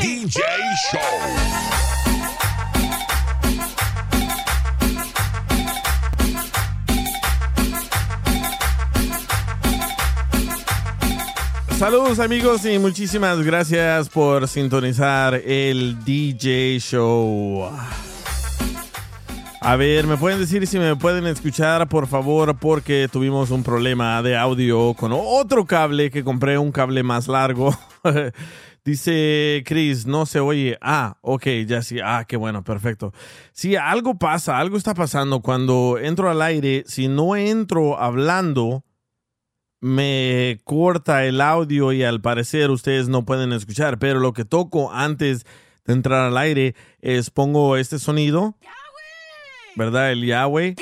DJ Show. Saludos amigos y muchísimas gracias por sintonizar el DJ Show. A ver, ¿me pueden decir si me pueden escuchar, por favor? Porque tuvimos un problema de audio con otro cable que compré, un cable más largo. Dice Chris, no se oye. Ah, ok, ya sí. Ah, qué bueno, perfecto. Sí, algo pasa, algo está pasando cuando entro al aire. Si no entro hablando, me corta el audio y al parecer ustedes no pueden escuchar. Pero lo que toco antes de entrar al aire es pongo este sonido. ¿Verdad? El Yahweh.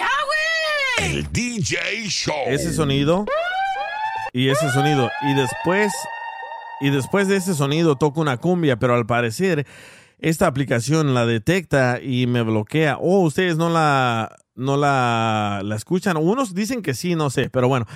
El DJ Show. Ese sonido. Y ese sonido. Y después y después de ese sonido toco una cumbia, pero al parecer esta aplicación la detecta y me bloquea. O ustedes no la, no la, la escuchan. Unos dicen que sí, no sé, pero bueno.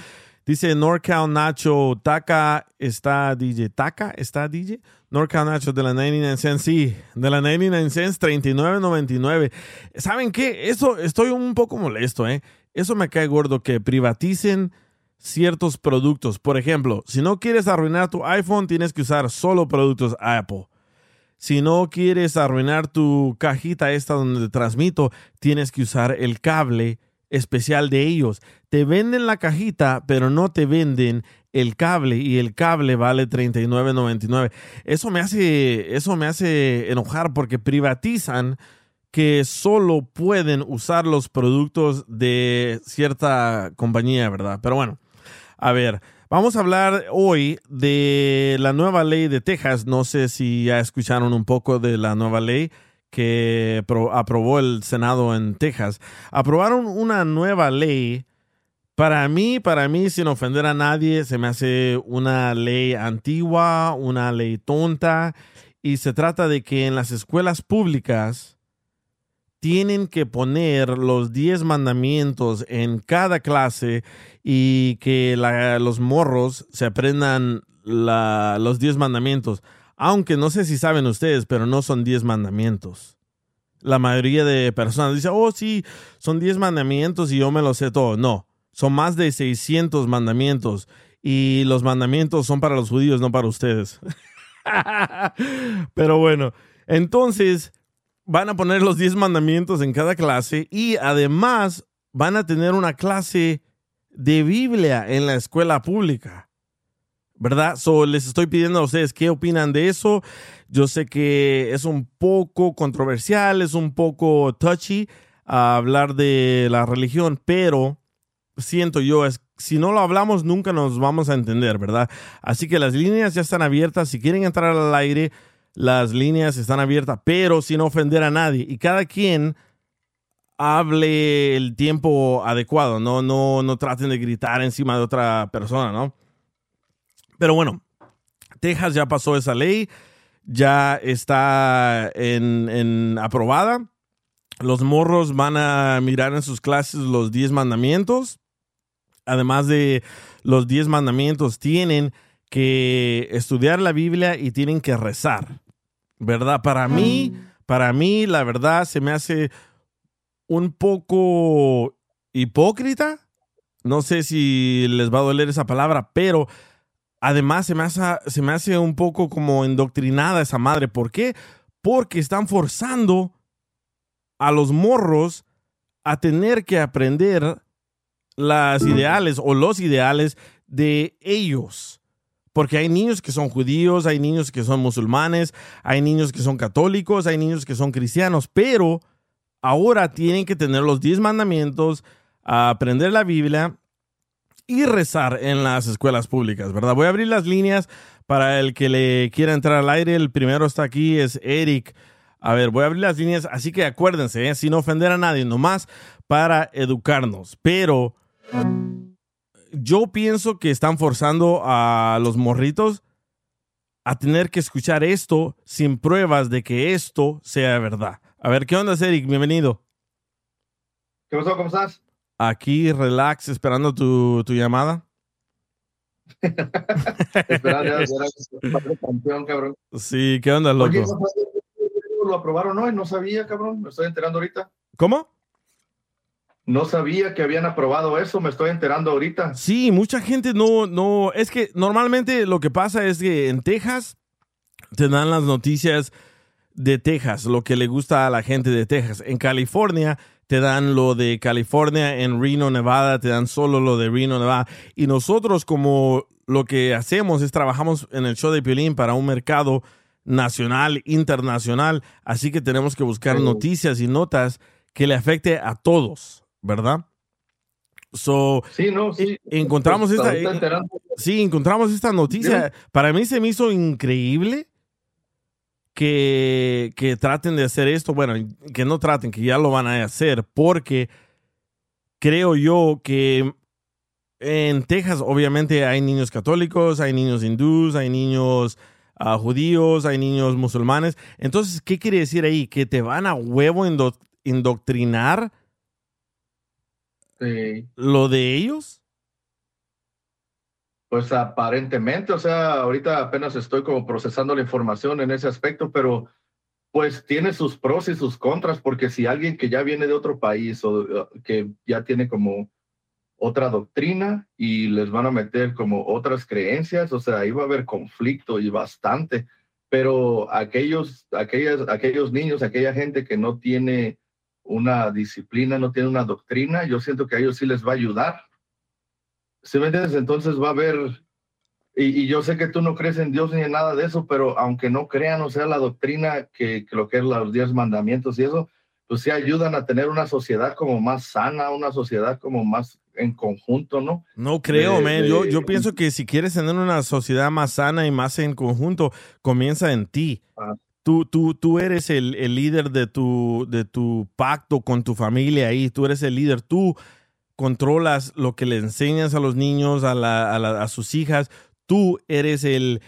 Dice NorCal Nacho, Taka está DJ. Taka está DJ. NorCal Nacho de la 99 Cents, sí, de la 99 Cents, 39.99. ¿Saben qué? Eso estoy un poco molesto, ¿eh? Eso me cae gordo que privaticen ciertos productos. Por ejemplo, si no quieres arruinar tu iPhone, tienes que usar solo productos Apple. Si no quieres arruinar tu cajita esta donde te transmito, tienes que usar el cable especial de ellos. Te venden la cajita, pero no te venden el cable y el cable vale $39.99. Eso me hace eso me hace enojar porque privatizan que solo pueden usar los productos de cierta compañía, ¿verdad? Pero bueno, a ver, vamos a hablar hoy de la nueva ley de Texas. No sé si ya escucharon un poco de la nueva ley que aprobó el Senado en Texas. Aprobaron una nueva ley. Para mí, para mí, sin ofender a nadie, se me hace una ley antigua, una ley tonta, y se trata de que en las escuelas públicas tienen que poner los 10 mandamientos en cada clase y que los morros se aprendan los 10 mandamientos. Aunque no sé si saben ustedes, pero no son 10 mandamientos. La mayoría de personas dicen, oh sí, son 10 mandamientos y yo me lo sé todo. No, son más de 600 mandamientos y los mandamientos son para los judíos, no para ustedes. pero bueno, entonces van a poner los 10 mandamientos en cada clase y además van a tener una clase de Biblia en la escuela pública. ¿Verdad? So, les estoy pidiendo a ustedes qué opinan de eso. Yo sé que es un poco controversial, es un poco touchy hablar de la religión, pero siento yo, es, si no lo hablamos nunca nos vamos a entender, ¿verdad? Así que las líneas ya están abiertas. Si quieren entrar al aire, las líneas están abiertas, pero sin ofender a nadie. Y cada quien hable el tiempo adecuado, no, no, no traten de gritar encima de otra persona, ¿no? Pero bueno, Texas ya pasó esa ley, ya está en, en aprobada. Los morros van a mirar en sus clases los 10 mandamientos. Además de los 10 mandamientos, tienen que estudiar la Biblia y tienen que rezar. ¿Verdad? Para mí, mm. para mí, la verdad, se me hace un poco hipócrita. No sé si les va a doler esa palabra, pero además se me, hace, se me hace un poco como indoctrinada esa madre. ¿Por qué? Porque están forzando a los morros a tener que aprender las ideales o los ideales de ellos. Porque hay niños que son judíos, hay niños que son musulmanes, hay niños que son católicos, hay niños que son cristianos, pero ahora tienen que tener los diez mandamientos, aprender la Biblia y rezar en las escuelas públicas, ¿verdad? Voy a abrir las líneas para el que le quiera entrar al aire. El primero está aquí, es Eric. A ver, voy a abrir las líneas, así que acuérdense, ¿eh? sin ofender a nadie, nomás para educarnos. Pero yo pienso que están forzando a los morritos a tener que escuchar esto sin pruebas de que esto sea verdad. A ver, ¿qué onda, Eric? Bienvenido. ¿Qué pasó? ¿Cómo estás? Aquí, relax, esperando tu, tu llamada. Esperando, campeón, cabrón. Sí, ¿qué onda, loco? Oye, lo aprobaron hoy, no sabía, cabrón, me estoy enterando ahorita. ¿Cómo? No sabía que habían aprobado eso, me estoy enterando ahorita. Sí, mucha gente no, no, es que normalmente lo que pasa es que en Texas te dan las noticias de Texas, lo que le gusta a la gente de Texas. En California te dan lo de California, en Reno, Nevada, te dan solo lo de Reno, Nevada. Y nosotros como lo que hacemos es trabajamos en el show de Piolín para un mercado nacional, internacional, así que tenemos que buscar noticias y notas que le afecte a todos, ¿verdad? So, sí, no, sí. Encontramos esta, sí, encontramos esta noticia. Para mí se me hizo increíble que, que traten de hacer esto. Bueno, que no traten, que ya lo van a hacer, porque creo yo que en Texas obviamente hay niños católicos, hay niños hindús, hay niños uh, judíos, hay niños musulmanes. Entonces, ¿qué quiere decir ahí? ¿Que te van a huevo indoctrinar lo de ellos? Pues aparentemente, o sea, ahorita apenas estoy como procesando la información en ese aspecto, pero pues tiene sus pros y sus contras, porque si alguien que ya viene de otro país o uh, que ya tiene como otra doctrina y les van a meter como otras creencias, o sea, ahí va a haber conflicto y bastante, pero aquellos, aquellas, aquellos niños, aquella gente que no tiene una disciplina, no tiene una doctrina, yo siento que a ellos sí les va a ayudar. ¿Sí me entiendes? Entonces va a haber, y, yo sé que tú no crees en Dios ni en nada de eso, pero aunque no crean, o sea, la doctrina que, lo que es los diez mandamientos y eso, pues sí ayudan a tener una sociedad como más sana, una sociedad como más en conjunto, ¿no? No creo, man. Yo, yo pienso que si quieres tener una sociedad más sana y más en conjunto, comienza en ti. Ah. Tú, tú, tú eres el, el, líder de tu, de tu pacto con tu familia ahí, tú eres el líder, tú controlas lo que le enseñas a los niños, a, la, a, a sus hijas, tú eres el,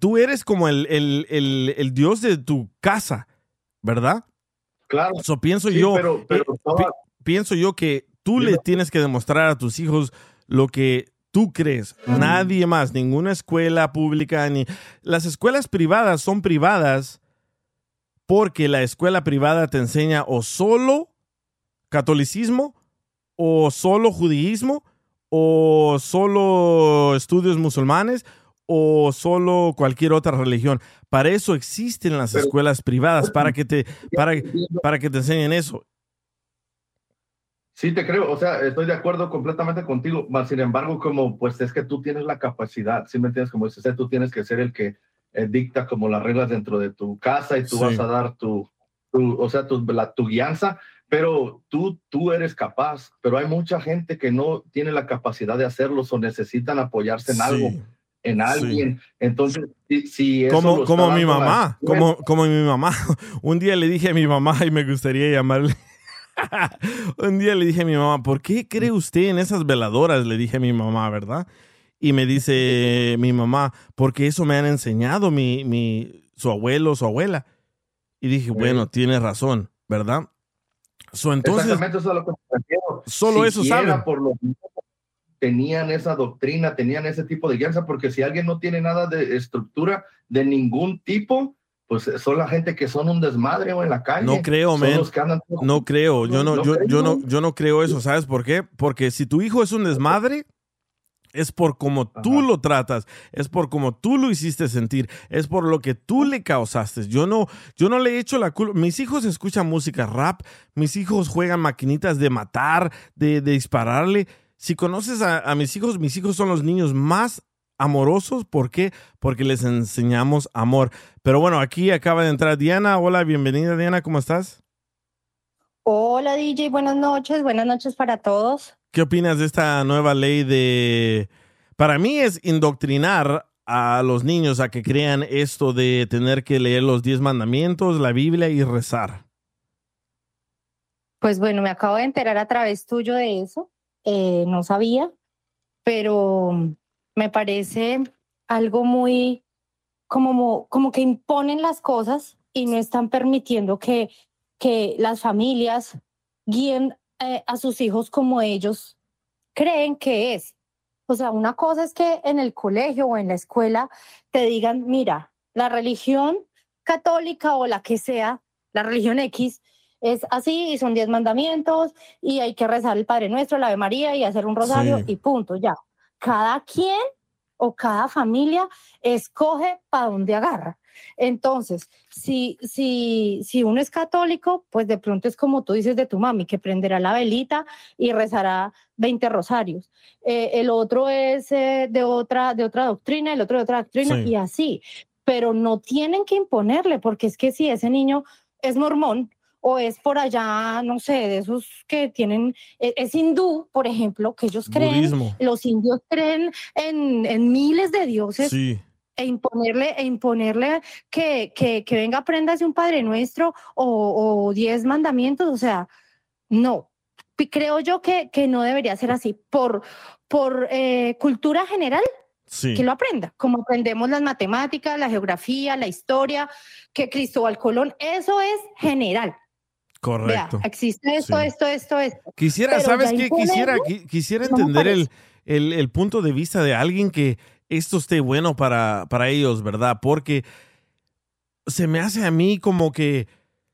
tú eres como el, el, el, dios de tu casa, ¿verdad? Claro. Eso pienso yo, eh, pienso yo que tú le tienes que demostrar a tus hijos lo que tú crees. Nadie más, ninguna escuela pública, ni las escuelas privadas son privadas porque la escuela privada te enseña o solo catolicismo, o solo judaísmo, o solo estudios musulmanes, o solo cualquier otra religión. Para eso existen las escuelas privadas, para que te, para, para que te enseñen eso. Sí, te creo, o sea, estoy de acuerdo completamente contigo, mas sin embargo, como pues es que tú tienes la capacidad, ¿sí me entiendes? Como dices, tú tienes que ser el que eh, dicta como las reglas dentro de tu casa y tú vas a dar tu, o sea, tu, la, tu guianza, pero tú, tú eres capaz, pero hay mucha gente que no tiene la capacidad de hacerlo o necesitan apoyarse en algo, en alguien. Entonces, si, como, como mi mamá, como, como mi mamá. Un día le dije a mi mamá y me gustaría llamarle. Un día le dije a mi mamá, ¿por qué cree usted en esas veladoras? Le dije a mi mamá, ¿verdad? Y me dice mi mamá, porque eso me han enseñado mi, mi, su abuelo, su abuela. Y dije, bueno, tiene razón, ¿verdad? entonces, Exactamente eso es lo que Solo eso saben. Por lo tenían esa doctrina, tenían ese tipo de guianza, porque si alguien no tiene nada de estructura de ningún tipo, pues son la gente que son un desmadre o en la calle. No creo, men. No creo. Yo no, yo, yo no, yo no creo eso. ¿Sabes por qué? Porque si tu hijo es un desmadre, es por cómo tú lo tratas, es por cómo tú lo hiciste sentir, es por lo que tú le causaste. Yo no, yo no le he hecho la culpa. Mis hijos escuchan música rap, mis hijos juegan maquinitas de matar, de, dispararle. Si conoces a, a, mis hijos, mis hijos son los niños más amorosos. ¿Por qué? Porque les enseñamos amor. Pero bueno, aquí acaba de entrar Diana. Hola, bienvenida Diana, ¿cómo estás? Hola DJ, buenas noches, buenas noches para todos. ¿Qué opinas de esta nueva ley de... Para mí es indoctrinar a los niños a que crean esto de tener que leer los diez mandamientos, la Biblia y rezar. Pues bueno, me acabo de enterar a través tuyo de eso. Eh, no sabía, pero me parece algo muy como, como que imponen las cosas y no están permitiendo que, que las familias guíen eh, a sus hijos como ellos creen que es. O sea, una cosa es que en el colegio o en la escuela te digan, mira, la religión católica o la que sea, la religión X, es así y son diez mandamientos y hay que rezar el Padre Nuestro, la Ave María y hacer un rosario y punto, ya. Cada quien o cada familia escoge para dónde agarra. Entonces, si, si, si uno es católico, pues de pronto es como tú dices de tu mami, que prenderá la velita y rezará 20 rosarios. Eh, el otro es eh, de, otra, de otra doctrina, el otro de otra doctrina y así. Pero no tienen que imponerle, porque es que si ese niño es mormón, o es por allá, no sé, de esos que tienen, e, es, hindú, por ejemplo, que ellos creen, los indios creen en, en miles de dioses. Sí e imponerle, e imponerle que, que, que venga de un Padre Nuestro o, diez mandamientos, o sea, no. Creo yo que, que no debería ser así. Por, por eh, cultura general, que lo aprenda, como aprendemos las matemáticas, la geografía, la historia, que Cristóbal Colón, eso es general. Correcto. existe esto, esto, esto, esto. Quisiera, ¿sabes qué? Quisiera, quisiera entender el, el, el, punto de vista de alguien que esto esté bueno para, para ellos, ¿verdad? Porque se me hace a mí como que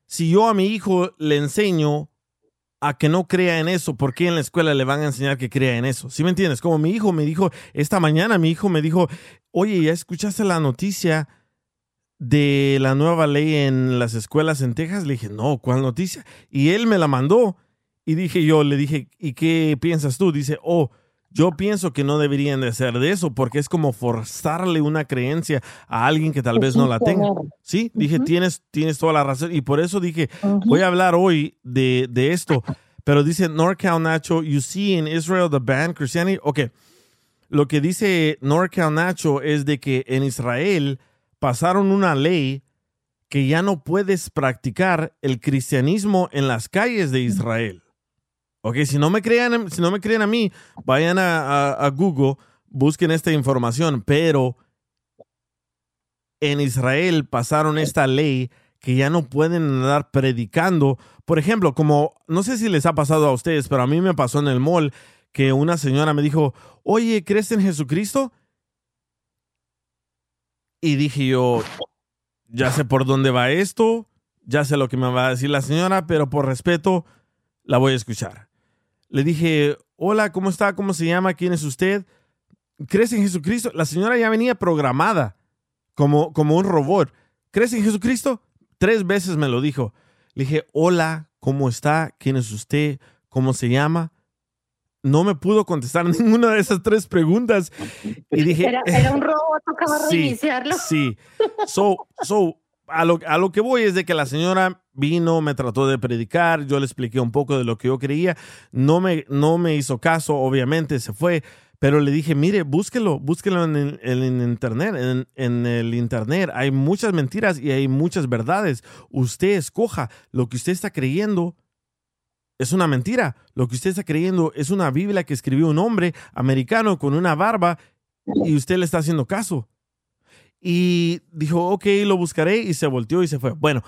si yo a mi hijo le enseño a que no crea en eso, ¿por qué en la escuela le van a enseñar que crea en eso? ¿Sí me entiendes? Como mi hijo me dijo, esta mañana mi hijo me dijo, oye, ¿ya escuchaste la noticia de la nueva ley en las escuelas en Texas? Le dije, no, ¿cuál noticia? Y él me la mandó y dije yo, le dije, ¿y qué piensas tú? Dice, oh, yo pienso que no deberían de hacer de eso porque es como forzarle una creencia a alguien que tal vez no la tenga. Sí, dije, tienes, tienes toda la razón y por eso dije, voy a hablar hoy de, de esto. Pero dice NorCal Nacho, you see in Israel the band Christianity. Ok, lo que dice NorCal Nacho es de que en Israel pasaron una ley que ya no puedes practicar el cristianismo en las calles de Israel. Ok, si no me creen, si no me creen a mí, vayan a, Google, busquen esta información, pero en Israel pasaron esta ley que ya no pueden andar predicando. Por ejemplo, como no sé si les ha pasado a ustedes, pero a mí me pasó en el mall que una señora me dijo, oye, ¿crees en Jesucristo? Y dije yo, ya sé por dónde va esto, ya sé lo que me va a decir la señora, pero por respeto la voy a escuchar. Le dije, hola, ¿cómo está? ¿Cómo se llama? ¿Quién es usted? ¿Crees en Jesucristo? La señora ya venía programada como, como un robot. ¿Crees en Jesucristo? Tres veces me lo dijo. Le dije, hola, ¿cómo está? ¿Quién es usted? ¿Cómo se llama? No me pudo contestar ninguna de esas tres preguntas. Y dije, era, un robot, tocaba sí, reiniciarlo. Sí. So, so, a lo, a lo que voy es de que la señora vino, me trató de predicar, yo le expliqué un poco de lo que yo creía, no me, no me hizo caso, obviamente se fue, pero le dije, mire, búsquelo, búsquelo en, el internet, en, en, el internet hay muchas mentiras y hay muchas verdades, usted escoja lo que usted está creyendo. Es una mentira. Lo que usted está creyendo es una Biblia que escribió un hombre americano con una barba y usted le está haciendo caso. Y dijo, ok, lo buscaré y se volteó y se fue. Bueno,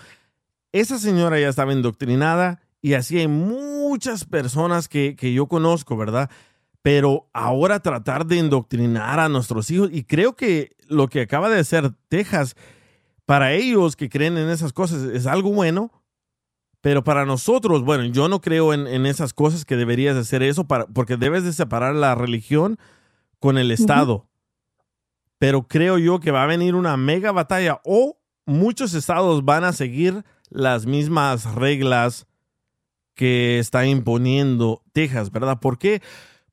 esa señora ya estaba indoctrinada y así hay muchas personas que, yo conozco, ¿verdad? Pero ahora tratar de indoctrinar a nuestros hijos, y creo que lo que acaba de hacer Texas, para ellos que creen en esas cosas es algo bueno, pero para nosotros, bueno, yo no creo en, esas cosas que deberías hacer eso para, porque debes de separar la religión con el Estado. Pero creo yo que va a venir una mega batalla o muchos estados van a seguir las mismas reglas que está imponiendo Texas, ¿verdad? ¿Por qué?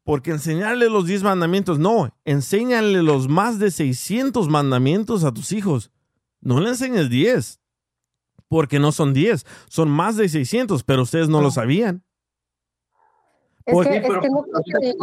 Porque enseñarle los 10 mandamientos, no, enséñale los más de 600 mandamientos a tus hijos. No le enseñes 10, porque no son 10, son más de 600, pero ustedes no lo sabían. Es es que lo es que-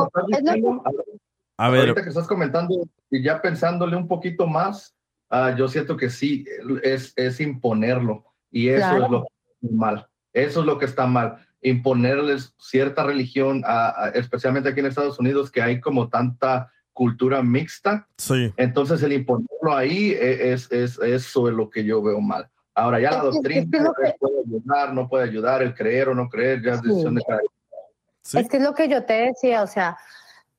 A ver, Ahorita que estás comentando y ya pensándole un poquito más, ah, yo siento que sí, es, es imponerlo. Y eso Claro. es lo que está mal. Eso es lo que está mal. Imponerles cierta religión, a- a- especialmente aquí en Estados Unidos, que hay como tanta cultura mixta. sí, Entonces, el imponerlo ahí e- es, es, eso es lo que yo veo mal. Ahora, ya la Es que- es doctrina que lo que- eh, puede ayudar, no puede ayudar, el creer o no creer, ya es Sí. decisión de cada sí. Es que es lo que yo te decía, o sea,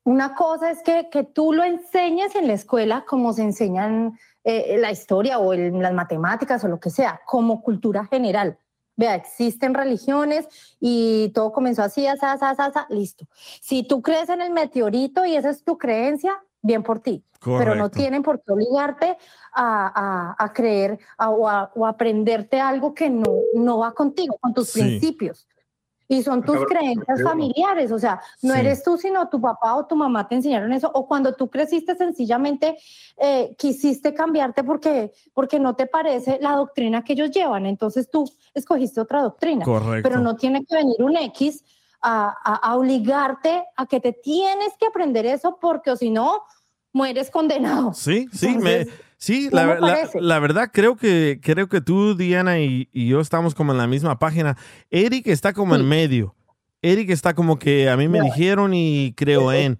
una cosa es que, que tú lo enseñes en la escuela como se enseñan eh, la historia o el- las matemáticas o lo que sea, como cultura general. Vea, existen religiones y todo comenzó así, así, así, así, así, listo. Si tú crees en el meteorito y esa es tu creencia, bien por ti. Pero no Correcto. tienen por qué obligarte a, a- a creer a- o, a, o aprenderte algo que no, no va contigo, con tus Sí. principios. Y son tus Cabrón, creencias familiares, o sea, no Sí. eres tú, sino tu papá o tu mamá te enseñaron eso, o cuando tú creciste sencillamente eh, quisiste cambiarte porque, porque no te parece la doctrina que ellos llevan, entonces tú escogiste otra doctrina, Correcto. pero no tiene que venir un X a, a- a obligarte a que te tienes que aprender eso porque o si no, mueres condenado. Sí, sí, me, sí, ¿no la, verdad creo que creo que tú, Diana, y, y yo estamos como en la misma página. Eric está como en medio. Eric está como que a mí me No. dijeron y creo en.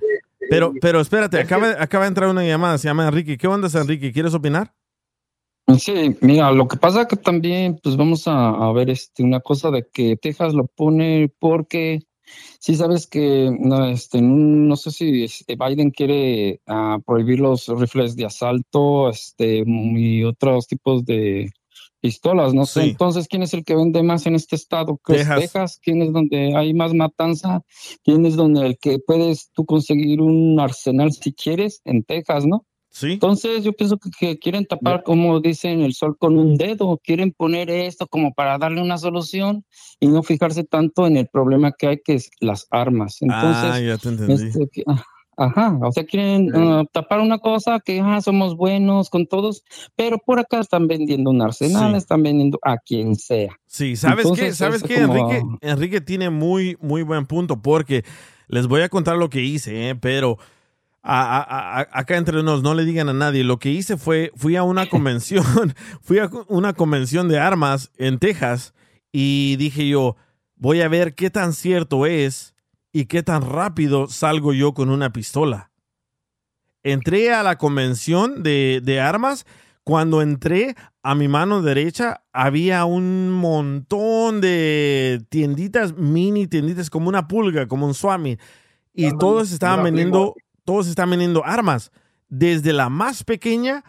Pero, pero espérate, acaba, acaba de entrar una llamada, se llama Enrique. ¿Qué onda, Enrique? ¿Quieres opinar? Sí, mira, lo que pasa que también, pues vamos a, a ver este, una cosa de que Texas lo pone porque sí sabes que no, este, no sé si este, Biden quiere ah, prohibir los rifles de asalto, este, y otros tipos de pistolas, no sé. Sí. Entonces, ¿quién es el que vende más en este estado? ¿Qué es. Texas? ¿Quién es donde hay más matanza? ¿Quién es donde el que puedes tú conseguir un arsenal si quieres? En Texas, ¿no? Sí. Entonces yo pienso que, que quieren tapar, como dicen, el sol con un dedo, quieren poner esto como para darle una solución y no fijarse tanto en el problema que hay, que es las armas. Entonces, ah, ya te entendí. este, que- ah, ajá, o sea, quieren ah, tapar una cosa que ah, somos buenos con todos, pero por acá están vendiendo un arsenal, Sí. están vendiendo a quien sea. Sí, ¿sabes qué? Entonces, ¿Sabes es qué? como- Enrique, Enrique tiene muy, muy buen punto porque les voy a contar lo que hice, ¿eh? pero a- a- a- acá entre nos no le digan a nadie. Lo que hice fue, fui a una convención, fui a una convención de armas en Texas y dije yo, voy a ver qué tan cierto es y qué tan rápido salgo yo con una pistola. Entré a la convención de, de armas. Cuando entré a mi mano derecha había un montón de tienditas, mini tienditas, como una pulga, como un swami. Y todos estaban vendiendo, todos estaban vendiendo armas, desde la más pequeña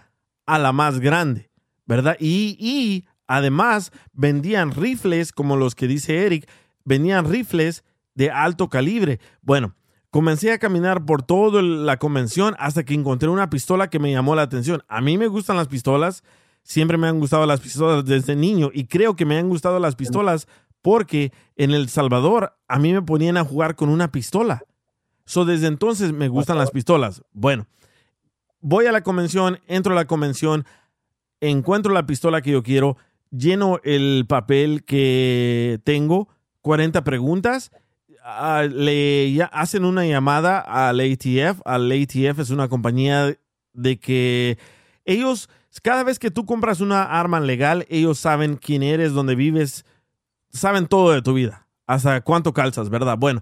a la más grande, ¿verdad? Y, y además vendían rifles, como los que dice Eric, vendían rifles de alto calibre. Bueno, comencé a caminar por toda la convención hasta que encontré una pistola que me llamó la atención. A mí me gustan las pistolas, siempre me han gustado las pistolas desde niño y creo que me han gustado las pistolas porque en El Salvador a mí me ponían a jugar con una pistola. So, desde entonces me gustan las pistolas. Bueno, voy a la convención, entro a la convención, encuentro la pistola que yo quiero, lleno el papel que tengo, 40 preguntas, le ya hacen una llamada al ATF. Al ATF es una compañía de que ellos, cada vez que tú compras una arma legal, ellos saben quién eres, dónde vives, saben todo de tu vida, hasta cuánto calzas, ¿verdad? Bueno,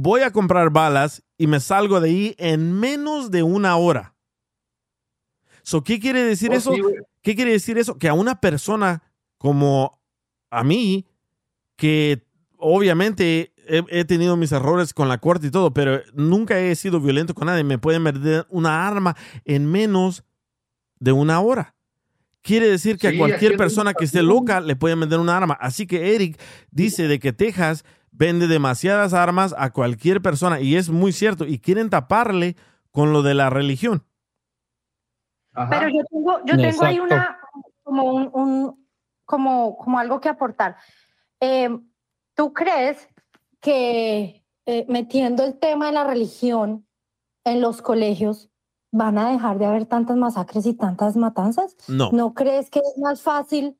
voy a comprar balas y me salgo de ahí en menos de una hora. So, ¿Qué quiere decir Oh, eso? sí. ¿Qué quiere decir eso? Que a una persona como a mí, que obviamente he, he tenido mis errores con la corte y todo, pero nunca he sido violento con nadie, me pueden meter una arma en menos de una hora. Quiere decir que Sí, a cualquier persona que esté loca le pueden vender una arma. Así que Eric dice de que Texas vende demasiadas armas a cualquier persona y es muy cierto y quieren taparle con lo de la religión. Ajá. Pero yo tengo, yo tengo ahí una, como un, un- como, como algo que aportar. Eh, ¿Tú crees que eh, metiendo el tema de la religión en los colegios van a dejar de haber tantas masacres y tantas matanzas? No. ¿No crees que es más fácil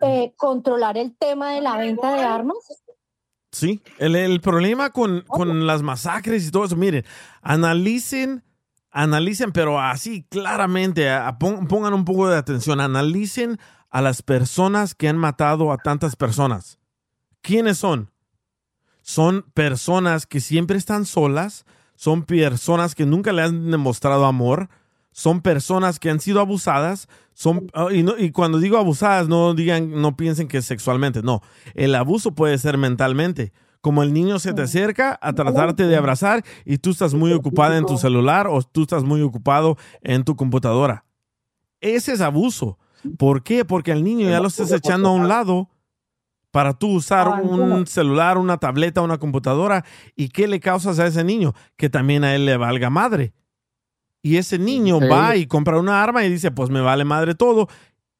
eh, controlar el tema de la venta de armas? Sí, el, el problema con, con las masacres y todo eso, miren, analicen, analicen, pero así claramente, a- pon- pongan un poco de atención, analicen a las personas que han matado a tantas personas. ¿Quiénes son? Son personas que siempre están solas, son personas que nunca le han demostrado amor, son personas que han sido abusadas, son ah, y, no- y cuando digo abusadas no digan no piensen que sexualmente, no, el abuso puede ser mentalmente. Como el niño se te acerca a tratarte de abrazar y tú estás muy ocupada en tu celular o tú estás muy ocupado en tu computadora. Ese es abuso. ¿Por qué? Porque al niño ya lo estás echando a un lado para tú usar Ah, un celular, una tableta, una computadora. ¿Y qué le causas a ese niño? Que también a él le valga madre. Y ese niño Sí. va y compra una arma y dice, pues me vale madre todo.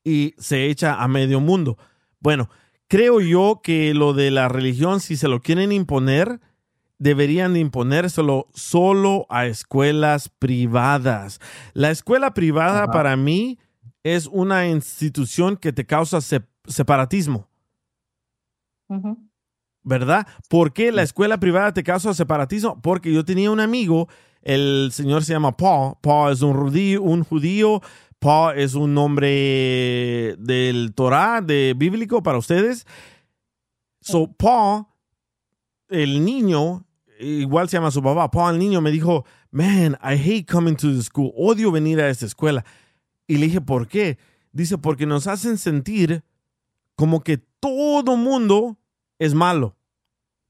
Y se echa a medio mundo. Bueno, creo yo que lo de la religión, si se lo quieren imponer, deberían de imponérselo solo a escuelas privadas. La escuela privada Ajá. para mí es una institución que te causa sep- separatismo. ¿verdad? ¿Por qué la escuela privada te causa separatismo? Porque yo tenía un amigo, el señor se llama Paul. Paul es un judío, un judío. Paul es un nombre del Torah, de bíblico para ustedes. So, Paul, el niño, igual se llama su papá, Paul, el niño me dijo, man, I hate coming to the school. Odio venir a esta escuela. Y le dije, ¿por qué? Dice, porque nos hacen sentir como que todo mundo es malo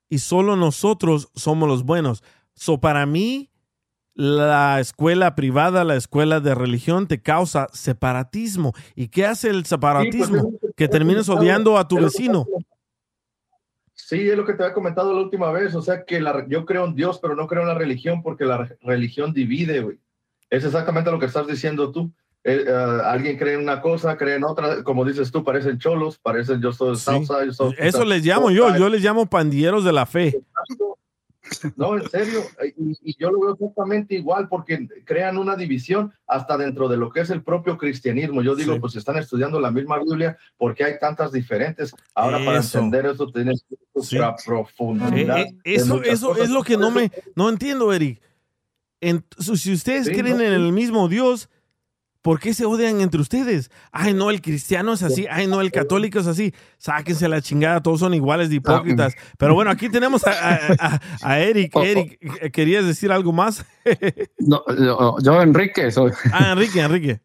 y solo nosotros somos los buenos. So, para mí, la escuela privada, la escuela de religión te causa separatismo. ¿Y qué hace el separatismo? que termines odiando a tu vecino. Sí, es lo que te había comentado la última vez. O sea, que la, yo creo en Dios, pero no creo en la religión porque la re- religión divide, güey. Es exactamente lo que estás diciendo tú. Eh, eh, alguien cree en una cosa, cree en otra. Como dices tú, parecen cholos, parecen yo soy Sí. Yo soy- Eso les llamo yo, yo les llamo pandilleros de la fe. No, en serio. Y, y yo lo veo exactamente igual porque crean una división hasta dentro de lo que es el propio cristianismo. Yo digo, Sí. pues están estudiando la misma Biblia porque hay tantas diferentes. Ahora para entender eso tienes que Sí. profundidad. Eh, eh, eso eso cosas. es lo que no me no entiendo, Eric. En- si ustedes Sí, creen no, en el mismo Dios, ¿por qué se odian entre ustedes? Ay, no, el cristiano es así. Ay, no, el católico es así. Sáquense la chingada, todos son iguales de hipócritas. Pero bueno, aquí tenemos a, a- a- a Eric. Oh, oh. Eric, ¿querías decir algo más? No, yo, yo, Enrique, soy. Ah, Enrique, Enrique.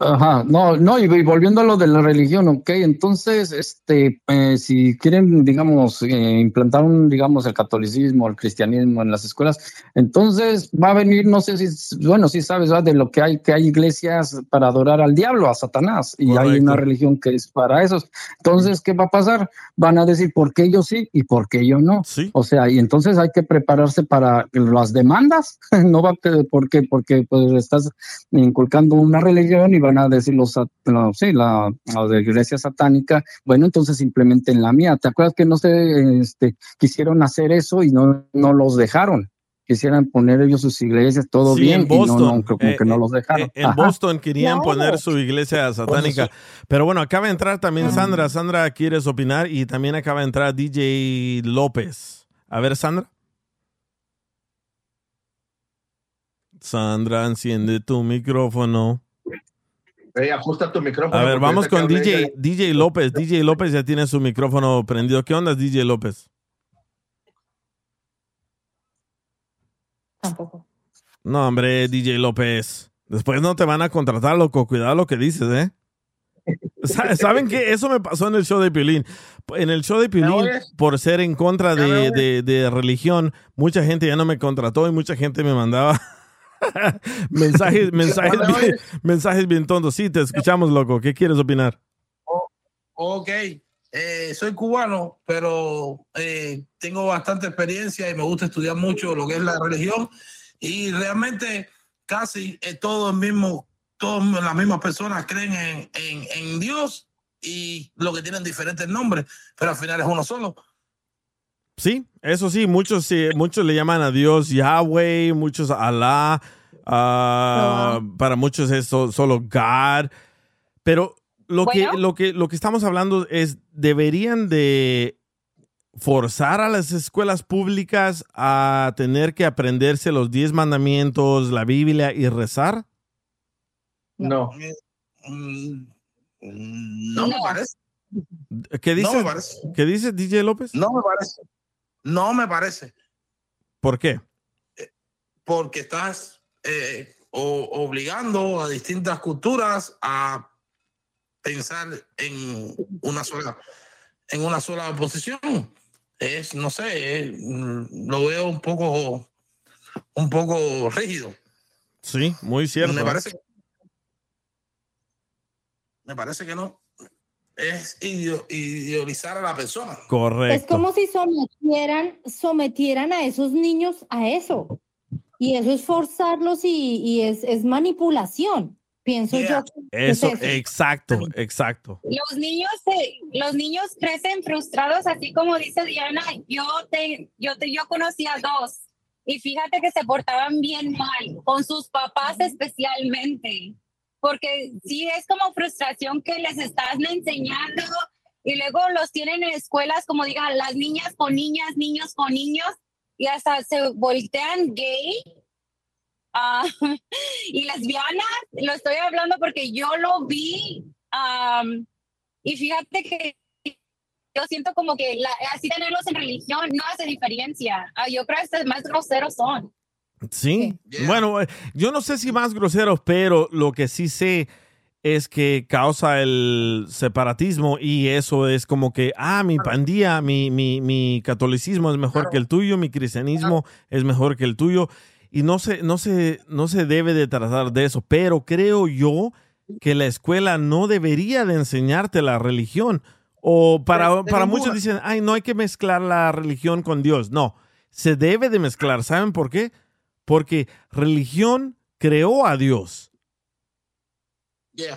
Ajá, no, no, y, volviendo a lo de la religión, ok, entonces, este, eh, si quieren, digamos, eh, implantar un, digamos, el catolicismo, el cristianismo en las escuelas, entonces va a venir, no sé si, bueno, sí sabes, ¿verdad? de lo que hay, que hay iglesias para adorar al diablo, a Satanás, y hay una religión que es para esos. Entonces, ¿qué va a pasar? Van a decir, ¿por qué yo sí y por qué yo no? Sí. O sea, y entonces hay que prepararse para las demandas, no va a, ¿por qué? Porque pues estás inculcando una religión y van a decir los, los- sí, la, la de iglesia satánica, bueno, entonces implementen la mía. ¿Te acuerdas que no sé, este, quisieron hacer eso y no, no los dejaron? Quisieran poner ellos sus iglesias, todo Sí, bien, en y no, Boston. no, como Eh, que no los dejaron. Eh, En Ajá. Boston querían Claro. poner su iglesia satánica. Pero bueno, acaba de entrar también Sandra. Sandra, ¿quieres opinar? Y también acaba de entrar DJ López. A ver, Sandra. Sandra, enciende tu micrófono. Ajusta tu micrófono. A ver, vamos con DJ, ella- DJ López. DJ López ya tiene su micrófono prendido. ¿Qué onda, DJ López? Tampoco. No, hombre, DJ López. Después no te van a contratar, loco. Cuidado lo que dices, ¿eh? Sa- ¿Saben qué? Eso me pasó en el show de Piolín. En el show de Piolín, por ser en contra de- de religión, mucha gente ya no me contrató y mucha gente me mandaba mensajes, mensajes, ¿Ya me bien, mensajes bien tontos. Sí, te escuchamos, loco. ¿Qué quieres opinar? Ok, eh, soy cubano, pero eh, tengo bastante experiencia y me gusta estudiar mucho lo que es la religión y realmente casi eh, todo el mismo, todas las mismas personas creen en, en- en Dios y lo que tienen diferentes nombres, pero al final es uno solo. Sí, eso sí, muchos, sí, muchos le llaman a Dios Yahweh, muchos Alá, ah, para muchos es so- solo God, pero lo, que, lo, que, lo que estamos hablando es, deberían de forzar a las escuelas públicas a tener que aprenderse los diez mandamientos, la Biblia y rezar. No. No me No. parece. ¿Qué No dices, me parece. ¿qué dices DJ López? No me parece. No me parece. ¿Por qué? porque estás eh, o- obligando a distintas culturas a pensar en una sola en una sola posición es no sé es, mm, lo veo un poco un poco rígido Sí, muy cierto. me ¿eh? parece me parece que no es idealizar a la persona Correcto. Es como si sometieran, sometieran a esos niños a eso. Y eso es forzarlos y, y es, es manipulación, pienso Yeah. yo. que es Eso, exacto, exacto. Los niños, se- los niños crecen frustrados, así como dice Diana. Yo te, yo te, yo conocí a dos y fíjate que se portaban bien mal con sus papás especialmente, porque sí es como frustración que les estás enseñando y luego los tienen en escuelas como digan las niñas con niñas, niños con niños y hasta se voltean gay. ah, y lesbianas, lo estoy hablando porque yo lo vi am, y fíjate que yo siento como que la- así tenerlos en religión no hace diferencia. Ah, yo creo que más groseros son. Sí. Yeah. Bueno, eh, yo no sé si más groseros, pero lo que sí sé es que causa el separatismo y eso es como que, ah, mi pandilla, mi, mi, mi catolicismo es mejor que el tuyo, mi cristianismo es mejor que el tuyo. Y no se, no se, no se debe de tratar de eso, pero creo yo que la escuela no debería de enseñarte la religión. O para, para muchos dicen, ay, no hay que mezclar la religión con Dios, no, se debe de mezclar, ¿saben por qué? Porque religión creó a Dios.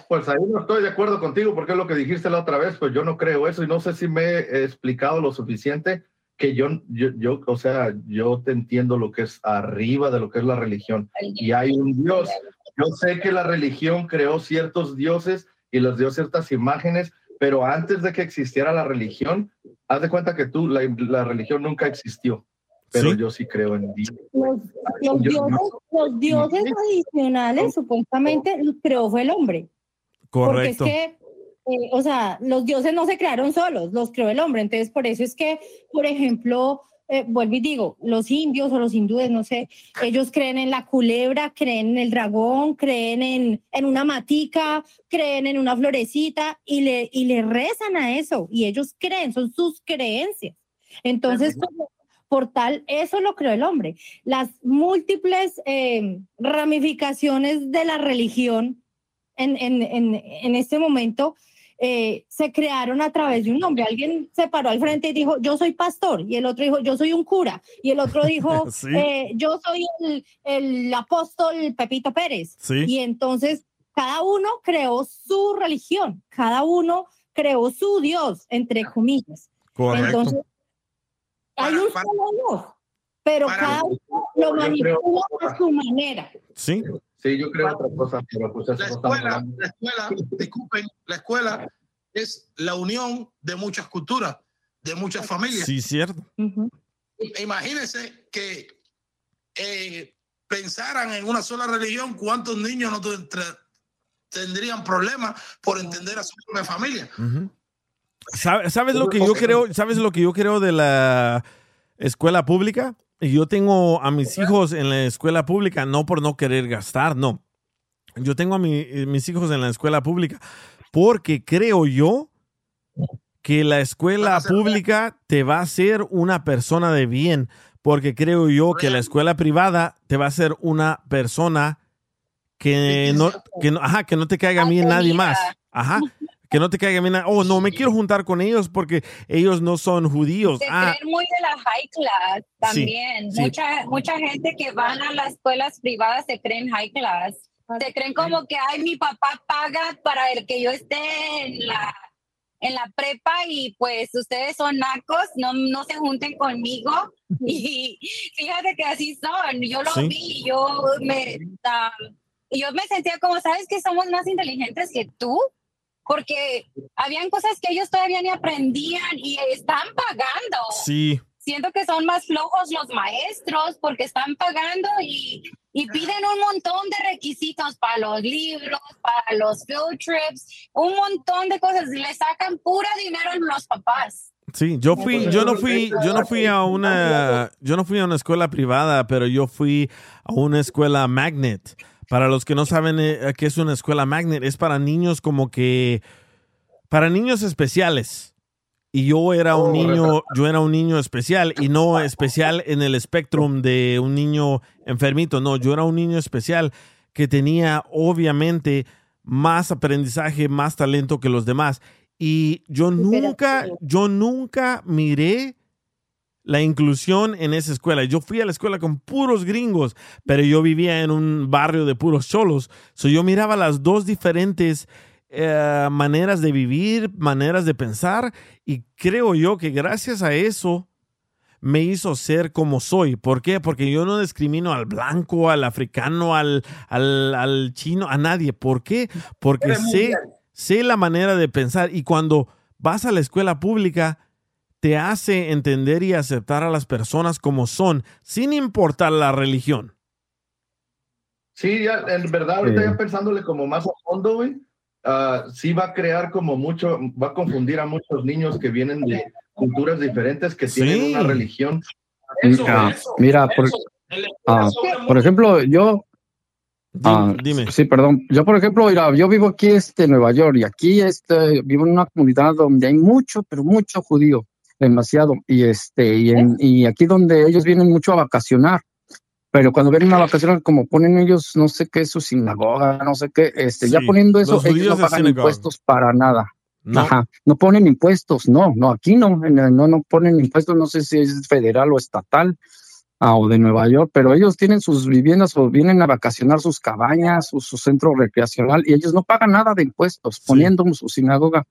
Pues ahí no estoy de acuerdo contigo porque es lo que dijiste la otra vez, pues yo no creo eso y no sé si me he explicado lo suficiente que yo, yo, o sea, yo te entiendo lo que es arriba de lo que es la religión y hay un Dios. Yo sé que la religión creó ciertos dioses y les dio ciertas imágenes, pero antes de que existiera la religión, haz de cuenta que tú, la religión nunca existió, pero Sí. yo sí creo en Dios. Los, los Yo- dioses, los dioses adicionales supuestamente los creó fue el hombre. Correcto. Porque es que, eh, o sea, los dioses no se crearon solos, los creó el hombre. Entonces, por eso es que, por ejemplo, eh, vuelvo y digo, los indios o los hindúes, no sé, ellos creen en la culebra, creen en el dragón, creen en, en una matica, creen en una florecita y le, y le rezan a eso. Y ellos creen, son sus creencias. Entonces, como- por tal, eso lo creó el hombre. Las múltiples eh, ramificaciones de la religión en, en, en, en este momento eh, se crearon a través de un hombre. Alguien se paró al frente y dijo, yo soy pastor, y el otro dijo, yo soy un cura, y el otro dijo, Sí. eh, yo soy el, el apóstol Pepito Pérez. Sí. Y entonces cada uno creó su religión, cada uno creó su Dios, entre comillas. Correcto. Entonces, hay un Para- solo Dios, pero para- cada uno lo Yo creo- manipula a su manera. Sí, Sí, yo creo otra cosa, pero pues eso La escuela, la escuela, disculpen, la escuela es la unión de muchas culturas, de muchas familias. sí, cierto. Ujú. Imagínense que eh, pensaran en una sola religión, ¿cuántos niños no tendrían problemas por entender a su propia familia? Ujú. ¿Sabe- ¿Sabes lo que yo creo? ¿Sabes lo que yo creo de la escuela pública? Yo tengo a mis hijos en la escuela pública no por no querer gastar, no. Yo tengo a mi- mis hijos en la escuela pública porque creo yo que la escuela pública te va a hacer una persona de bien, porque creo yo que la escuela privada te va a hacer una persona que no, que no, ajá, que no te caiga bien nadie más. Ajá. Que no te caiga bien. Oh, no, me quiero juntar con ellos porque ellos no son judíos. Se Ah, creen muy de la high class también. sí. Mucha, mucha gente que van a las escuelas privadas se creen high class. Se creen como que, ay, mi papá paga para el que yo esté en la, en la prepa y pues ustedes son nacos, no, no se junten conmigo. Y fíjate que así son. Yo lo Sí. vi, yo me, ah, yo me sentía como, ¿sabes que somos más inteligentes que tú? Porque habían cosas que ellos todavía ni aprendían y están pagando. sí. Siento que son más flojos los maestros porque están pagando y, y piden un montón de requisitos para los libros, para los field trips, un montón de cosas. Le sacan pura dinero a los papás. Sí, yo fui, yo no fui, yo no fui a una, yo no fui a una escuela privada, pero yo fui a una escuela magnet. Para los que no saben eh, qué es una escuela magnet, es para niños como que, para niños especiales. Y yo era un niño, yo era un niño especial y no especial en el espectrum de un niño enfermito. No, yo era un niño especial que tenía obviamente más aprendizaje, más talento que los demás. Y yo nunca, yo nunca miré la inclusión en esa escuela. Yo fui a la escuela con puros gringos, pero yo vivía en un barrio de puros cholos. So yo miraba las dos diferentes eh, maneras de vivir, maneras de pensar, y creo yo que gracias a eso me hizo ser como soy. ¿Por qué? Porque yo no discrimino al blanco, al africano, al, al, al chino, a nadie. ¿Por qué? Porque sé, sé la manera de pensar y cuando vas a la escuela pública te hace entender y aceptar a las personas como son, sin importar la religión. Sí, ya, en verdad, ahorita Sí. ya pensándole como más a fondo, güey, ah, sí va a crear como mucho, va a confundir a muchos niños que vienen de culturas diferentes, que tienen Sí. una religión. Mira, mira, por, ah, por ejemplo, yo, ah, dime. sí, perdón, yo por ejemplo, mira, yo vivo aquí este, en Nueva York y aquí este, vivo en una comunidad donde hay mucho, pero mucho judío, demasiado, y este, y, en- y aquí donde ellos vienen mucho a vacacionar, pero cuando vienen a vacacionar, como ponen ellos, no sé qué es su sinagoga, no sé qué, este, ya Sí, poniendo eso, los ellos no pagan impuestos para nada. No. Ajá, no ponen impuestos, no, no, aquí no, en el- no, no ponen impuestos, no sé si es federal o estatal ah, o de Nueva York, pero ellos tienen sus viviendas o vienen a vacacionar sus cabañas, su, su centro recreacional y ellos no pagan nada de impuestos poniendo su sinagoga,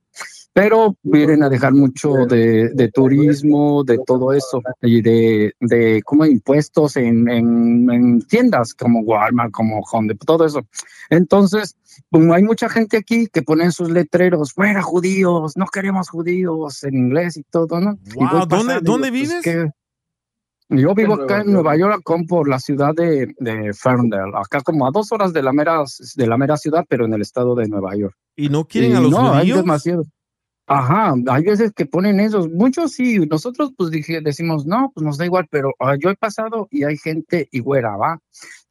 pero vienen a dejar mucho de, de turismo, de todo eso y de, de como impuestos en, en, en tiendas como Walmart, como Depot, todo eso. Entonces, como hay mucha gente aquí que ponen sus letreros, fuera judíos, no queremos judíos en inglés y todo, ¿no? Y Wow, voy ¿dónde- pasando dónde pues, vives? Yo vivo En acá Nueva en Nueva York, por la ciudad de, de Ferndale, acá como a dos horas de la mera, de la mera ciudad, pero en el estado de Nueva York. ¿Y no quieren Y a los no, hay judíos? demasiado. Ajá, hay veces que ponen esos, muchos sí, nosotros pues decimos, no, pues nos da igual, pero ah, yo he pasado y hay gente y güera, va,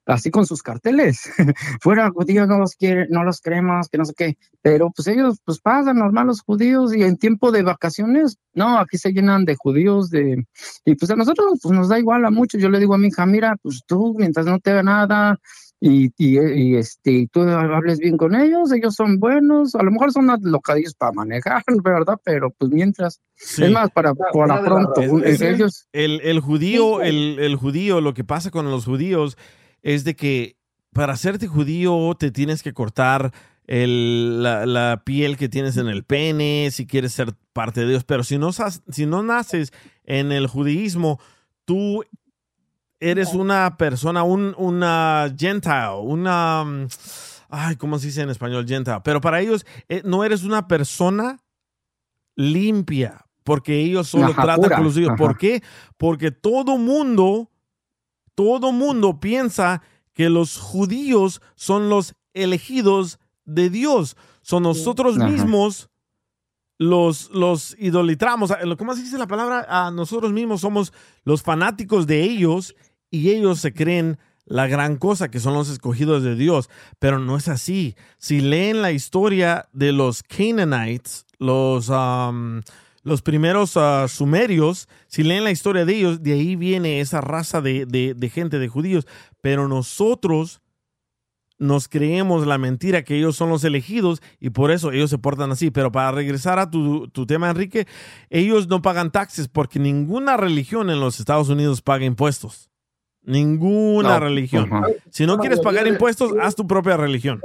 así con sus carteles, fuera judíos no los quieren, no los queremos, que no sé qué, pero pues ellos pues pasan normal los judíos y en tiempo de vacaciones, no, aquí se llenan de judíos, de, y pues a nosotros pues nos da igual a muchos, yo le digo a mi hija, mira, pues tú mientras no te haga nada, y, y, y, este, y tú hables bien con ellos, ellos son buenos, a lo mejor son locadillos para manejar, ¿verdad? Pero pues mientras, Sí. es más, para, para pronto, Es- es- ellos, El, el judío, el, el judío, lo que pasa con los judíos es de que para hacerte judío te tienes que cortar el- la, la piel que tienes en el pene si quieres ser parte de Dios. Pero si no, si no naces en el judaísmo, tú eres una persona, un, una gentile, una... mm, Ay, ¿cómo se dice en español gentile? Pero para ellos eh, no eres una persona limpia, porque ellos solo Ajá, tratan pura, con los judíos. ¿Por qué? Porque todo mundo, todo mundo piensa que los judíos son los elegidos de Dios. Son nosotros mismos los, los idolatramos. Ah, ¿Cómo se dice la palabra? Ah, nosotros mismos somos los fanáticos de ellos y ellos se creen la gran cosa que son los escogidos de Dios. Pero no es así. Si leen la historia de los Canaanites, los, um, los primeros ah, sumerios, si leen la historia de ellos, de ahí viene esa raza de- de gente, de judíos. Pero nosotros nos creemos la mentira que ellos son los elegidos y por eso ellos se portan así. Pero para regresar a tu, tu tema, Enrique, ellos no pagan taxes porque ninguna religión en los Estados Unidos paga impuestos. Ninguna No, religión. ajá. Si no quieres pagar impuestos, haz tu propia religión.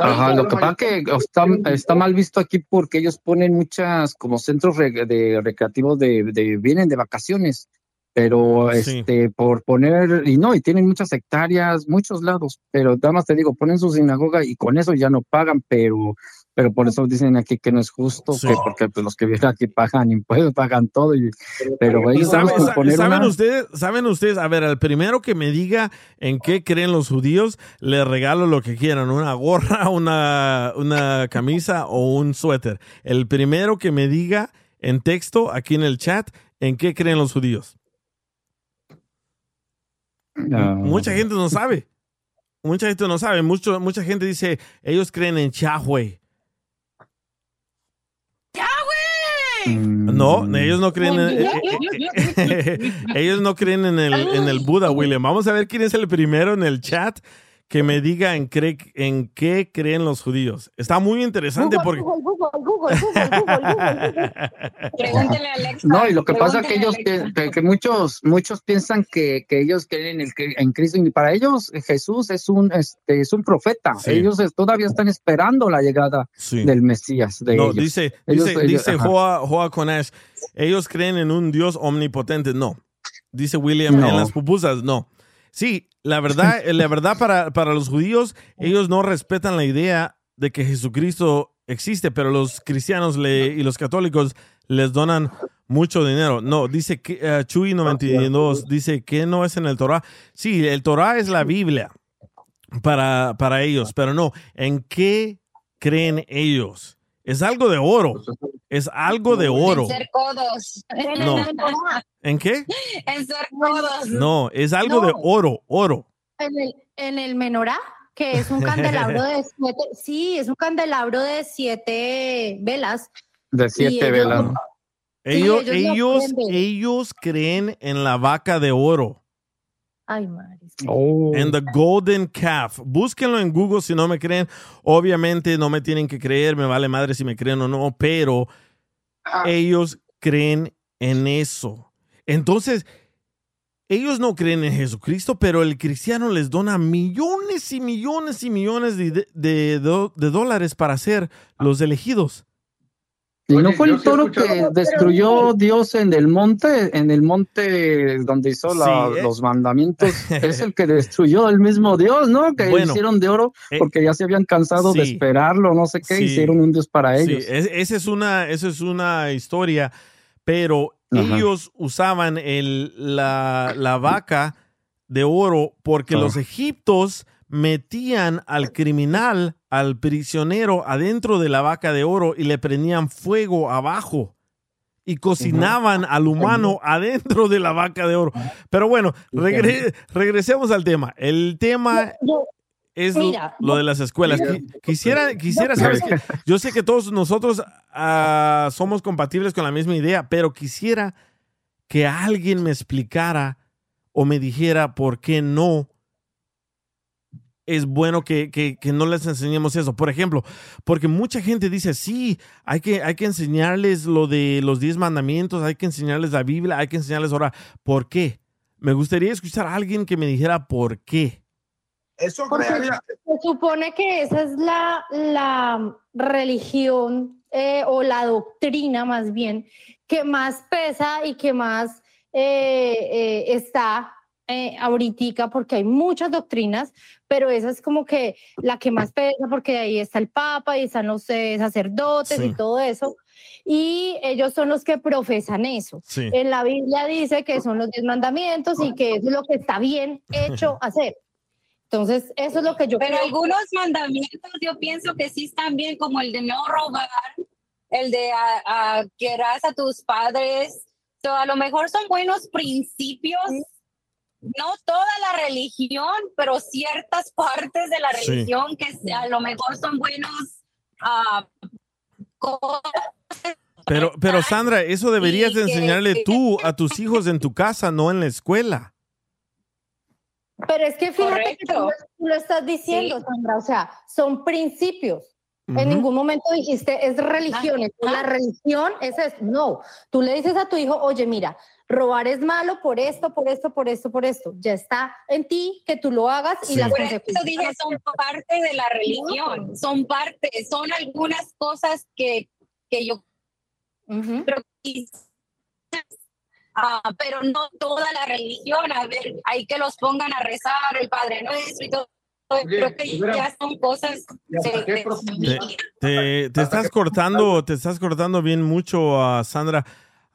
Ajá, lo que pasa que está, está mal visto aquí porque ellos ponen muchas como centros de recreativos de, de vienen de vacaciones, pero Sí. este por poner y no y tienen muchas hectáreas, muchos lados, pero nada más te digo ponen su sinagoga y con eso ya no pagan, pero pero por eso dicen aquí que no es justo, Sí. que porque pues, los que vienen aquí pagan impuestos, pagan todo, y, pero ¿Y ellos sabe- vamos a sa- poner ¿Saben una- ustedes? ¿Saben ustedes? A ver, al primero que me diga en qué creen los judíos, le regalo lo que quieran, una gorra, una, una camisa o un suéter. El primero que me diga en texto, aquí en el chat, en qué creen los judíos. Ah. Mucha gente no sabe. Mucha gente no sabe. Mucho, mucha gente dice, ellos creen en Yahweh. No, ellos no creen en, eh, eh, ellos no creen en el, en el Buda, William. Vamos a ver quién es el primero en el chat que me diga en, cre- en qué creen los judíos. Está muy interesante porque... Google, Google, Google, Google, Google, Google. Pregúntele a Alexa. No, y lo que pasa es que ellos, que, muchos, muchos piensan que, que ellos creen en, el, en Cristo y para ellos Jesús es un, este, es un profeta. Sí. Ellos todavía están esperando la llegada Sí. del Mesías. De No, ellos. dice, Ellos- dice, ellos- dice. Joa, Joa Conash, ellos creen en un Dios omnipotente. No. Dice William, No. en las pupusas, no. Sí, la verdad, la verdad para, para los judíos, ellos no respetan la idea de que Jesucristo existe, pero los cristianos le- y los católicos les donan mucho dinero. No, dice que eh, Chuy 92, dice que no es en el Torah. Sí, el Torah es la Biblia para, para ellos, pero no, ¿en qué creen ellos? Es algo de oro, es algo de oro. En ser codos. No. ¿En qué? en ser codos. No, es algo No. de oro, oro. En el, en el menorá, que es un candelabro de siete, sí, es un candelabro de siete velas. de siete velas. Ellos, ellos ellos creen en la vaca de oro, Ay, madre. Oh. en the golden calf. Búsquenlo en Google si no me creen. Obviamente no me tienen que creer, me vale madre si me creen o no, pero ellos creen en eso. Entonces, ellos no creen en Jesucristo, pero el cristiano les dona millones y millones y millones de, de- de do- de dólares para ser los elegidos. Y no fue el toro que destruyó Dios en el monte, en el monte donde hizo la- Sí, eh. los mandamientos. Es el que destruyó el mismo Dios, ¿no? Que Bueno, hicieron de oro eh, porque ya se habían cansado de esperarlo, no sé qué, hicieron un Dios para ellos. es- esa es una, esa es una historia, pero Ajá. ellos usaban el, la, la vaca de oro porque Ah. los egiptos metían al criminal, al prisionero adentro de la vaca de oro y le prendían fuego abajo y cocinaban al humano adentro de la vaca de oro. Pero bueno, regre- regresemos al tema. El tema es Mira, lo de las escuelas. Qui- Quisiera, quisiera saber, que- yo sé que todos nosotros ah, somos compatibles con la misma idea, pero quisiera que alguien me explicara o me dijera por qué no es bueno que, que- que no les enseñemos eso. Por ejemplo, porque mucha gente dice, sí, hay que, hay que enseñarles lo de los diez mandamientos, hay que enseñarles la Biblia, hay que enseñarles ahora. ¿Por qué? Me gustaría escuchar a alguien que me dijera por qué. Eso Porque crearía, se supone que esa es la, la religión eh, o la doctrina más bien que más pesa y que más eh, eh, está eh, ahoritica porque hay muchas doctrinas, pero esa es como que la que más pesa porque ahí está el Papa y están los eh, sacerdotes Sí. y todo eso. Y ellos son los que profesan eso. Sí. En la Biblia dice que son los diez mandamientos y que es lo que está bien hecho hacer. Entonces, eso es lo que yo Pero creo. algunos mandamientos yo pienso que sí están bien, como el de no robar, el de a, a querrás a tus padres. So, a lo mejor son buenos principios, no toda la religión, pero ciertas partes de la Sí. religión que a lo mejor son buenos ah, cosas. Pero, pero Sandra, eso deberías de Y que- enseñarle tú a tus hijos en tu casa, no en la escuela. Pero es que fíjate que tú, Correcto. lo- tú lo estás diciendo, Sí. Sandra, o sea, son principios. Ujú. En ningún momento dijiste es religión, es la religión es esto. No, tú le dices a tu hijo, oye, mira, robar es malo por esto, por esto, por esto, por esto. Ya está en ti que tú lo hagas y Sí. las Por eso consecuencias. dije, son parte de la religión, son parte, son algunas cosas que, que yo creo que Ah, pero no toda la religión, a ver, hay que los pongan a rezar el Padre Nuestro y todo. Creo que ya son cosas familia. Te, te estás cortando, te estás cortando bien mucho, a Sandra.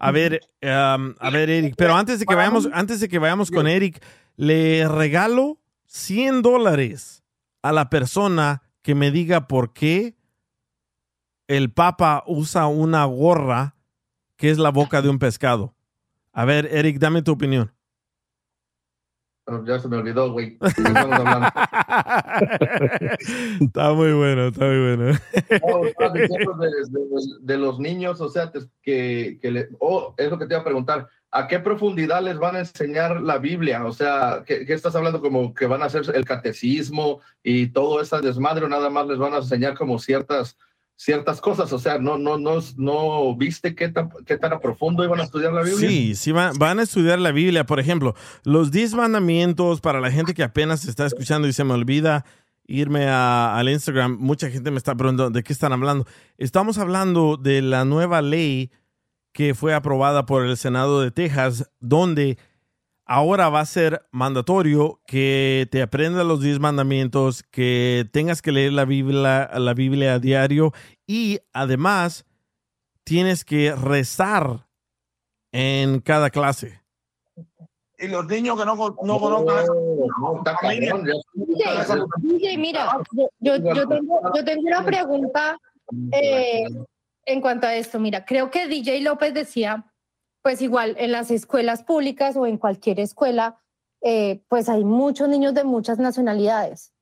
A ver, um, a ver, Eric, pero antes de que vayamos, antes de que vayamos con Eric, le regalo 100 dólares a la persona que me diga por qué el Papa usa una gorra que es la boca de un pescado. A ver, Eric, dame tu opinión. Ya se me olvidó, güey. Está muy bueno, está muy bueno. No, estabas diciendo de, de- de los niños, o sea, te- que, que le, oh, es lo que te iba a preguntar, ¿a qué profundidad les van a enseñar la Biblia? O sea, ¿qué, qué estás hablando? Como que van a hacer el catecismo y todo ese desmadre, o nada más les van a enseñar como ciertas ciertas cosas, o sea, no, no, no, no viste qué tan, qué tan a profundo iban a estudiar la Biblia. Sí, sí van, van a estudiar la Biblia. Por ejemplo, los 10 mandamientos para la gente que apenas está escuchando y se me olvida irme a- al Instagram. Mucha gente me está preguntando de qué están hablando. Estamos hablando de la nueva ley que fue aprobada por el Senado de Texas, donde ahora va a ser mandatorio que te aprendas los 10 mandamientos, que tengas que leer la Biblia, la Biblia a diario y además tienes que rezar en cada clase. y los niños que no, no conozcan. Oh, DJ, DJ, mira, yo, yo, yo tengo, yo tengo una pregunta eh, en cuanto a esto. Mira, creo que DJ López decía, pues igual en las escuelas públicas o en cualquier escuela, eh, pues hay muchos niños de muchas nacionalidades,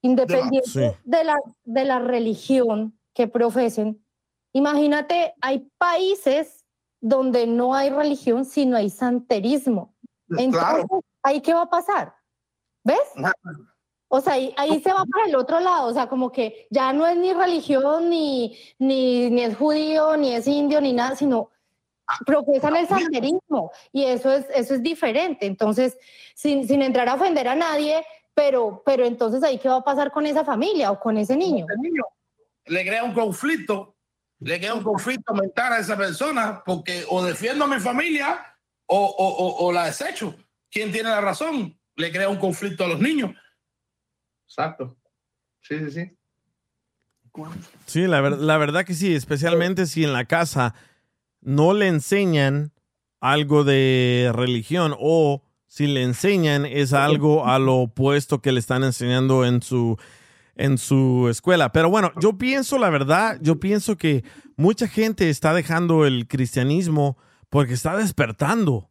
independiente Sí. de, la, de la religión que profesen. Imagínate, hay países donde no hay religión, sino hay santerismo. Entonces, Claro. ¿ahí qué va a pasar? ¿Ves? O sea, ahí, ahí se va para el otro lado, o sea, como que ya no es ni religión, ni, ni, ni es judío, ni es indio, ni nada, sino profesan el santerismo y eso es, eso es diferente. Entonces, sin, sin entrar a ofender a nadie, pero, pero entonces ahí qué va a pasar con esa familia o con ese niño. Ese niño le crea un conflicto, le crea un conflicto mental a esa persona porque o defiendo a mi familia o, o, o, o la desecho. ¿Quién tiene la razón? Le crea un conflicto a los niños. Exacto. Sí, sí, sí. Sí, la, ver- la verdad que sí, especialmente si en la casa no le enseñan algo de religión o si le enseñan es algo a lo opuesto que le están enseñando en su en su escuela. Pero bueno, yo pienso la verdad, yo pienso que mucha gente está dejando el cristianismo porque está despertando.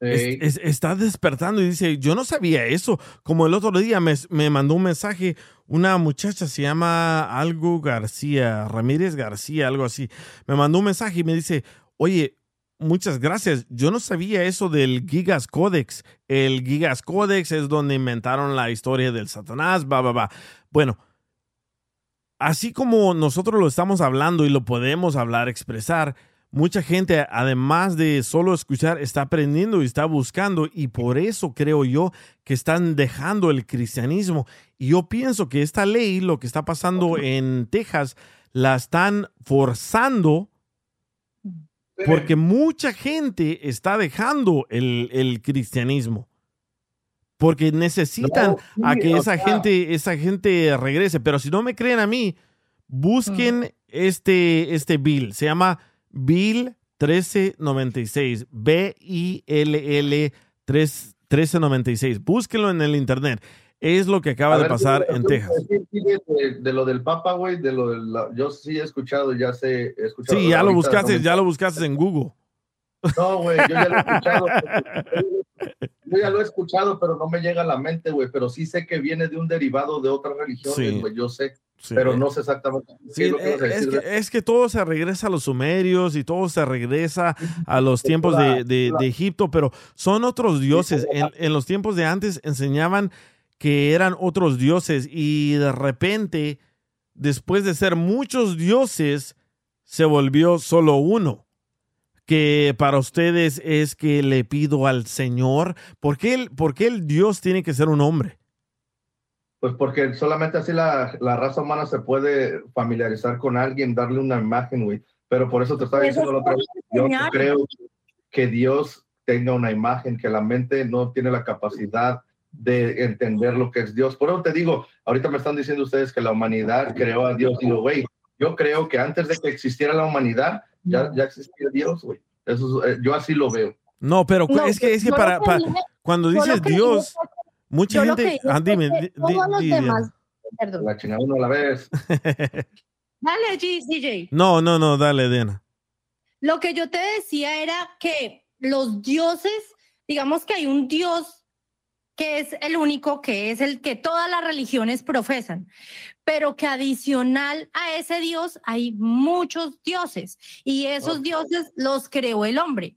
Es- está despertando y dice, yo no sabía eso. Como el otro día me, me mandó un mensaje una muchacha, se llama algo García, Ramírez García, algo así. Me mandó un mensaje y me dice, oye, muchas gracias. Yo no sabía eso del Gigas Codex. El Gigas Codex es donde inventaron la historia del Satanás, va, va, va. Bueno, así como nosotros lo estamos hablando y lo podemos hablar, expresar, mucha gente, además de solo escuchar, está aprendiendo y está buscando y por eso creo yo que están dejando el cristianismo. Y yo pienso que esta ley, lo que está pasando en Texas, la están forzando porque mucha gente está dejando el, el cristianismo. Porque necesitan a que esa gente, esa gente regrese. Pero si no me creen a mí, busquen este, este bill. Se llama Bill 1396. B-I-L-L 3 1396. Búsquenlo en el internet. Es lo que acaba A de ver, pasar ¿tú- en Texas. De, de lo del Papa, güey, de lo del... Yo sí he escuchado, ya sé, he escuchado. Sí, ya lo buscaste, ya lo buscaste en Google. No, güey, yo ya lo he escuchado. Yo ya lo he escuchado, pero no me llega a la mente, güey. Pero sí sé que viene de un derivado de otras religiones, Sí. güey. Yo sé, Sí. pero no sé exactamente Sí, es que eh, es, que, es que todo se regresa a los sumerios y todo se regresa a los tiempos de, de- de Egipto, pero son otros dioses. En, en los tiempos de antes enseñaban que eran otros dioses y de repente, después de ser muchos dioses, se volvió solo uno. Que para ustedes es que le pido al Señor. ¿Por qué el, por qué el Dios tiene que ser un hombre? Pues porque solamente así la, la raza humana se puede familiarizar con alguien, darle una imagen, güey. Pero por eso te estaba diciendo la otra vez. Yo no creo que Dios tenga una imagen, que la mente no tiene la capacidad de entender lo que es Dios. Por eso te digo, ahorita me están diciendo ustedes que la humanidad creó a Dios. Digo, güey, yo creo que antes de que existiera la humanidad, ya, ya existía Dios, güey. Eso es- eh, yo así lo veo. No, pero No, es que, es que para, que para- dije- cuando dices Dios, mucha gente. Ah, dime, que di- todos di- los di- demás- Perdón. La chingada uno a la vez. Dale, G- CJ. No, no, no, dale, Dena. Lo que yo te decía era que los dioses, digamos que hay un dios que es el único, que es el que todas las religiones profesan, pero que adicional a ese dios hay muchos dioses y esos dioses los creó el hombre.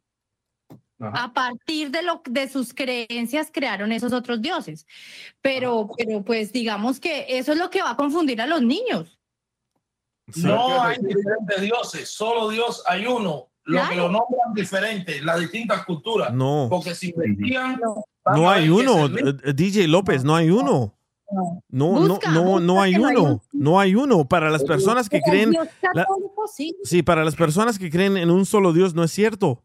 Ajá. A partir de lo de sus creencias crearon esos otros dioses. Pero, pero pues digamos que eso es lo que va a confundir a los niños. No hay diferentes dioses, solo Dios hay uno. Lo que lo nombran diferente, las distintas culturas. No, Porque si No. hay uno. DJ López, no hay uno. No. No, no, Busca, no, no no hay uno. un- No hay uno. Para las personas que creen, la- sí. para las personas que creen en un solo Dios, no es cierto.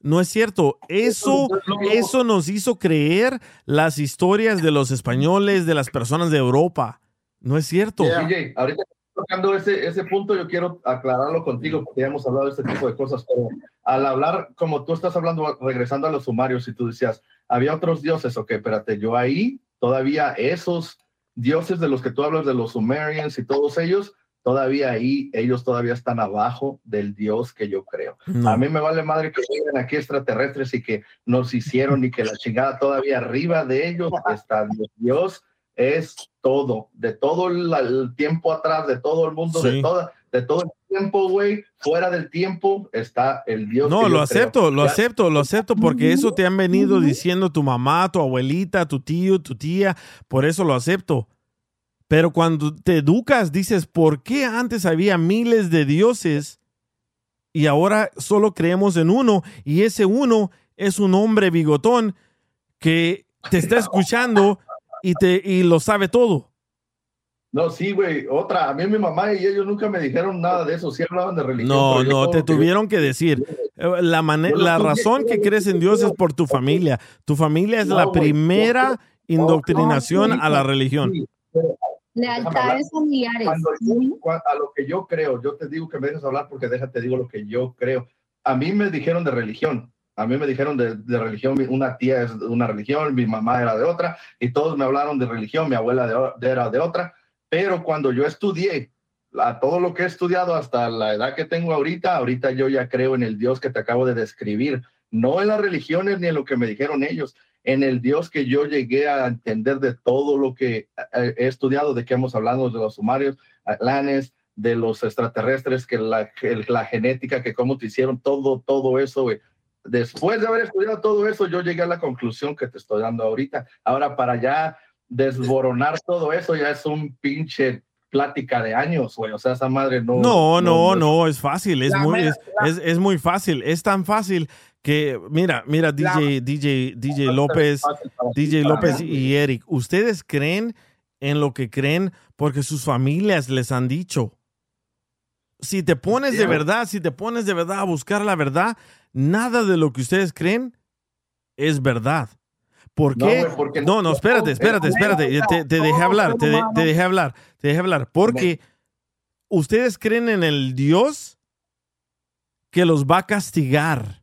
No es cierto. Eso, eso nos hizo creer las historias de los españoles, de las personas de Europa. No es cierto. DJ, ahorita tocando ese, ese punto, yo quiero aclararlo contigo, porque ya hemos hablado de este tipo de cosas, pero al hablar, como tú estás hablando, regresando a los sumarios, y tú decías, había otros dioses, ok, espérate, yo ahí, todavía esos dioses de los que tú hablas, de los sumerians y todos ellos, todavía ahí, ellos todavía están abajo del dios que yo creo. No. A mí me vale madre que vengan aquí extraterrestres y que nos hicieron y que la chingada todavía arriba de ellos está Dios. Es todo, de todo el, el tiempo atrás, de todo el mundo, Sí. de, toda, de todo el tiempo, güey, fuera del tiempo está el Dios. No, que lo creo. acepto, lo Ya- acepto, lo acepto, porque eso te han venido diciendo tu mamá, tu abuelita, tu tío, tu tía, por eso lo acepto. Pero cuando te educas, dices, ¿por qué antes había miles de dioses y ahora solo creemos en uno? Y ese uno es un hombre bigotón que te está escuchando y, te, y lo sabe todo. No, sí, güey, otra. A mí mi mamá y ellos nunca me dijeron nada de eso. Sí hablaban de religión. No, no, te que- tuvieron que decir. Eh, La, la razón que crees en Dios es por tu familia. Tu familia es No, la primera indoctrinación no, sí, a la religión. sí, pero Lealtades familiares. Cuando yo- cua- a lo que yo creo, yo te digo que me dejes hablar porque déjate digo lo que yo creo. A mí me dijeron de religión, a mí me dijeron de, religión, una tía es de una religión, mi mamá era de otra, y todos me hablaron de religión, mi abuela era de otra, pero cuando yo estudié, a todo lo que he estudiado hasta la edad que tengo ahorita, ahorita yo ya creo en el Dios que te acabo de describir, no en las religiones ni en lo que me dijeron ellos, en el Dios que yo llegué a entender de todo lo que eh, he estudiado, de que hemos hablado de los sumarios, atlanes, de los extraterrestres, que la, genética, que cómo te hicieron todo, todo eso, güey. Después de haber estudiado todo eso, yo llegué a la conclusión que te estoy dando ahorita. Ahora, para ya desboronar todo eso, ya es un pinche plática de años, güey. O sea, esa madre no. No, no, no, es fácil, es muy, es, es, es muy fácil, es tan fácil que, mira, mira, DJ, DJ, DJ López, DJ López y Eric, ustedes creen en lo que creen porque sus familias les han dicho. Si te pones de verdad, si te pones de verdad a buscar la verdad, nada de lo que ustedes creen es verdad. ¿Por No, qué? güey, porque No, no, espérate, espérate, espérate. Te, te dejé hablar, te, de- te dejé hablar, te dejé hablar. Porque ustedes creen en el Dios que los va a castigar.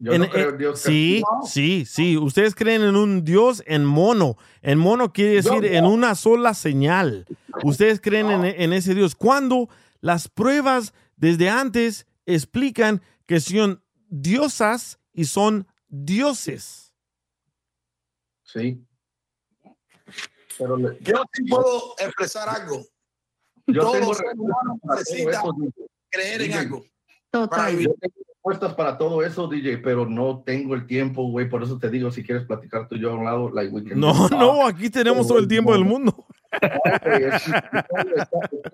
Yo En- no creo eh, en Dios. sí, sí, sí. Ustedes creen en un Dios en mono. En mono quiere decir en una sola señal. Ustedes creen en, en ese Dios. Cuando las pruebas desde antes explican que son diosas y son dioses. Sí. Pero le- Yo sí puedo expresar algo. yo Todos tengo necesitan eso, creer en DJ. algo. Total. Yo tengo respuestas para todo eso, DJ, pero no tengo el tiempo, güey. Por eso te digo, si quieres platicar tú y yo a un lado, like we can No, no, aquí tenemos todo el tiempo del mundo.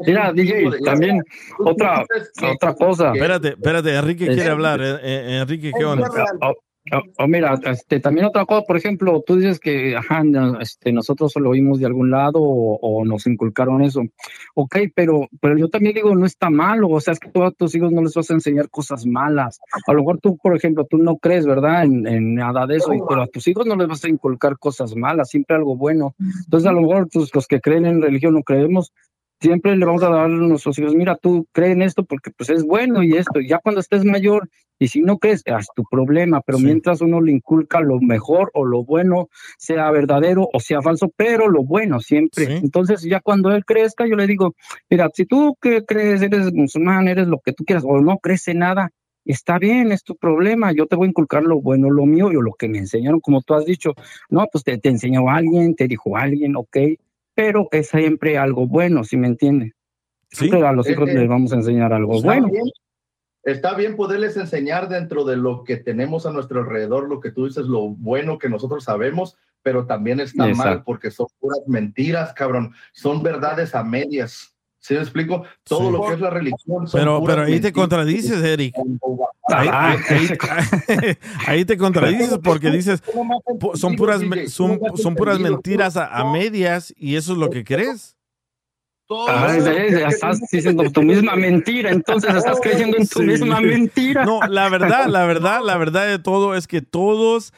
Mira, DJ, también otra, otra cosa. Espérate, espérate, Enrique quiere hablar. eh, eh, Enrique, ¿qué onda? O, o- mira, este, también otra cosa, por ejemplo, tú dices que ajá, no, este, nosotros lo oímos de algún lado o, nos inculcaron eso. Ok, pero, pero yo también digo, no está malo, o sea, es que tú a tus hijos no les vas a enseñar cosas malas. A lo mejor tú, por ejemplo, tú no crees, ¿verdad? En, en nada de eso, pero a tus hijos no les vas a inculcar cosas malas, siempre algo bueno. Entonces, a lo mejor pues, los que creen en religión o creemos, siempre le vamos a dar a nuestros hijos, mira, tú crees en esto porque pues es bueno y esto, ya cuando estés mayor, y si no crees, es tu problema, pero Sí. mientras uno le inculca lo mejor o lo bueno, sea verdadero o sea falso, pero lo bueno siempre. Sí. Entonces, ya cuando él crezca, yo le digo, mira, si tú que crees, eres musulmán, eres lo que tú quieras, o no crees en nada, está bien, es tu problema, yo te voy a inculcar lo bueno, lo mío y lo que me enseñaron, como tú has dicho, no, pues te, te enseñó alguien, te dijo alguien, ok, pero es siempre algo bueno, si me entiendes. Sí. Siempre a los Eh, hijos eh, les vamos a enseñar algo Está bueno. bien, Está bien poderles enseñar dentro de lo que tenemos a nuestro alrededor, lo que tú dices, lo bueno que nosotros sabemos, pero también está mal porque son puras mentiras, cabrón. Son verdades a medias. ¿Sí me explico? Todo Sí. lo que es la religión. son Pero, puras pero ahí te contradices, Eric. Ahí, Ah, ahí- ahí- ahí te contradices porque dices, son puras, son, son puras mentiras a, a medias y eso es lo que crees. Ah, estás diciendo tu misma mentira, entonces estás creyendo en tu Sí. misma mentira. No, la verdad, la verdad, la verdad de todo es que todos,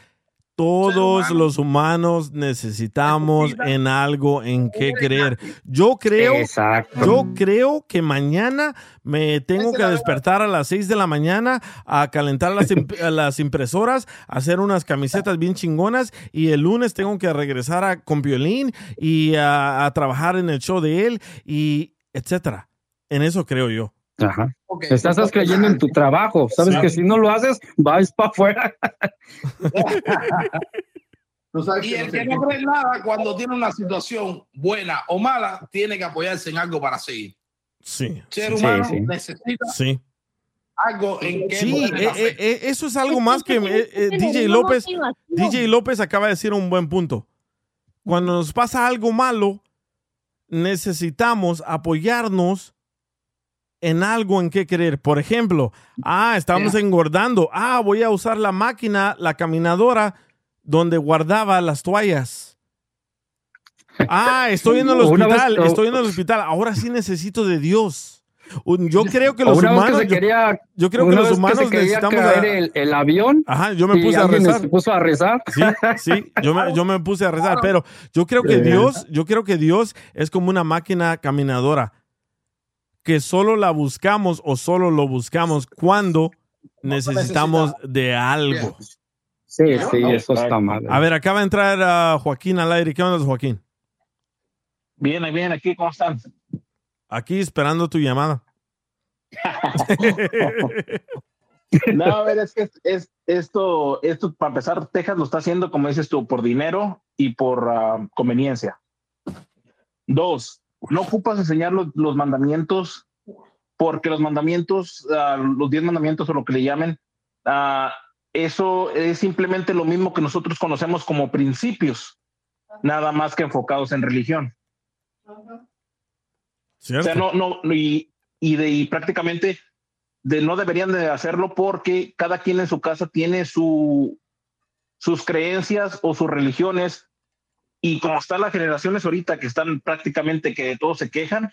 todos humano. los humanos necesitamos en algo en qué creer. Yo creo, Exacto. yo creo que mañana me tengo que despertar a las 6 de la mañana a calentar las, imp- a las impresoras, hacer unas camisetas bien chingonas y el lunes tengo que regresar a, con violín y a, a trabajar en el show de él y etcétera. En eso creo yo. Ajá. Ok. Estás creyendo en tu trabajo. Sabes que si no lo haces, vas para afuera. Sabes Y que el no que no cree nada, cuando tiene una situación buena o mala, tiene que apoyarse en algo para seguir. Sí, El ser Sí, humano sí. necesita sí. algo en que Sí, eh, eh, eh, eso es algo más que eh, eh, DJ López. DJ López acaba de decir un buen punto. Cuando nos pasa algo malo, necesitamos apoyarnos en algo en qué creer. Por ejemplo, ah, estamos engordando. Ah, voy a usar la máquina, la caminadora, donde guardaba las toallas. Ah, estoy en el vez- hospital, estoy en el hospital. Ahora sí necesito de Dios. Yo creo que los que humanos, yo, creo que los humanos quería necesitamos. a- el, el avión Ajá, yo me puse a rezar. se puso a rezar. Sí, sí, yo me, yo me puse a rezar, pero yo creo que. Dios, yo creo que Dios es como una máquina caminadora que solo la buscamos o solo lo buscamos cuando necesitamos de algo. Sí, sí, eso está mal. A ver, acaba de entrar a Joaquín al aire. ¿Qué onda, Joaquín? Bien, bien, aquí, ¿cómo están? Aquí esperando tu llamada. No, a ver, es que es, es- esto, esto, para empezar, Texas lo está haciendo, como dices tú, por dinero y por ah, conveniencia. Dos, no ocupas enseñar los, los mandamientos porque los mandamientos, ah, los diez mandamientos o lo que le llamen, ah, eso es simplemente lo mismo que nosotros conocemos como principios, nada más que enfocados en religión. O sea, no, no, y, y, de, y prácticamente de, no deberían de hacerlo porque cada quien en su casa tiene su, sus creencias o sus religiones y como están las generaciones ahorita que están prácticamente que todos se quejan,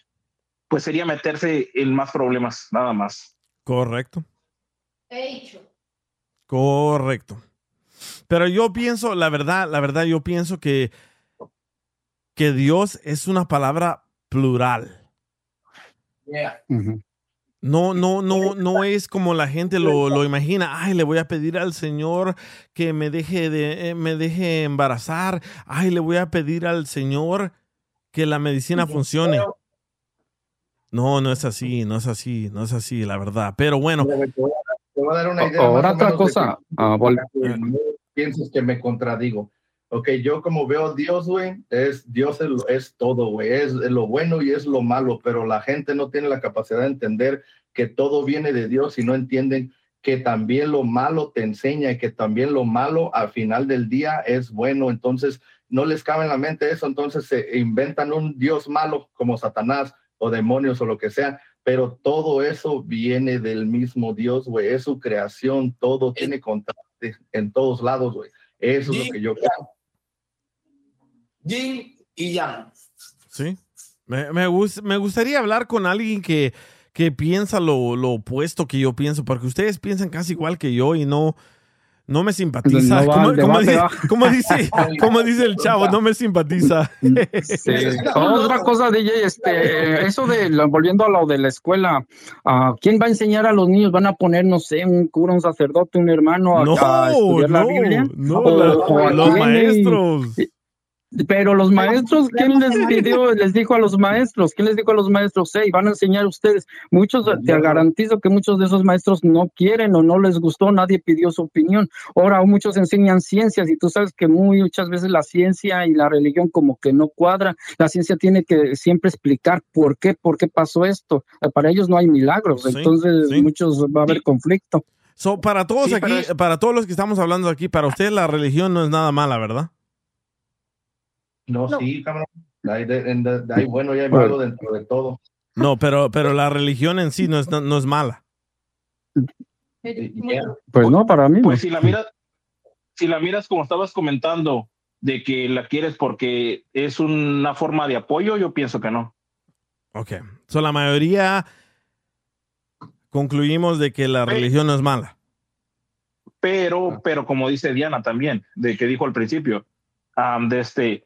pues sería meterse en más problemas, nada más. Correcto. Correcto. Pero yo pienso, la verdad, la verdad, yo pienso que, que Dios es una palabra plural. No, no, no, no es como la gente lo, lo, imagina. Ay, le voy a pedir al Señor que me deje de, eh, me deje embarazar. Ay, le voy a pedir al Señor que la medicina funcione. No, no es así, no es así, no es así, la verdad. Pero bueno. Te voy a dar una idea. Ahora otra cosa. Ah, no pienses que me contradigo. Ok, yo como veo a Dios, güey, es Dios es, es todo, güey, es, lo bueno y es lo malo, pero la gente no tiene la capacidad de entender que todo viene de Dios y no entienden que también lo malo te enseña y que también lo malo al final del día es bueno. Entonces, no les cabe en la mente eso, entonces se inventan un Dios malo como Satanás o demonios o lo que sea, pero todo eso viene del mismo Dios, güey, es su creación, todo tiene contraste en todos lados, güey. Eso es lo que yo creo. Jin y Yang. Sí. Me, me, me, gustaría hablar con alguien que, que piensa lo, lo, opuesto que yo pienso, porque ustedes piensan casi igual que yo y no, no me simpatiza. No ¿Cómo, cómo, dice, ¿cómo, dice, ¿Cómo, dice, el chavo? No me simpatiza. Sí. Otra cosa, DJ, este, eso de, volviendo a lo de la escuela, uh, ¿quién va a enseñar a los niños? ¿Van a poner, no sé, un cura, un sacerdote, un hermano a, no, a estudiar no, la Biblia? No, o, la, o los maestros. Pero los maestros, ¿quién les pidió, les dijo a los maestros? ¿Quién les dijo a los maestros? Hey, van a enseñar ustedes. Muchos, te garantizo que muchos de esos maestros no quieren o no les gustó, nadie pidió su opinión. Ahora muchos enseñan ciencias y tú sabes que muchas veces la ciencia y la religión como que no cuadra. La ciencia tiene que siempre explicar por qué, por qué pasó esto. Para ellos no hay milagros, sí, entonces sí. muchos va a haber conflicto. So, para todos sí, aquí, para todos los que estamos hablando aquí, para usted la religión no es nada mala, ¿verdad? No, no, sí, cabrón. Hay, de, de, de, hay bueno y hay malo dentro de todo. No, pero, pero la religión en sí no es, no es mala. Pues no, para mí. Pues no. si la miras, si la miras como estabas comentando, de que la quieres porque es una forma de apoyo, yo pienso que no. Ok. So, la mayoría concluimos de que la religión no es mala. Pero, pero como dice Diana también, de que dijo al principio, um, de este,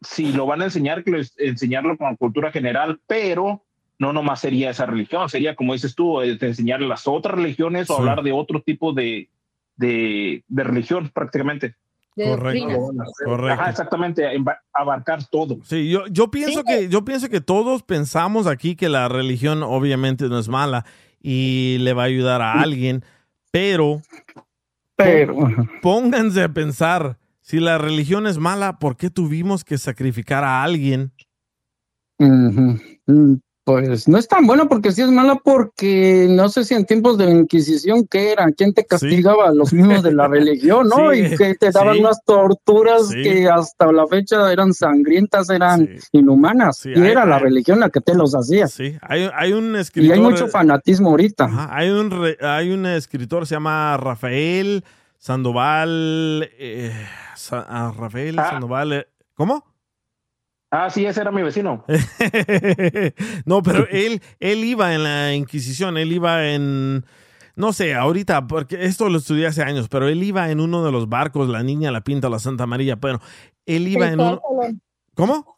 si lo van a enseñar, que enseñarlo con cultura general, pero no nomás sería esa religión, sería como dices tú, de enseñar las otras religiones o hablar de otro tipo de, de, de religión prácticamente. Correcto. Correcto. Ajá, exactamente, abarcar todo. Sí, yo, yo pienso sí. que yo pienso que todos pensamos aquí que la religión obviamente no es mala y le va a ayudar a alguien, pero, pero pónganse a pensar si la religión es mala, ¿por qué tuvimos que sacrificar a alguien? Uh -huh. Pues no es tan bueno porque sí es mala porque no sé si en tiempos de la Inquisición qué era, quién te castigaba, sí. los mismos de la religión, ¿no? Sí, y que te daban sí. unas torturas que hasta la fecha eran sangrientas, eran inhumanas. y hay, era la religión la que te los hacía. Sí, hay, hay un escritor. Y hay mucho fanatismo ahorita. Ajá, hay, un, hay un escritor, se llama Rafael Sandoval. Eh, Sa Rafael ah. Sandoval. Eh, ¿Cómo? Ah, sí, ese era mi vecino. no, pero él, él iba en la Inquisición, él iba en, no sé, ahorita, porque esto lo estudié hace años, pero él iba en uno de los barcos, la Niña, la Pinta, la Santa María, bueno, él iba Cristóbal en un... Colón. ¿Cómo?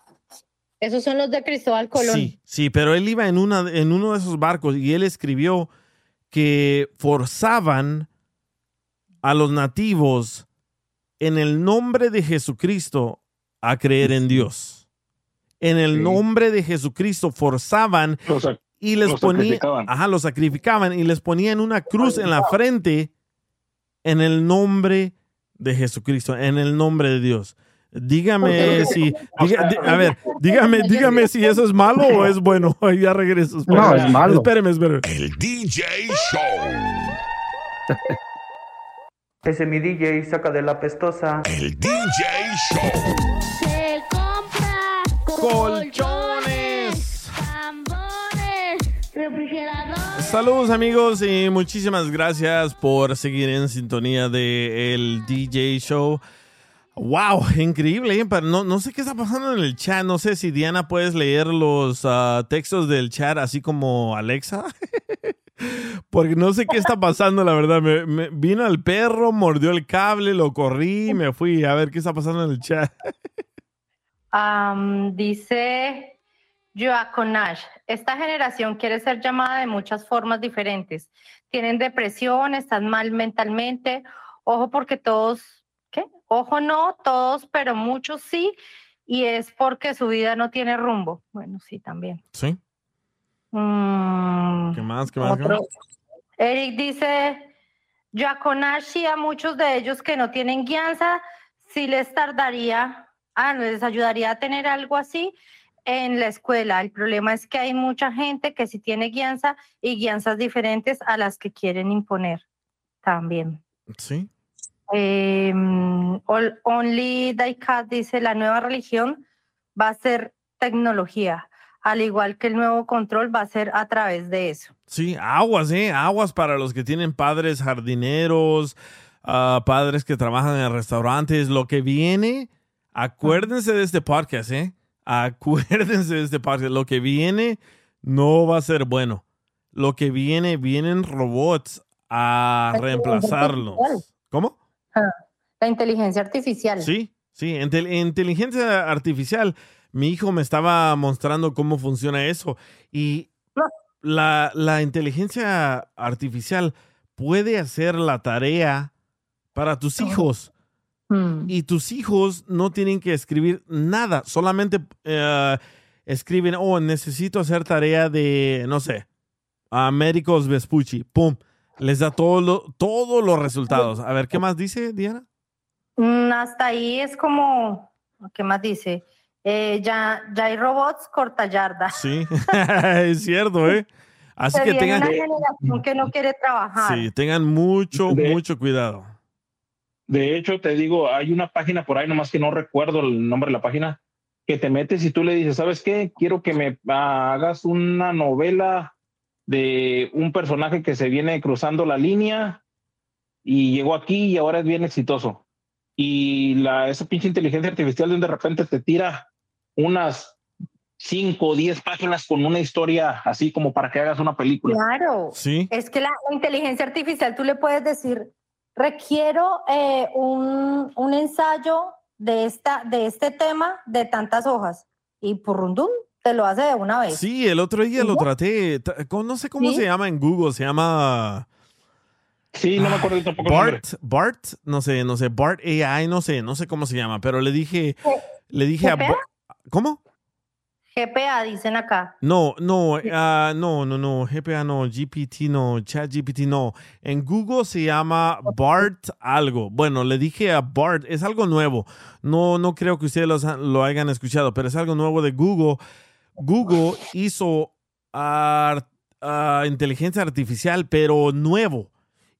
Esos son los de Cristóbal Colón. Sí, sí, pero él iba en, una, en uno de esos barcos y él escribió que forzaban a los nativos en el nombre de Jesucristo a creer en Dios en el sí. nombre de Jesucristo forzaban los, y les ponían, sacrificaban. ajá, los sacrificaban y les ponían una cruz en la frente en el nombre de Jesucristo, en el nombre de Dios. Dígame si, diga, a ver, dígame, dígame si eso es malo o es bueno. ya regreso. Espérame. No, es malo. Espéreme, espéreme. El DJ Show. Ese mi DJ saca de la pestosa. El DJ Show. Se compra colchones. Saludos amigos y muchísimas gracias por seguir en sintonía de el DJ Show. Wow, increíble. ¿eh? No, no sé qué está pasando en el chat. No sé si Diana puedes leer los ah, textos del chat así como Alexa. Porque no sé qué está pasando, la verdad. Me, me- vino el perro, mordió el cable, lo corrí, me fui a ver qué está pasando en el chat. Am, dice Joaconash, esta generación quiere ser llamada de muchas formas diferentes. Tienen depresión, están mal mentalmente. Ojo porque todos, ¿qué? Ojo no, todos, pero muchos sí. Y es porque su vida no tiene rumbo. Bueno, sí, también. ¿Sí? Mm, ¿Qué más? ¿Qué más? ¿Qué otro. más? Eric dice, Yaconashi a muchos de ellos que no tienen guianza, sí les tardaría, ah, les ayudaría a tener algo así en la escuela. El problema es que hay mucha gente que sí tiene guianza y guianzas diferentes a las que quieren imponer también. Sí. Eh, Ol- Only Daikat dice, la nueva religión va a ser tecnología, al igual que el nuevo control va a ser a través de eso. Sí, aguas, ¿eh? Aguas para los que tienen padres jardineros, ah, padres que trabajan en restaurantes. Lo que viene, acuérdense de este podcast, ¿eh? Acuérdense de este podcast. Lo que viene no va a ser bueno. Lo que viene, vienen robots a reemplazarlos. ¿Cómo? Ah, La inteligencia artificial. Sí, sí, intel- inteligencia artificial. Mi hijo me estaba mostrando cómo funciona eso y la, la inteligencia artificial puede hacer la tarea para tus hijos y tus hijos no tienen que escribir nada, solamente eh, escriben, oh, necesito hacer tarea de, no sé, a médicos Vespucci, pum, les da todo lo- todos los resultados. A ver, ¿qué más dice Diana? Mm, hasta ahí es como, ¿qué más dice? Eh, ya, ya hay robots corta yarda. Sí, es cierto, ¿eh? Así Se que tengan, una generación que no quiere trabajar. sí, tengan mucho, De- mucho cuidado. De hecho, te digo, hay una página por ahí, nomás que no recuerdo el nombre de la página, que te metes y tú le dices, ¿sabes qué? Quiero que me hagas una novela de un personaje que se viene cruzando la línea y llegó aquí y ahora es bien exitoso. Y la, esa pinche inteligencia artificial de repente te tira unas 5 o 10 páginas con una historia así como para que hagas una película. Claro. Sí. Es que la, la inteligencia artificial tú le puedes decir, requiero eh, un, un ensayo de, esta, de este tema de tantas hojas. Y purrundum, te lo hace de una vez. Sí, el otro día lo traté, no sé cómo Sí. se llama en Google, se llama... Sí, no me acuerdo tampoco. Bart, Bart, no sé, no sé, Bart AI, no sé, no sé cómo se llama, pero le dije, le dije a... Bart- ¿Cómo? GPA dicen acá. No, no, ah, no, no, no, GPA no, GPT no, ChatGPT no. En Google se llama Bart algo. Bueno, le dije a Bart, es algo nuevo. No, no creo que ustedes los lo hayan escuchado, pero es algo nuevo de Google. Google hizo ah, inteligencia artificial, pero nuevo.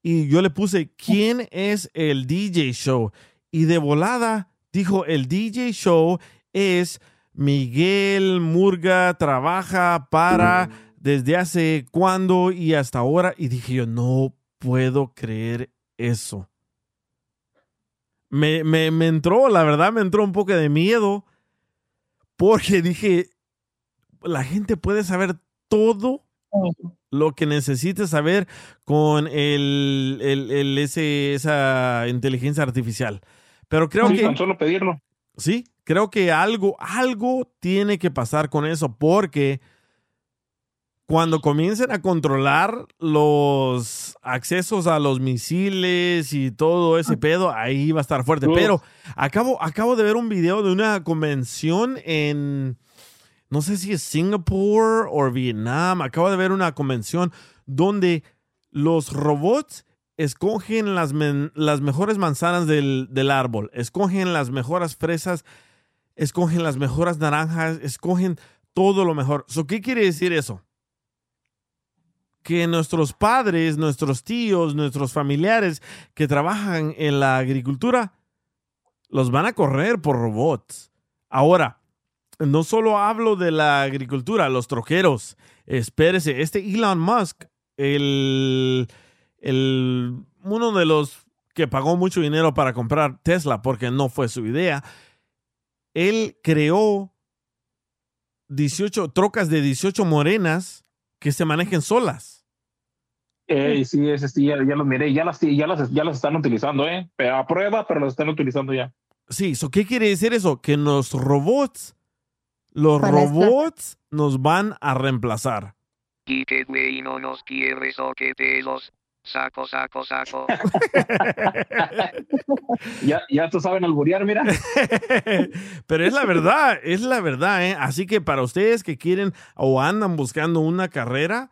Y yo le puse, ¿quién es el DJ Show? Y de volada dijo, el DJ Show es Miguel Murga, trabaja para desde hace cuándo y hasta ahora. Y dije yo, no puedo creer eso. Me, me, me entró, la verdad, me entró un poco de miedo porque dije, la gente puede saber todo lo que necesite saber con el, el- el- ese, esa inteligencia artificial. Pero creo Sí, que... con solo pedirlo. Sí, creo que algo, algo tiene que pasar con eso porque cuando comiencen a controlar los accesos a los misiles y todo ese pedo, ahí va a estar fuerte. Pero acabo, acabo de ver un video de una convención en, no sé si es Singapur o Vietnam, acabo de ver una convención donde los robots escogen las, las mejores manzanas del, del árbol, escogen las mejores fresas, escogen las mejores naranjas, escogen todo lo mejor. So, ¿Qué quiere decir eso? Que nuestros padres, nuestros tíos, nuestros familiares que trabajan en la agricultura, los van a correr por robots. Ahora, no solo hablo de la agricultura, los troqueros. Espérese, este Elon Musk el, el, uno de los que pagó mucho dinero para comprar Tesla porque no fue su idea, él creó 18 trocas de 18 morenas que se manejen solas. Eh, sí, ese sí, ya, ya los miré, ya las, ya, las, ya las están utilizando, ¿eh? Pero a prueba, pero las están utilizando ya. Sí, so, ¿qué quiere decir eso? Que los robots, los robots nos van a reemplazar. Y que güey no nos quieres o que te los saco, saco, saco. Ya, ya tú saben alburear, mira. Pero es la verdad, es la verdad, ¿eh? Así que para ustedes que quieren o andan buscando una carrera,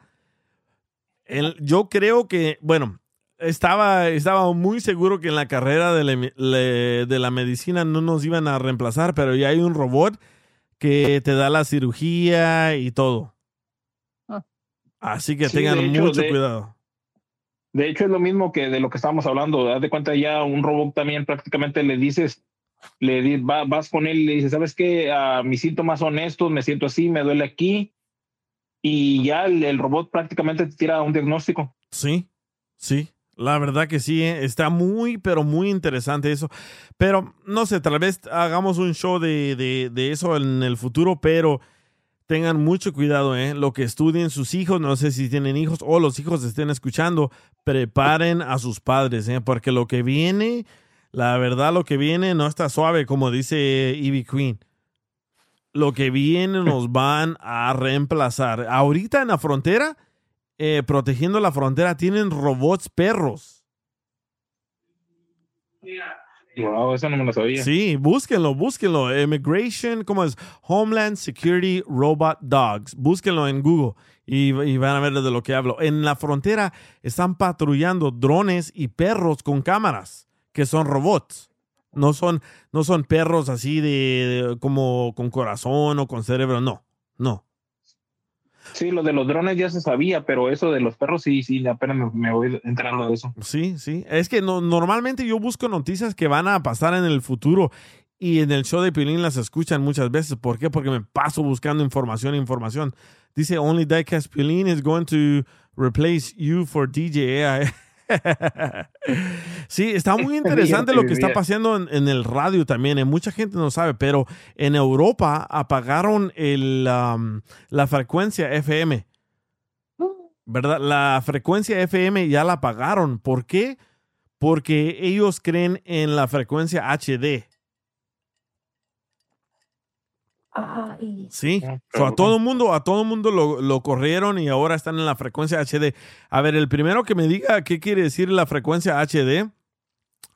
el- yo creo que, bueno, estaba, estaba muy seguro que en la carrera de la, le- de la medicina no nos iban a reemplazar, pero ya hay un robot que te da la cirugía y todo. Ah. Así que Sí, tengan hecho, mucho de- cuidado. De hecho, es lo mismo que de lo que estábamos hablando. Haz de cuenta ya un robot también prácticamente le dices, le di- va- vas con él y le dices, ¿sabes qué? Ah, mis síntomas son estos, me siento así, me duele aquí. Y ya el, el robot prácticamente te tira un diagnóstico. Sí, sí, la verdad que sí, ¿eh? está muy, pero muy interesante eso. Pero no sé, tal vez hagamos un show de, de- de eso en el futuro, pero tengan mucho cuidado, ¿eh? Lo que estudien sus hijos, no sé si tienen hijos o los hijos estén escuchando, preparen a sus padres, ¿eh? Porque lo que viene, la verdad, lo que viene no está suave, como dice Ivy Queen. Lo que viene nos van a reemplazar. Ahorita en la frontera, eh, protegiendo la frontera, tienen robots perros. Wow, eso no me lo sabía. Sí, búsquenlo, búsquenlo. Immigration, ¿cómo es? Homeland Security Robot Dogs. Búsquenlo en Google y, van a ver de lo que hablo. En la frontera están patrullando drones y perros con cámaras, que son robots. No son, no son perros así de- como con corazón o con cerebro, no, no. Sí, lo de los drones ya se sabía, pero eso de los perros sí, sí, apenas me, voy enterando de eso. Sí, sí. Es que no, normalmente yo busco noticias que van a pasar en el futuro y en el show de Piolín las escuchan muchas veces. ¿Por qué? Porque me paso buscando información, información. Dice, only Diecast Piolín is going to replace you for DJ. sí, está muy interesante lo que está pasando en, en el radio también. eh. Mucha gente no sabe, pero en Europa apagaron el, um, la frecuencia FM. ¿verdad? La frecuencia FM ya la apagaron. ¿Por qué? Porque ellos creen en la frecuencia HD. Ay, Sí. So, a todo mundo, a todo mundo lo, lo corrieron y ahora están en la frecuencia HD. A ver, el primero que me diga qué quiere decir la frecuencia HD,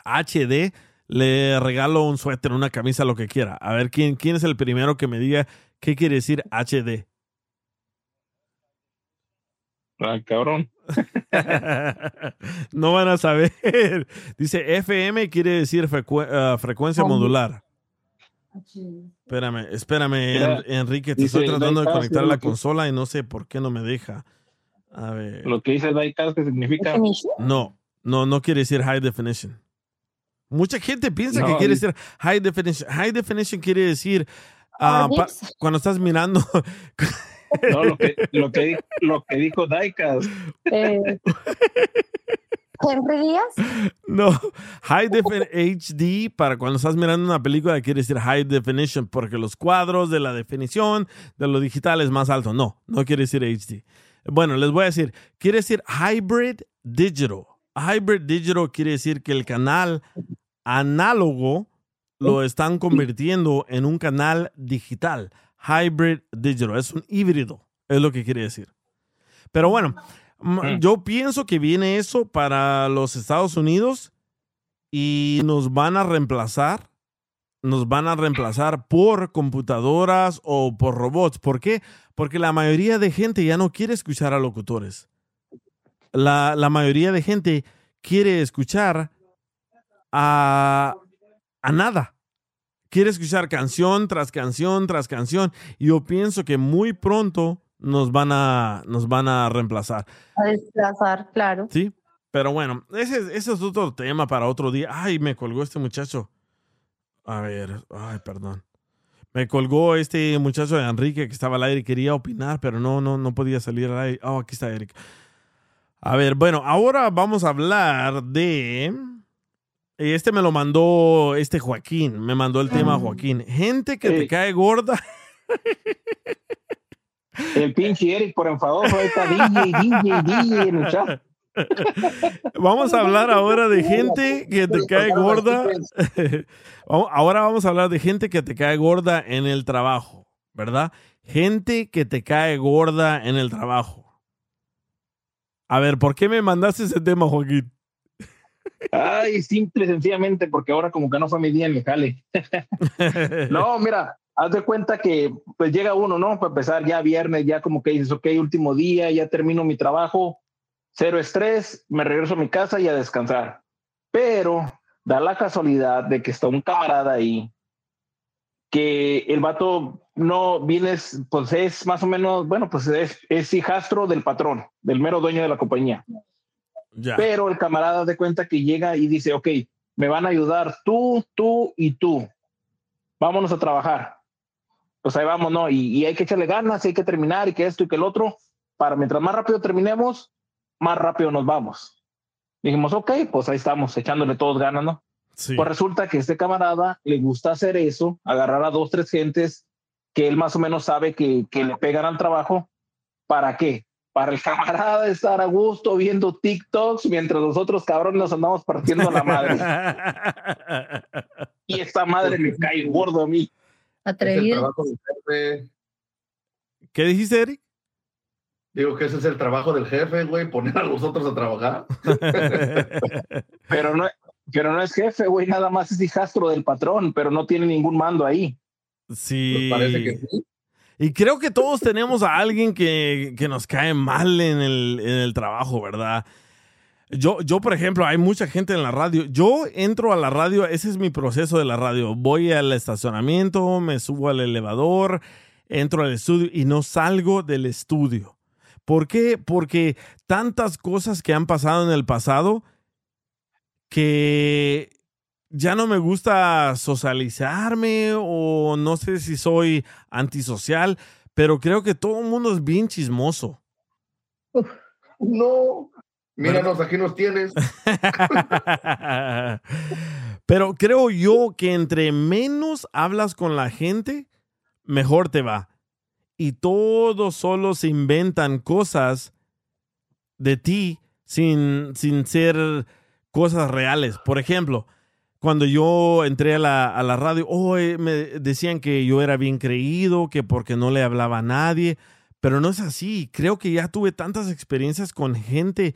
HD, le regalo un suéter, una camisa, lo que quiera. A ver, ¿quién, quién es el primero que me diga qué quiere decir HD? Ah, cabrón. no van a saber. Dice FM quiere decir frecu- ah, frecuencia modular. Espérame, espérame, Mira, Enrique, te dice estoy tratando de conectar a la que- consola y no sé por qué no me deja. A ver. Lo que dice Diecast, ¿qué significa? No, no, no quiere decir high definition. Mucha gente piensa No, que quiere y- decir high definition. High definition quiere decir ah, pa- cuando estás mirando. No, lo que, lo que, lo que dijo Diecast. eh, Henry Díaz. No, High Definition HD para cuando estás mirando una película quiere decir High Definition porque los cuadros de la definición de lo digital es más alto. No, no quiere decir HD. Bueno, les voy a decir, quiere decir Hybrid Digital. Hybrid Digital quiere decir que el canal análogo lo están convirtiendo en un canal digital. Hybrid Digital. Es un híbrido, es lo que quiere decir. Pero bueno, m- yo pienso que viene eso para los Estados Unidos y nos van a reemplazar. Nos van a reemplazar por computadoras o por robots. ¿Por qué? Porque la mayoría de gente ya no quiere escuchar a locutores. La, la mayoría de gente quiere escuchar a, a nada. Quiere escuchar canción tras canción tras canción. Y yo pienso que muy pronto nos van a, nos van a reemplazar. A desplazar, claro. Sí, pero bueno, ese, es- ese es otro tema para otro día. Ay, me colgó este muchacho. A ver, ay, perdón. Me colgó este muchacho de Enrique que estaba al aire y quería opinar, pero no, no, no podía salir al aire. Oh, aquí está Eric. A ver, bueno, ahora vamos a hablar de... Este me lo mandó este Joaquín, me mandó el tema Joaquín. Gente que te cae gorda. El pinche Eric por enfadoso, ahí está DJ, DJ, DJ en el chat. Vamos a hablar ahora de gente que te cae gorda. Ahora vamos a hablar de gente que te cae gorda en el trabajo, ¿verdad? Gente que te cae gorda en el trabajo. A ver, ¿por qué me mandaste ese tema, Joaquín? Ay, simple sencillamente, porque ahora como que no fue mi día en el jale. No, mira, haz de cuenta que pues llega uno, ¿no? Para empezar ya viernes, ya como que dices, ok, último día, ya termino mi trabajo, cero estrés, me regreso a mi casa y a descansar. Pero da la casualidad de que está un camarada ahí, que el vato no vienes, pues es más o menos, bueno, pues es, es hijastro del patrón, del mero dueño de la compañía. Ya. Pero el camarada de cuenta que llega y dice, ok, me van a ayudar tú, tú y tú. Vámonos a trabajar. Pues ahí vamos, ¿no? Y, y hay que echarle ganas, hay que terminar y que esto y que el otro, para mientras más rápido terminemos, más rápido nos vamos. Dijimos, ok, pues ahí estamos, echándole todos ganas, ¿no? Sí. Pues resulta que este camarada le gusta hacer eso, agarrar a dos, tres gentes que él más o menos sabe que, que le pegan al trabajo. ¿Para qué? Para el camarada estar a gusto viendo TikToks mientras nosotros cabrones nos andamos partiendo la madre. Y esta madre me cae gordo a mí. Es el Atrevido. trabajo del jefe. ¿Qué dijiste, Eric? Digo que ese es el trabajo del jefe, güey, poner a los otros a trabajar. Pero no, pero no es jefe, güey, nada más es hijastro del patrón, pero no tiene ningún mando ahí. Sí. Pues parece que sí. Y creo que todos tenemos a alguien que, que nos cae mal en el, en el trabajo, ¿verdad? Yo, yo, por ejemplo, hay mucha gente en la radio. Yo entro a la radio, ese es mi proceso de la radio. Voy al estacionamiento, me subo al elevador, entro al estudio y no salgo del estudio. ¿Por qué? Porque tantas cosas que han pasado en el pasado que ya no me gusta socializarme o no sé si soy antisocial, pero creo que todo el mundo es bien chismoso. No. Míranos, aquí nos tienes. pero creo yo que entre menos hablas con la gente, mejor te va. Y todos solo se inventan cosas de ti sin, sin ser cosas reales. Por ejemplo, cuando yo entré a la, a la radio, oh, eh, me decían que yo era bien creído, que porque no le hablaba a nadie, pero no es así. Creo que ya tuve tantas experiencias con gente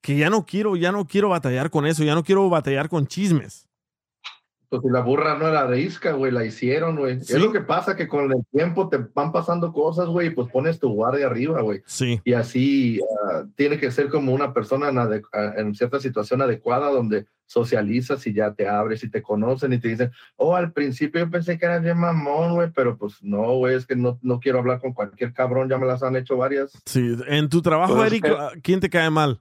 Que ya no quiero, ya no quiero batallar con eso, ya no quiero batallar con chismes. Pues si la burra no era de Isca, güey, la hicieron, güey. Sí. Es lo que pasa, que con el tiempo te van pasando cosas, güey, y pues pones tu guardia arriba, güey. Sí. Y así ah, tiene que ser como una persona en, ah, en cierta situación adecuada donde socializas y ya te abres y te conocen y te dicen, oh, al principio yo pensé que eras bien mamón, güey, pero pues no, güey, es que no, no quiero hablar con cualquier cabrón, ya me las han hecho varias. Sí. En tu trabajo, Pues, Eric, eh, ¿quién te cae mal?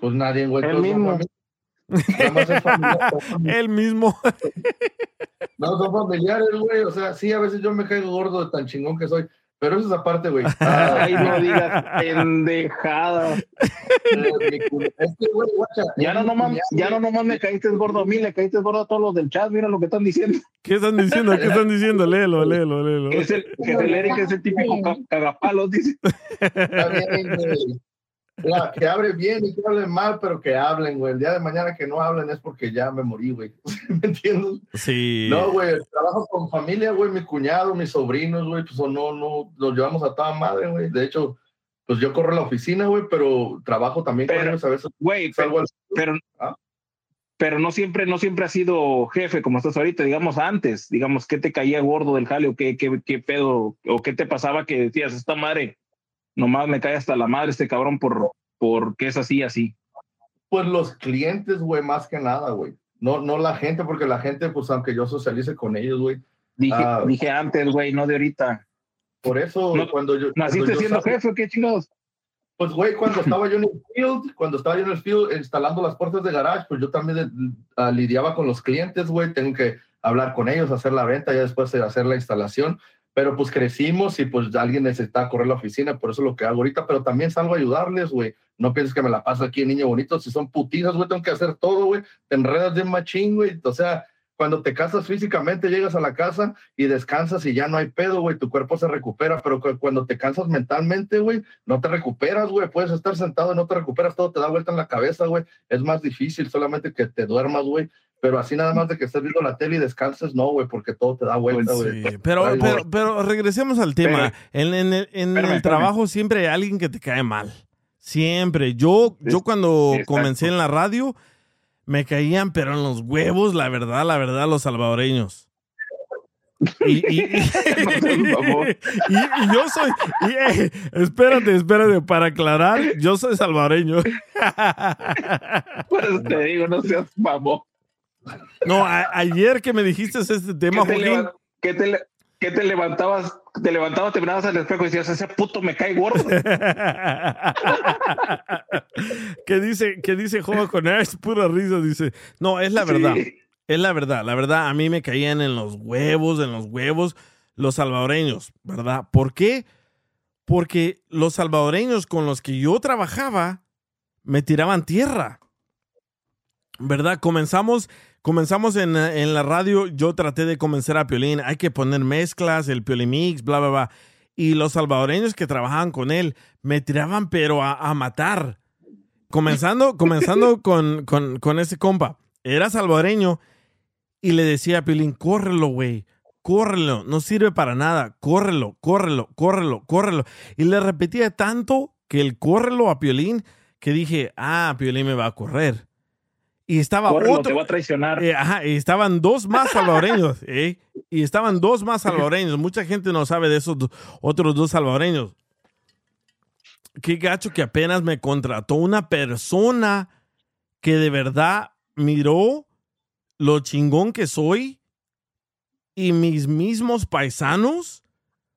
Pues nadie, güey. El mismo. es. Él mismo. No, son familiares, güey. O sea, sí, a veces yo me caigo gordo de tan chingón que soy. Pero eso es aparte, güey. Ay, no digas pendejada. Es que, güey, guacha, Ya no nomás, ya no nomás me caíste gordo a mí, le caíste gordo a todos los del chat, mira lo que están diciendo. ¿Qué están diciendo? ¿Qué están diciendo? Léelo, léelo, léelo. Es el, que el Eric es el típico ca- cagapalos, dice. Está bien, güey. Ya, que hablen bien y que hablen mal, pero que hablen, güey. El día de mañana que no hablen es porque ya me morí, güey. ¿Me entiendes? Sí. No, güey, trabajo con familia, güey, mi cuñado, mis sobrinos, güey, pues no, no, los llevamos a toda madre, güey. De hecho, pues yo corro a la oficina, güey, pero trabajo también con Pero, ellos a veces. Güey, salgo pero, al- pero, ¿Ah? pero no siempre, no siempre has sido jefe como estás ahorita, digamos antes, digamos, ¿qué te caía gordo del jale o qué, qué, qué pedo, o qué te pasaba que decías, esta madre, nomás me cae hasta la madre este cabrón por, porque es así, así. Pues los clientes, güey, más que nada, güey. No, no la gente, porque la gente, pues aunque yo socialice con ellos, güey. Dije, ah, dije antes, güey, no de ahorita. por eso, No, cuando yo. ¿Naciste cuando yo siendo jefe qué chingados? Pues, güey, cuando estaba yo en el field, cuando estaba yo en el field instalando las puertas de garage, pues yo también ah, lidiaba con los clientes, güey. Tengo que hablar con ellos, hacer la venta, ya después de hacer la instalación. Pero pues crecimos y pues alguien necesitaba correr la oficina, por eso es lo que hago ahorita. Pero también salgo a ayudarles, güey. No pienses que me la paso aquí, niño bonito. Si son putizas, güey, tengo que hacer todo, güey. Te enredas de machín, güey. O sea, cuando te casas físicamente, llegas a la casa y descansas y ya no hay pedo, güey. Tu cuerpo se recupera, pero cu- cuando te cansas mentalmente, güey, no te recuperas, güey. Puedes estar sentado y no te recuperas, todo te da vuelta en la cabeza, güey. Es más difícil solamente que te duermas, güey. Pero así nada más de que estés viendo la tele y descanses, no, güey, porque todo te da vuelta, güey. Sí, pero, pero, regresemos al tema. en en el, en espérame, el espérame. trabajo siempre hay alguien que te cae mal. Siempre. Yo, yo cuando comencé en la radio, me caían, pero en los huevos, la verdad, la verdad, los salvadoreños. Y, y- y- y- y yo soy. eh, espérate, espérate, para aclarar, yo soy salvadoreño. Por eso te digo, no seas mamón. No, a- ayer que me dijiste este tema, ¿Qué te, Joaquín, leva- qué te le- qué te levantabas? Te levantabas, te mirabas al espejo y decías, ese puto me cae gordo. que dice, que dice Juego con es pura risa, dice. No, es la verdad. Sí. Es la verdad. La verdad, a mí me caían en los huevos, en los huevos, los salvadoreños, ¿verdad? ¿Por qué? Porque los salvadoreños con los que yo trabajaba me tiraban tierra. ¿Verdad? Comenzamos, comenzamos en, en la radio. Yo traté de convencer a Piolín. Hay que poner mezclas, el Piolimix, bla, bla, bla. Y los salvadoreños que trabajaban con él me tiraban, pero a, a matar. Comenzando, comenzando con, con, con ese compa. Era salvadoreño y le decía a Piolín, córrelo, güey. Córrelo, no sirve para nada. Córrelo, córrelo, córrelo, córrelo. Y le repetía tanto que el córrelo a Piolín que dije, ah, Piolín me va a correr. Y estaba otro. te voy a traicionar. Eh, ajá, y estaban dos más salvadoreños, ¿eh? Y estaban dos más salvadoreños. Mucha gente no sabe de esos otros dos salvadoreños. Qué gacho que apenas me contrató una persona que de verdad miró lo chingón que soy y mis mismos paisanos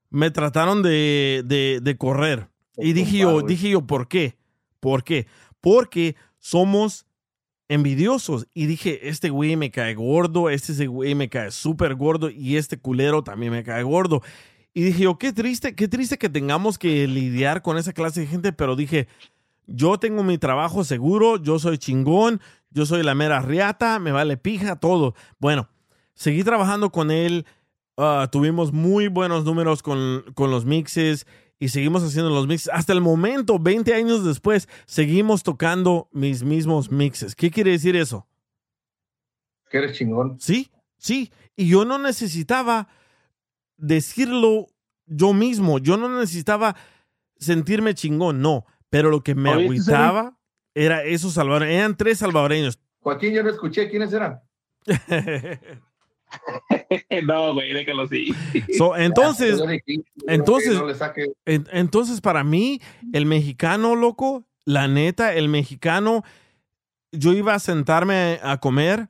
me trataron de, de- de correr. Y dije yo, dije yo, ¿por qué? ¿Por qué? Porque somos envidiosos. Y dije, este güey me cae gordo, este güey me cae súper gordo y este culero también me cae gordo. Y dije yo, qué triste, qué triste que tengamos que lidiar con esa clase de gente, pero dije, yo tengo mi trabajo seguro, yo soy chingón, yo soy la mera riata, me vale pija, todo. Bueno, seguí trabajando con él, ah, tuvimos muy buenos números con, con los mixes y seguimos haciendo los mixes. Hasta el momento, 20 años después, seguimos tocando mis mismos mixes. ¿Qué quiere decir eso? Que eres chingón. Sí, sí. Y yo no necesitaba decirlo yo mismo. Yo no necesitaba sentirme chingón, no. Pero lo que me agüitaba era esos salvadoreños. Eran tres salvadoreños. Joaquín, yo no escuché quiénes eran. no, güey, déjalo así. So, entonces, entonces, entonces para mí, el mexicano, loco, la neta, el mexicano, yo iba a sentarme a comer.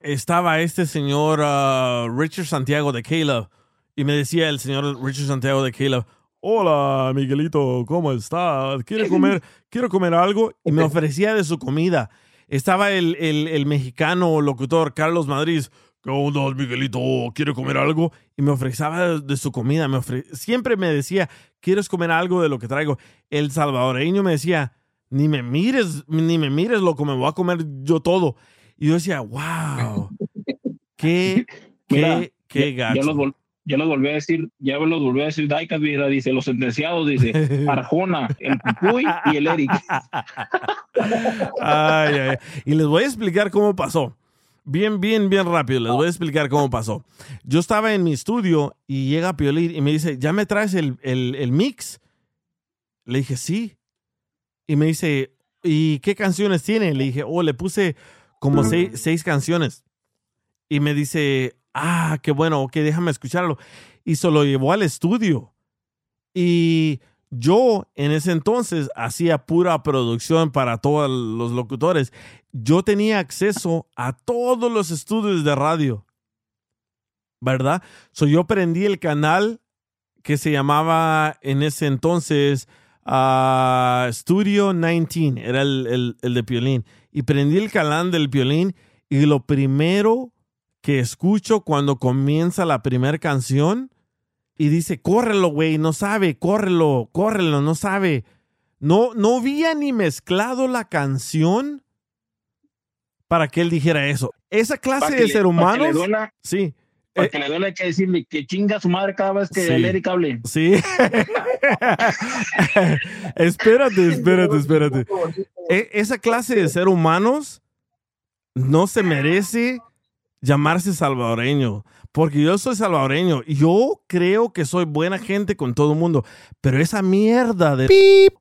Estaba este señor ah, Richard Santiago de Caleb. Y me decía el señor Richard Santiago de Caleb, hola Miguelito, ¿cómo estás? ¿Quiere comer, quiero comer algo? Y me ofrecía de su comida. Estaba el, el- el mexicano locutor Carlos Madrid. ¿Qué onda, Miguelito? ¿Quiere comer algo? Y me ofrecía de, su comida. Me ofre- Siempre me decía, ¿quieres comer algo de lo que traigo? El salvadoreño me decía, ni me mires, ni me mires, loco, me voy a comer yo todo. Y yo decía, wow, qué, Mira, qué, qué ya, gacho. ya nos vol- ya nos volvió a decir, ya nos volvió a decir Daikas, dice, los sentenciados, dice, Arjona, el Pupuy y el Eric. Ay, ay, ay. Y les voy a explicar cómo pasó. Bien, bien, bien rápido. Les voy a explicar cómo pasó. Yo estaba en mi estudio y llega Piolín y me dice, ¿ya me traes el, el- el mix? Le dije, sí. Y me dice, ¿y qué canciones tiene? Le dije, oh, le puse como seis, seis canciones. Y me dice, ah, qué bueno, ok, déjame escucharlo. Y se lo llevó al estudio. Y yo en ese entonces hacía pura producción para todos los locutores. Yo tenía acceso a todos los estudios de radio. ¿Verdad? So yo prendí el canal que se llamaba en ese entonces ah, Studio 19. Era el, el- el de Piolín. Y prendí el canal del Piolín y lo primero que escucho cuando comienza la primera canción y dice, córrelo, güey, no sabe, córrelo, córrelo, no sabe. No, no había ni mezclado la canción para que él dijera eso. Esa clase de le- ser para que humanos. le duela- sí. Para Eh, que le duele hay que decirle que chinga a su madre cada vez que Sí. el Eric hable. Sí. espérate, espérate, espérate. E- esa clase de ser humanos no se merece llamarse salvadoreño. Porque yo soy salvadoreño y yo creo que soy buena gente con todo el mundo. Pero esa mierda de pip,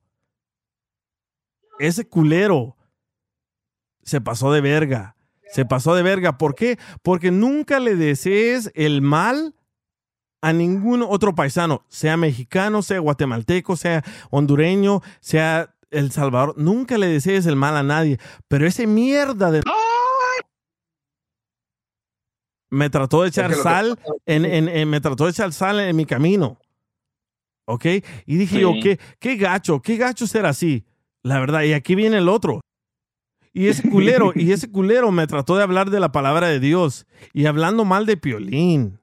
ese culero se pasó de verga. Se pasó de verga. ¿Por qué? Porque nunca le desees el mal a ningún otro paisano, sea mexicano, sea guatemalteco, sea hondureño, sea El Salvador. Nunca le desees el mal a nadie. Pero ese mierda de. Me trató de echar sal, en, en- en- me trató de echar sal en mi camino. ¿Ok? Y dije Sí. yo, ¿qué, qué gacho, qué gacho ser así. La verdad, y aquí viene el otro. Y ese culero, y ese culero me trató de hablar de la palabra de Dios y hablando mal de Piolín.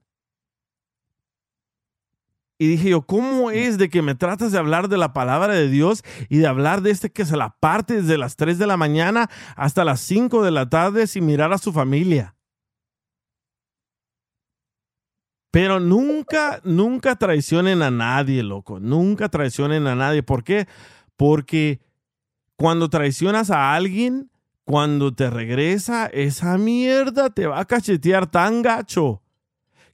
Y dije yo, ¿cómo es de que me tratas de hablar de la palabra de Dios y de hablar de este que se la parte desde las 3 de la mañana hasta las 5 de la tarde sin mirar a su familia? Pero nunca, nunca traicionen a nadie, loco. Nunca traicionen a nadie. ¿Por qué? Porque cuando traicionas a alguien, cuando te regresa, esa mierda te va a cachetear tan gacho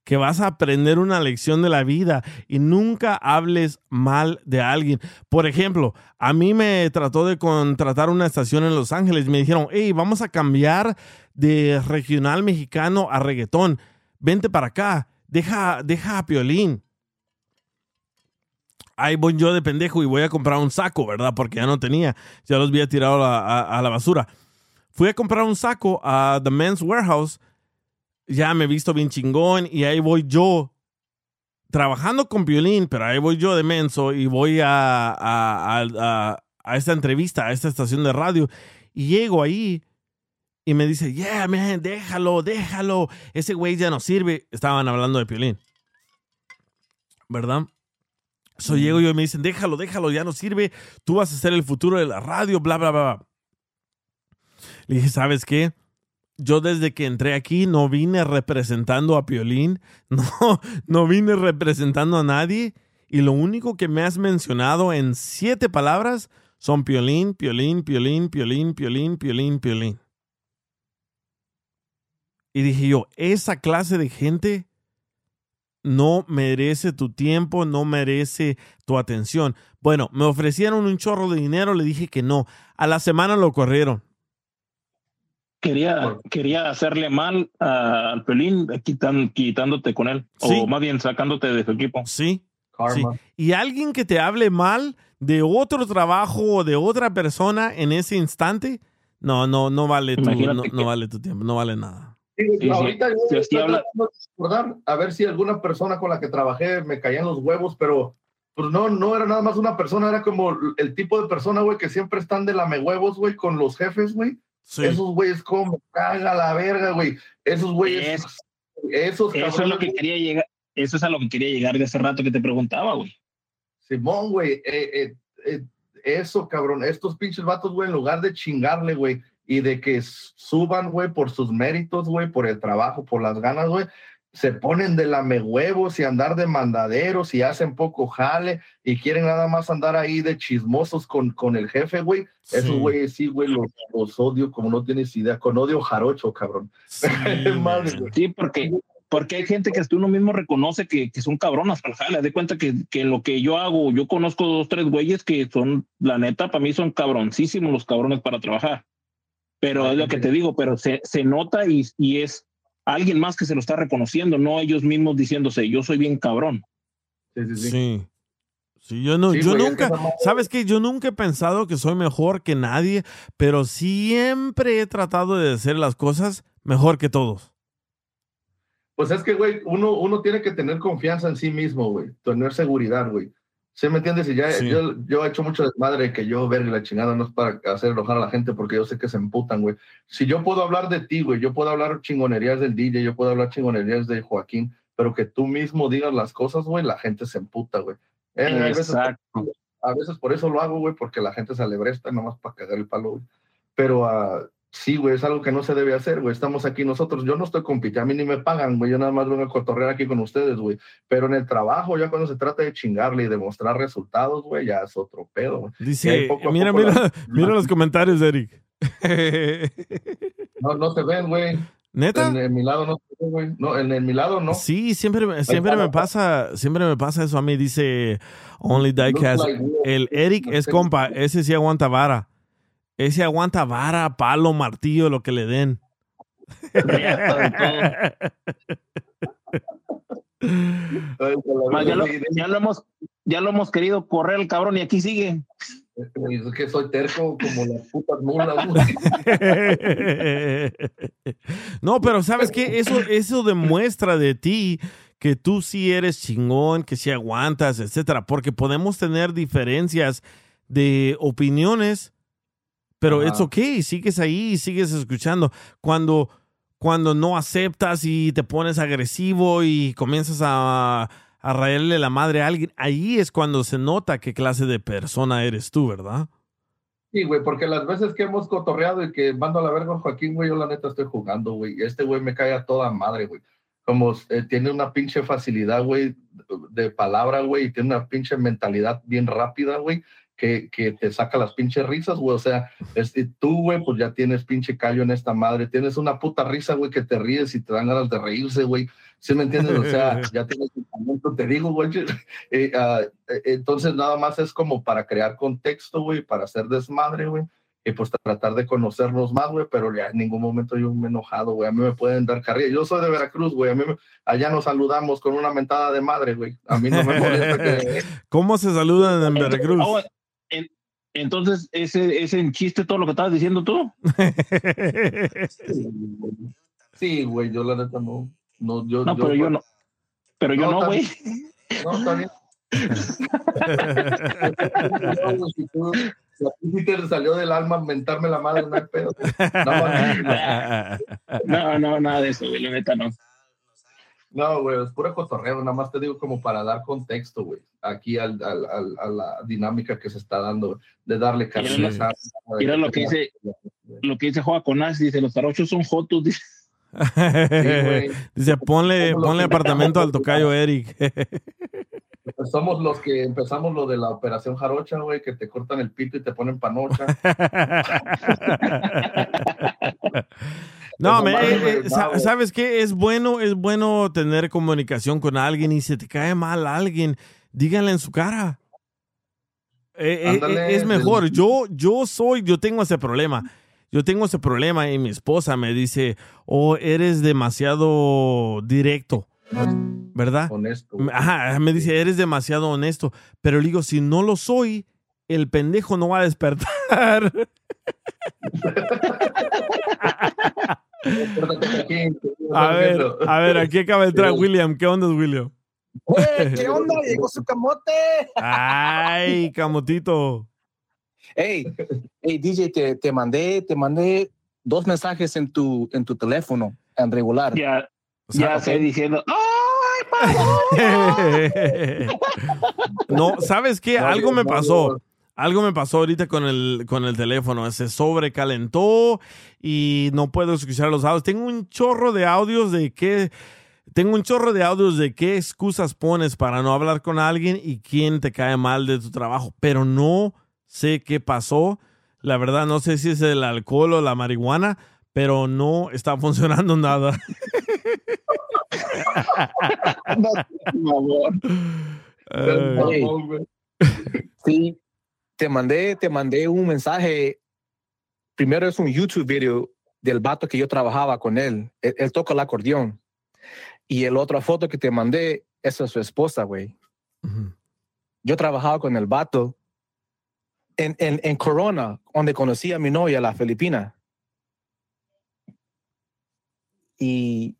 que vas a aprender una lección de la vida y nunca hables mal de alguien. Por ejemplo, a mí me trató de contratar una estación en Los Ángeles. Me dijeron, hey, vamos a cambiar de regional mexicano a reggaetón. Vente para acá. Deja, deja a Piolín. Ahí voy yo de pendejo y voy a comprar un saco, ¿verdad? Porque ya no tenía. Ya los había tirado a la, a- a la basura. Fui a comprar un saco a The Men's Warehouse ya me he visto bien chingón y ahí voy yo trabajando con violín, pero ahí voy yo de menso y voy a, a, a- a- esta entrevista, a esta estación de radio y llego ahí y me dice, yeah, man, déjalo, déjalo, ese güey ya no sirve. Estaban hablando de violín, ¿verdad? So llego yo y me dicen, déjalo, déjalo, ya no sirve, tú vas a ser el futuro de la radio, bla, bla, bla. bla. Le dije, ¿sabes qué? yo desde que entré aquí no vine representando a Piolín, no, no vine representando a nadie y lo único que me has mencionado en siete palabras son Piolín, Piolín, Piolín, Piolín, Piolín, Piolín, Piolín. Y dije yo, esa clase de gente no merece tu tiempo, no merece tu atención. Bueno, me ofrecieron un chorro de dinero, le dije que no. A la semana lo corrieron. Quería, quería hacerle mal a- al Pelín quitan, quitándote con él, Sí. o más bien sacándote de su equipo. Sí. Sí. Y alguien que te hable mal de otro trabajo o de otra persona en ese instante, no, no, no vale tu, no, no vale tu tiempo, no vale nada. Sí, ahorita yo Sí, estoy recordar a ver si alguna persona con la que trabajé me caían los huevos, pero pues no, no era nada más una persona, era como el tipo de persona, güey, que siempre están de lame huevos, güey, con los jefes, güey. Sí. Esos güeyes como caga la verga, güey. Esos güeyes Esos Eso es cabrones, lo que quería llegar. Eso es a lo que quería llegar de hace rato que te preguntaba, güey. Simón, güey, eh, eh, eh, eso, cabrón, estos pinches vatos, güey, en lugar de chingarle, güey, y de que suban, güey, por sus méritos, güey, por el trabajo, por las ganas, güey, se ponen de lame huevos y andar de mandaderos y hacen poco jale y quieren nada más andar ahí de chismosos con, con el jefe, güey. Esos güeyes sí, güey, los, los odio como no tienes idea, con odio jarocho, cabrón. Madre. Sí, porque, porque hay gente que hasta uno mismo reconoce que, que son cabronas para el jale. De cuenta que, que lo que yo hago, yo conozco dos, tres güeyes que son, la neta, para mí son cabroncísimos los cabrones para trabajar. Pero es lo que te digo, pero se, se nota y, y es alguien más que se lo está reconociendo, no ellos mismos diciéndose, yo soy bien cabrón. Sí, sí, sí. Sí. Sí, yo no, Sí, yo es que nunca, madre- ¿sabes qué? Yo nunca he pensado que soy mejor que nadie, pero siempre he tratado de hacer las cosas mejor que todos. Pues es que, güey, uno, uno tiene que tener confianza en sí mismo, güey, tener seguridad, güey. ¿Sí me entiendes? Y ya, Sí. yo, yo he hecho mucho desmadre que yo ver la chingada no es para hacer enojar a la gente porque yo sé que se emputan, güey. Si yo puedo hablar de ti, güey, yo puedo hablar chingonerías del DJ, yo puedo hablar chingonerías de Joaquín, pero que tú mismo digas las cosas, güey, la gente se emputa, güey. Eh, veces- Exacto. a veces por eso lo hago, güey, porque la gente se alebresta nomás para cagar el palo, güey. Pero ah, sí, güey, es algo que no se debe hacer, güey. Estamos aquí nosotros. Yo no estoy compitiendo, a mí ni me pagan, güey. Yo nada más vengo a cotorrear aquí con ustedes, güey. Pero en el trabajo, ya cuando se trata de chingarle y demostrar resultados, güey, ya es otro pedo, güey. Dice, poco a mira, mira, la- mira los comentarios, Eric. No, no se ven, güey. ¿Neta? En, en mi lado no güey. No, en, en mi lado no. Sí, siempre, me- siempre me pasa, siempre me pasa eso a mí, dice Only Diecast. Like. El Eric es compa, ese sí aguanta vara. Ese aguanta vara, palo, martillo, lo que le den. Ya, lo, ya hemos, ya lo hemos querido correr el cabrón y aquí sigue. Es que soy terco como las putas mulas, güey. no, pero ¿sabes qué? Eso, eso demuestra de ti que tú sí eres chingón, que sí aguantas, etcétera, porque podemos tener diferencias de opiniones, pero it's okay, sigues ahí, sigues escuchando. Cuando, cuando no aceptas y te pones agresivo y comienzas a, a rayarle la madre a alguien, ahí es cuando se nota qué clase de persona eres tú, ¿verdad? Sí, güey, porque las veces que hemos cotorreado y que mando a la verga a Joaquín, güey, yo la neta estoy jugando, güey. Este güey me cae a toda madre, güey. Como eh, tiene una pinche facilidad, güey, de palabra, güey, y tiene una pinche mentalidad bien rápida, güey, que, que te saca las pinches risas, güey. O sea, este, tú, güey, pues ya tienes pinche callo en esta madre. Tienes una puta risa, güey, que te ríes y te dan ganas de reírse, güey. ¿Sí me entiendes? O sea, ya tienes un talento, te digo, güey. Eh, ah, eh, entonces, nada más es como para crear contexto, güey, para hacer desmadre, güey. Y pues tratar de conocernos más, güey, pero ya en ningún momento yo me he enojado, güey. A mí me pueden dar carrilla. Yo soy de Veracruz, güey. A mí me- allá nos saludamos con una mentada de madre, güey. A mí no me molesta que. ¿Cómo se saludan en Veracruz? En- entonces, ese, ese en chiste todo lo que estabas diciendo tú. Sí, güey, yo la neta no. No, yo, No, pero yo no. Pero yo no, güey. No, está bien. Si a ti te salió del alma mentarme la madre, no hay pedo. No, no, nada de eso, güey. La neta no. No, güey, es pura cotorreo, nada más te digo como para dar contexto, güey, aquí al, al- al- a la dinámica que se está dando, de darle carne. Mira, Mira lo que dice, lo que dice Joa Conás, dice, los tarochos son jotos, dice. güey. Dice, ponle, ponle apartamento al tocayo Eric. Pues somos los que empezamos lo de la operación jarocha, güey, que te cortan el pito y te ponen panocha. No, me- eh, eh. ¿sabes qué? Es bueno, es bueno tener comunicación con alguien y si te cae mal alguien, díganle en su cara. Eh, Ándale, es mejor. del- Yo, yo soy, yo tengo ese problema. Yo tengo ese problema y mi esposa me dice, oh, eres demasiado directo, ¿verdad? Honesto. Me- Ajá, me dice, eres demasiado honesto. Pero le digo, si no lo soy, el pendejo no va a despertar. A ver, a ver, aquí acaba de entrar William. ¿Qué onda, William? ¡Eh, ¿Qué onda? Llegó su camote. Ay, camotito. Hey, hey, DJ, te, te mandé, te mandé dos mensajes en tu, en tu teléfono en regular. Ya, Ya sé diciendo, no, ¿sabes qué? Algo me pasó. Algo me pasó ahorita con el, con el teléfono. Se sobrecalentó y no puedo escuchar los audios. Tengo un chorro de audios de qué. Tengo un chorro de audios de qué excusas pones para no hablar con alguien y quién te cae mal de tu trabajo, pero no sé qué pasó. La verdad, no sé si es el alcohol o la marihuana, pero no está funcionando nada. Ey, sí, te mandé, te mandé un mensaje. Primero es un YouTube video del vato que yo trabajaba con él. Él, él toca el acordeón. Y el otra foto que te mandé, esa es su esposa, güey. Yo trabajaba con el vato en, en, en Corona, donde conocí a mi novia, la filipina. Y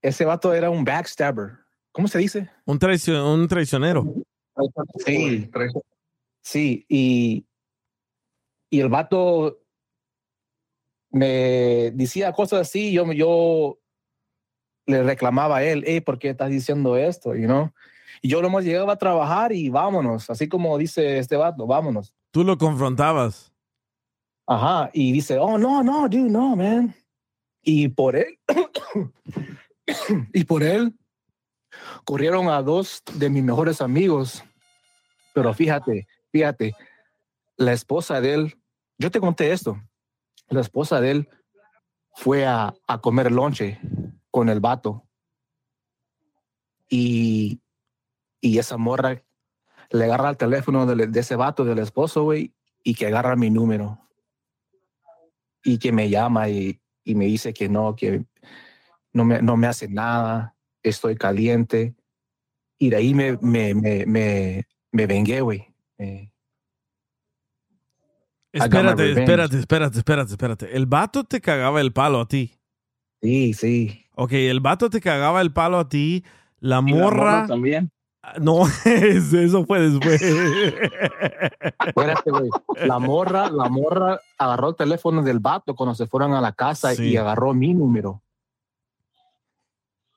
ese vato era un backstabber. ¿Cómo se dice? Un, traicio- un traicionero. Sí, sí, y, y el vato me decía cosas así, yo, yo le reclamaba a él, hey, ¿por qué estás diciendo esto? You know? Y yo nomás llegaba a trabajar y vámonos, así como dice este vato, vámonos. Tú lo confrontabas. Ajá, y dice, oh, no, no, dude, no, man. Y por él, y por él, corrieron a dos de mis mejores amigos. Pero fíjate, fíjate, la esposa de él, yo te conté esto, la esposa de él fue a, a comer lonche con el vato. Y, y esa morra le agarra el teléfono de, ese vato, del esposo, güey, y que agarra mi número. Y que me llama y, y me dice que no, que no me, no me hace nada, estoy caliente. Y de ahí me, me, me, me, me vengué, güey. Eh, Espérate, espérate, espérate, espérate, espérate. El vato te cagaba el palo a ti. Sí, sí. Ok, el vato te cagaba el palo a ti. La Y la morra. también. No, eso fue después. Espérate, güey. La morra, la morra agarró el teléfono del vato cuando se fueron a la casa Sí. y agarró mi número.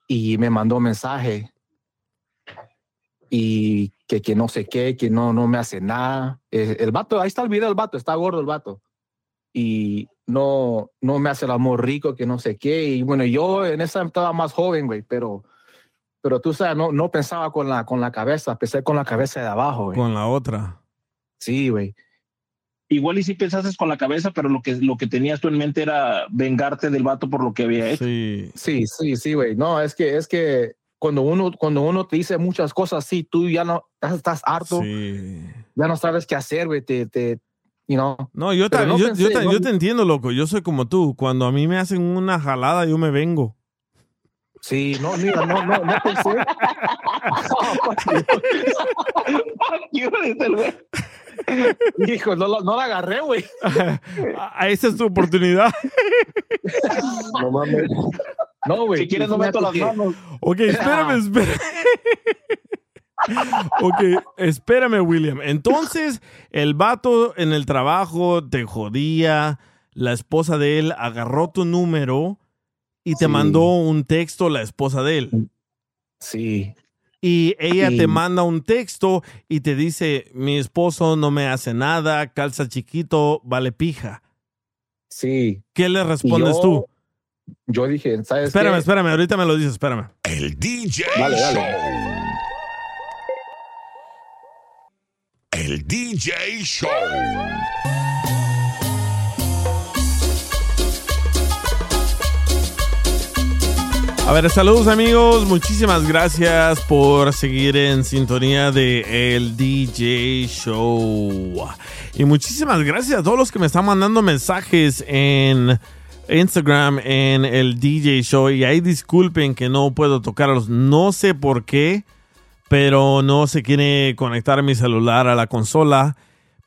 Y me mandó mensaje. Y que, que no sé qué, que no, no me hace nada. Eh, el vato, ahí está el video del vato, está gordo el vato. Y no, no me hace el amor rico, que no sé qué. Y bueno, yo en esa estaba más joven, güey, pero, pero tú sabes, no, no pensaba con la, con la cabeza, pensé con la cabeza de abajo, güey. Con la otra. Sí, güey. Igual y sí pensaste con la cabeza, pero lo que, lo que tenías tú en mente era vengarte del vato por lo que había hecho. Sí. Sí, sí, sí, güey. No, es que, es que cuando uno, cuando uno te dice muchas cosas así, tú ya no estás, estás harto, Sí. ya no sabes qué hacer, güey. Te, te, you know. No, yo, ta- no yo, pensé, yo ta- no- yo te entiendo, loco. Yo soy como tú. Cuando a mí me hacen una jalada, yo me vengo. Sí, no, mira, no, no, no pensé. Hijo, no, lo- no la agarré, güey. Esa es tu oportunidad. No mames. No, güey. Si quieres, no meto las que- manos. Ok, espérame, espérame. Ok, espérame, William. Entonces, el vato en el trabajo te jodía, la esposa de él agarró tu número y te Sí. mandó un texto la esposa de él. Sí. Y ella Sí. te manda un texto y te dice, mi esposo no me hace nada, calza chiquito, vale pija. Sí. ¿Qué le respondes yo- tú? Yo dije, ¿sabes Espérame, qué? espérame, ahorita me lo dices, espérame. El DJ Dale, dale. Show. El DJ Show. A ver, saludos amigos, muchísimas gracias por seguir en sintonía de el DJ Show. Y muchísimas gracias a todos los que me están mandando mensajes en Instagram en el DJ Show. Y ahí disculpen que no puedo tocarlos, no sé por qué, pero no se quiere conectar mi celular a la consola.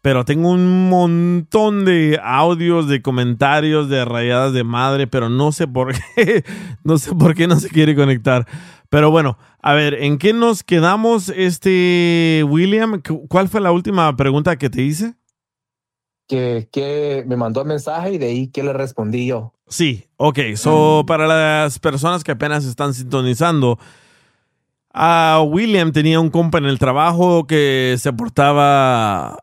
Pero tengo un montón de audios, de comentarios, de rayadas de madre, pero no sé por qué, no sé por qué no se quiere conectar. Pero bueno, a ver, ¿en qué nos quedamos, este William? ¿Cu- ¿Cuál fue la última pregunta que te hice? Que, que me mandó el mensaje y de ahí que le respondí yo. Sí, ok. So, para las personas que apenas están sintonizando, a William tenía un compa en el trabajo que se portaba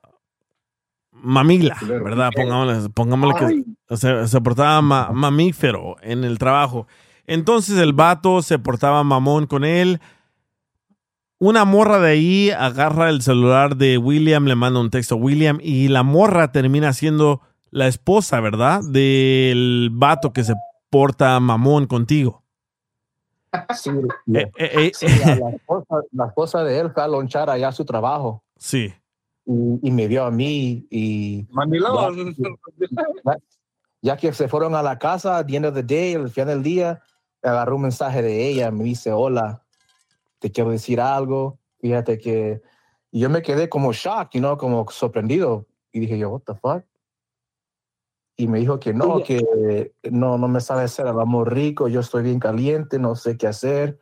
mamila, ¿verdad? Pongámosle, pongámosle que se, se portaba ma- mamífero en el trabajo. Entonces el vato se portaba mamón con él. Una morra de ahí agarra el celular de William, le manda un texto a William y la morra termina siendo la esposa, ¿verdad? Del vato que se porta mamón contigo. Sí, Eh, eh, eh, sí, la, esposa, la esposa de él fue a lonchar allá a su trabajo Sí. y, y me vio a mí y ya que se fueron a la casa, at the end of the day, al final del día, agarró un mensaje de ella, me dice, hola, te quiero decir algo, fíjate que y yo me quedé como shock, you know, como sorprendido y dije yo, what the fuck? Y me dijo que no, que no, no me sabe hacer el amor rico, yo estoy bien caliente, no sé qué hacer.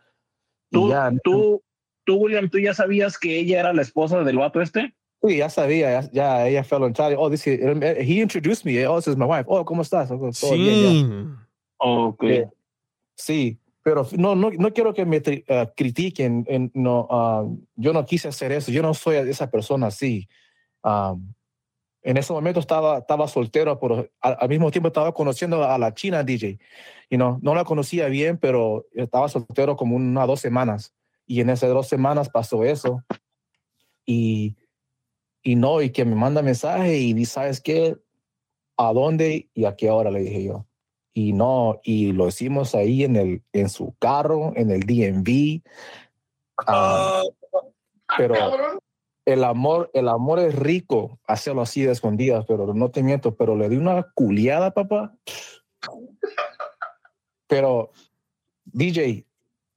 Y ¿Tú, ya, tú, tú, William, tú ya sabías que ella era la esposa del vato este? Sí, ya sabía, ya, ya ella fue a lonchar. Oh, this is, he introduced me. Oh, this is my wife. Oh, ¿cómo estás? Oh, todo bien, ya. Sí. Ok. Eh, sí, pero no, no, no quiero que me ah, critiquen. en- no, ah, yo no quise hacer eso. Yo no soy esa persona así. Ah, en ese momento estaba, estaba soltero, pero al, al mismo tiempo estaba conociendo a la china DJ. You know, no la conocía bien, pero estaba soltero como unas dos semanas. Y en esas dos semanas pasó eso. Y, y no, y que me manda mensaje y ¿sabes qué? ¿A dónde y a qué hora? Le dije yo. Y no, y lo hicimos ahí en, el, en su carro, en el DMV. Ah, pero el amor, el amor es rico hacerlo así de escondidas, pero no te miento, pero le di una culiada, papá. Pero, DJ,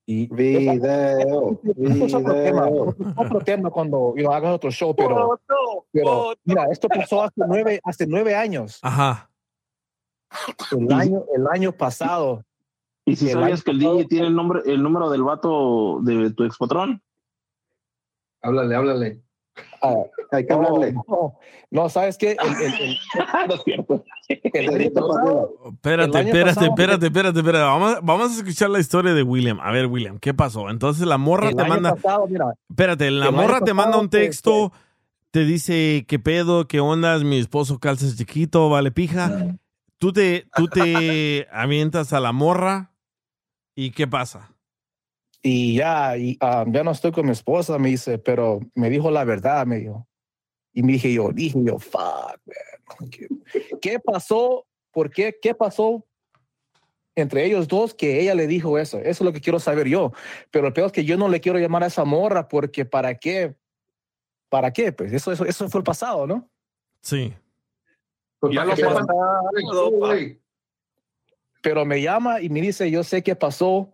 y Video, es otro tema, video. otro tema cuando you know, hagas otro show, pero, pero mira, esto pasó hace nueve, hace nueve años. Ajá. El año, el año pasado. ¿Y si El sabías año que el pasado- DJ tiene el nombre, el número del vato de tu expatrón? Háblale, háblale. Ah, Hay que no, hablarle. no, no, ¿sabes qué? El, el, el- no es cierto. Espérate, espérate, pasado- espérate, espérate, espérate. Vamos, vamos a escuchar la historia de William. A ver, William, ¿qué pasó? Entonces la morra te manda. pasado, mira, Espérate, la morra te manda un que- texto, te dice, ¿qué pedo? ¿Qué ondas? Mi esposo calza chiquito, vale pija. Tú te, tú te avientas a la morra y ¿qué pasa? y ya, y, ah, ya no estoy con mi esposa, me dice, pero me dijo la verdad, me dijo. Y me dije yo, dije yo, fuck, man. ¿Qué, qué pasó? ¿Por qué? ¿Qué pasó entre ellos dos que ella le dijo eso? Eso es lo que quiero saber yo. Pero el peor es que yo no le quiero llamar a esa morra porque ¿para qué? ¿Para qué? Pues eso, eso, eso fue el pasado, ¿no? Sí. Pues Ya lo pero me llama y me dice, yo sé qué pasó,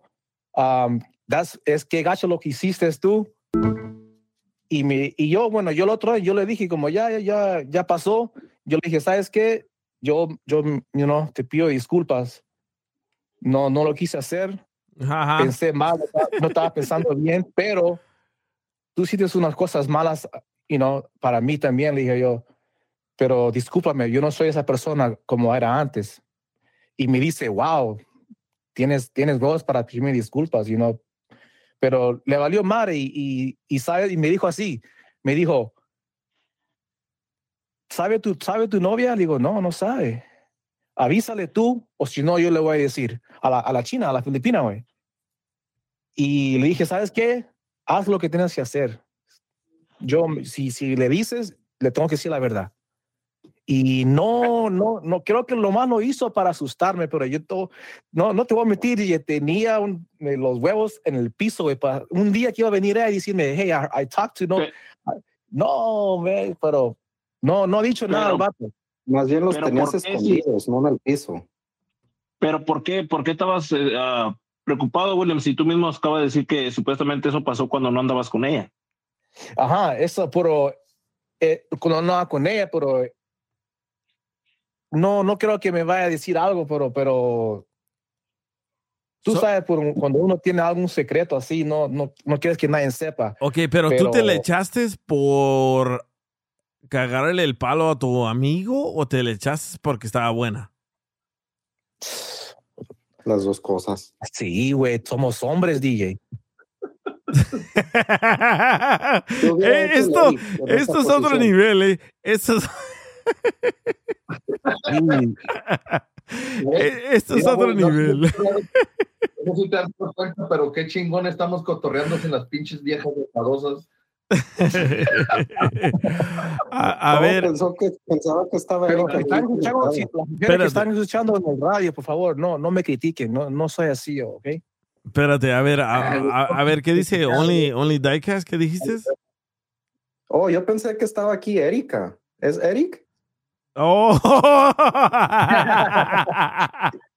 um, das- es que gacho lo que hiciste tú. Y, me, y yo, bueno, yo el otro día, yo le dije, como ya, ya, ya, ya pasó, yo le dije, ¿sabes qué? Yo, yo, you know, te pido disculpas. No, no lo quise hacer. Ajá. Pensé mal, no estaba- no estaba pensando bien, pero tú hiciste unas cosas malas, you know, para mí también, le dije yo. Pero discúlpame, yo no soy esa persona como era antes. Y me dice, wow, tienes, tienes voz para pedirme disculpas, you know. Pero le valió madre y, y, y, sabe, y me dijo así, me dijo, ¿sabe tu, ¿sabe tu novia? Le digo, no, no sabe. Avísale tú, o si no, yo le voy a decir a la, a la China, a la Filipina, güey. Y le dije, ¿sabes qué? Haz lo que tienes que hacer. Yo, si, si le dices, le tengo que decir la verdad. Y no, no, no creo que lo más lo hizo para asustarme, pero yo to- no, no te voy a mentir, y tenía un- eh, los huevos en el piso. güey, para- un día que iba a venir y decirme, hey, I, I talked to no, Pe- no, man, pero no, no ha dicho nada al Pero- vato. Más bien los Pero tenías ¿por qué si- escondidos, no en el piso. Pero ¿por qué, por qué estabas eh, ah, preocupado, William, si tú mismo acabas de decir que supuestamente eso pasó cuando no andabas con ella? Ajá, eso, pero eh, cuando no con ella, pero no, no creo que me vaya a decir algo, pero, pero tú So- sabes, por, cuando uno tiene algún secreto así, no, no, no quieres que nadie sepa. Ok, pero, tú te Pero- le echaste por cagarle el palo a tu amigo o te le echaste porque estaba buena? Las dos cosas. Sí, güey, somos hombres, DJ. Eh, esto, esto es otro nivel, ¿eh? Esto es, esto es otro nivel. No sé si te das cuenta, pero qué chingón estamos cotorreando en las pinches viejas enfadosas. A, ver, Pensó que, pensaba que estaba Pero están escuchando, si conectada. las mujeres Espérate. que están escuchando en el radio, por favor, no, no me critiquen, no, no soy así, ¿ok? espérate, a ver, a, a- a ver, ¿qué dice Only, only Diecast? ¿Qué dijiste? Oh, yo pensé que estaba aquí Erika. ¿Es Eric? Oh.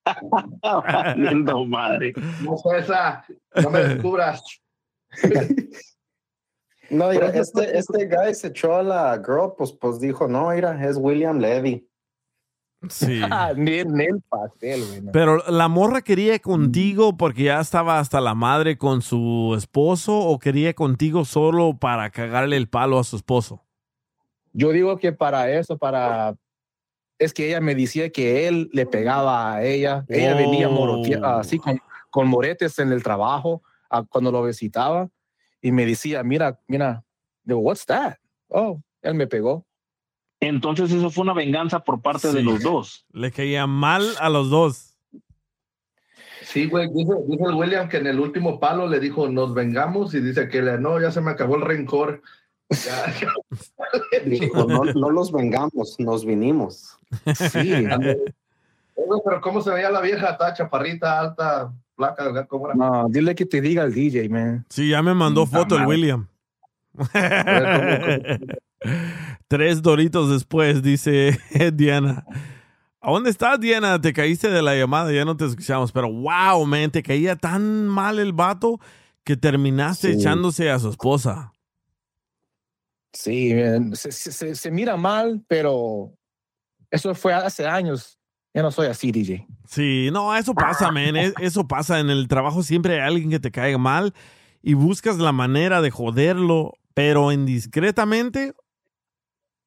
Valiendo madre. No sé esa, no me descubras. No, mira, este, este guy se echó a la girl, pues, pues dijo, no, mira, es William Levy. Sí. ni, ni el pastel, güey. no. Pero la morra quería contigo porque ya estaba hasta la madre con su esposo o quería contigo solo para cagarle el palo a su esposo. Yo digo que para eso, para... Es que ella me decía que él le pegaba a ella. Ella venía Oh. morotea- así con, con moretes en el trabajo a- cuando lo visitaba y me decía, mira, mira, digo, what's that? Oh, él me pegó. Entonces eso fue una venganza por parte de Sí. los dos. Le caía mal a los dos. Sí, güey, dice, dice William que en el último palo le dijo, nos vengamos, y dice que le, no, ya se me acabó el rencor. Ya, ya. Dijo, no, no los vengamos, nos vinimos. Sí, Oye, pero ¿cómo se veía la vieja? Estaba chaparrita, alta, placa, ¿cómo era? no, dile que te diga el DJ, man. Sí, ya me mandó foto el. William. Tres doritos después, dice Diana. ¿A dónde estás, Diana? Te caíste de la llamada, ya no te escuchamos. Pero wow, man, te caía tan mal el vato que terminaste Sí. echándose a su esposa. Sí, se, se- se- se mira mal, pero eso fue hace años. Ya no soy así, DJ. Sí, no, eso pasa, es- Eso pasa. En el trabajo siempre hay alguien que te caiga mal y buscas la manera de joderlo, pero indiscretamente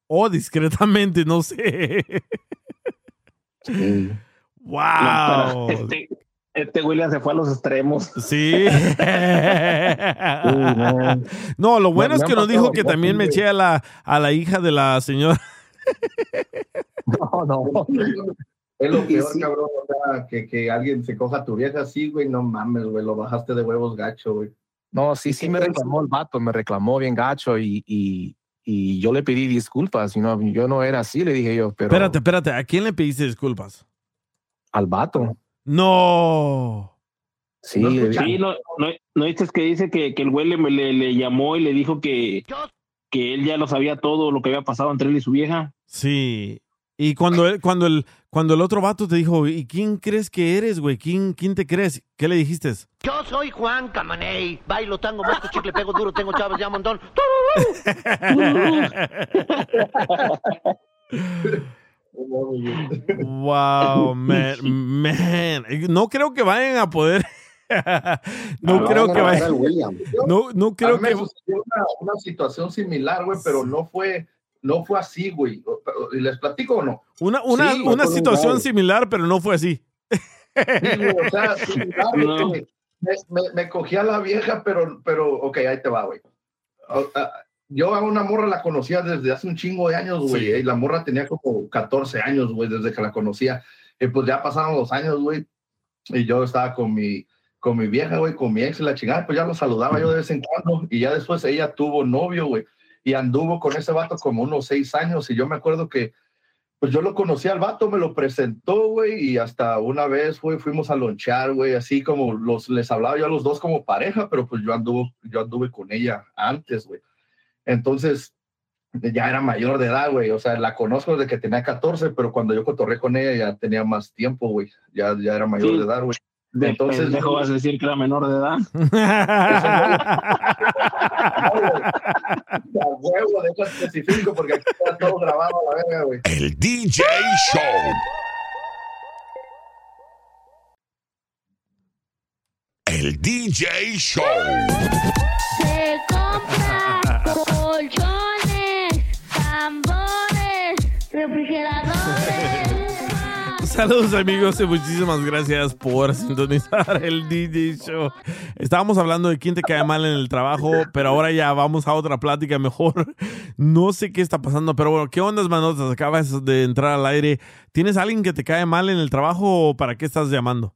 o discretamente, no sé. Wow. No, pero este, William se fue a los extremos. Sí. no, lo bueno Me- es que nos dijo que también me eché a la, a la hija de la señora. No, no. Es lo Y peor, sí. cabrón, o sea, que, que alguien se coja a tu vieja así, güey, no mames, güey, lo bajaste de huevos gacho, güey. No, sí, sí me reclamó el vato, me reclamó bien gacho y, y, y yo le pedí disculpas. you know, yo no era así, le dije yo, pero Espérate, espérate. ¿A quién le pediste disculpas? al vato. No. Sí, No Sí, no, no, no dices que dice que, que el güey le, le, le llamó y le dijo que, que él ya lo sabía todo lo que había pasado entre él y su vieja. Sí. Y cuando él, cuando el, cuando el otro vato te dijo, ¿y quién crees que eres, güey? ¿Quién, ¿Quién te crees? ¿Qué le dijiste? Yo soy Juan Camaney. Bailo tango, mosco, chicle, pego duro, tengo chavos ya un montón. wow, man, man. No creo que vayan a poder. no Ah, creo no, que no, era vayan. No, no creo que. una, una situación similar, güey, pero no fue, no fue así, güey. ¿Y ¿Les platico o no? Una, una, Sí, una situación similar, pero no fue así. Sí, güey, o sea, similar, No. güey. me, me, me cogí a la vieja, pero, pero, ok, ahí te va, güey. Yo a una morra la conocía desde hace un chingo de años, güey. Sí. Y la morra tenía como 14 años, güey, desde que la conocía. Y pues ya pasaron los años, güey. Y yo estaba con mi, con mi vieja, güey, con mi ex y la chingada. Pues ya lo saludaba yo de vez en cuando. Y ya después ella tuvo novio, güey. Y anduvo con ese vato como unos seis años. Y yo me acuerdo que, pues yo lo conocí al vato, me lo presentó, güey. Y hasta una vez, güey, fuimos a lonchar, güey. Así como los, les hablaba yo a los dos como pareja, pero pues yo anduve, yo anduve con ella antes, güey. Entonces, ya era mayor de edad, güey. O sea, la conozco desde que tenía 14, pero cuando yo cotorré con ella ya tenía más tiempo, güey. Ya, ya era mayor Sí. de edad, güey. De Entonces, pendejo vas a decir que era menor de edad. a huevo, deja específico porque aquí está todo grabado a la verga, güey. El DJ Show. El DJ Show. Se compra Saludos amigos y muchísimas gracias por sintonizar el DJ Show. Estábamos hablando de quién te cae mal en el trabajo, pero ahora ya vamos a otra plática mejor. No sé qué está pasando, pero bueno, ¿qué ondas, manotas? Acabas de entrar al aire. ¿Tienes alguien que te cae mal en el trabajo o para qué estás llamando?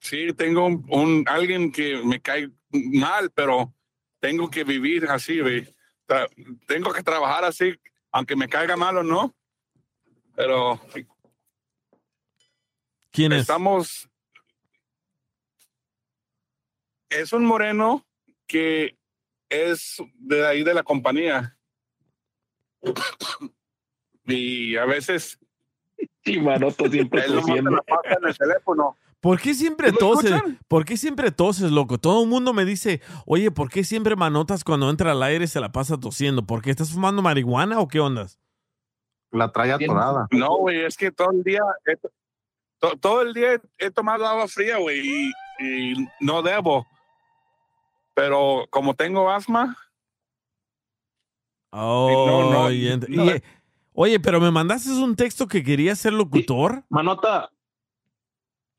Sí, tengo un, alguien que me cae mal, pero tengo que vivir así, güey. Tengo que trabajar así, aunque me caiga mal o no. Pero ¿Quién es? estamos. Es un moreno que es de ahí de la compañía. Y a veces. Sí, Manoto siempre él la pasa en el teléfono. ¿Por qué siempre ¿Sí lo toses? escuchan? ¿Por qué siempre toses, loco? Todo el mundo me dice, oye, ¿por qué siempre manotas cuando entra al aire se la pasa tosiendo? ¿Por qué estás fumando marihuana o qué ondas? La trae atorada. No, güey, es que todo el día, he to- to- todo el día he, tomado agua fría, güey, y, y no debo. Pero como tengo asma, Oh, no, y no. y- oye, pero me mandaste un texto que quería ser locutor. Manota.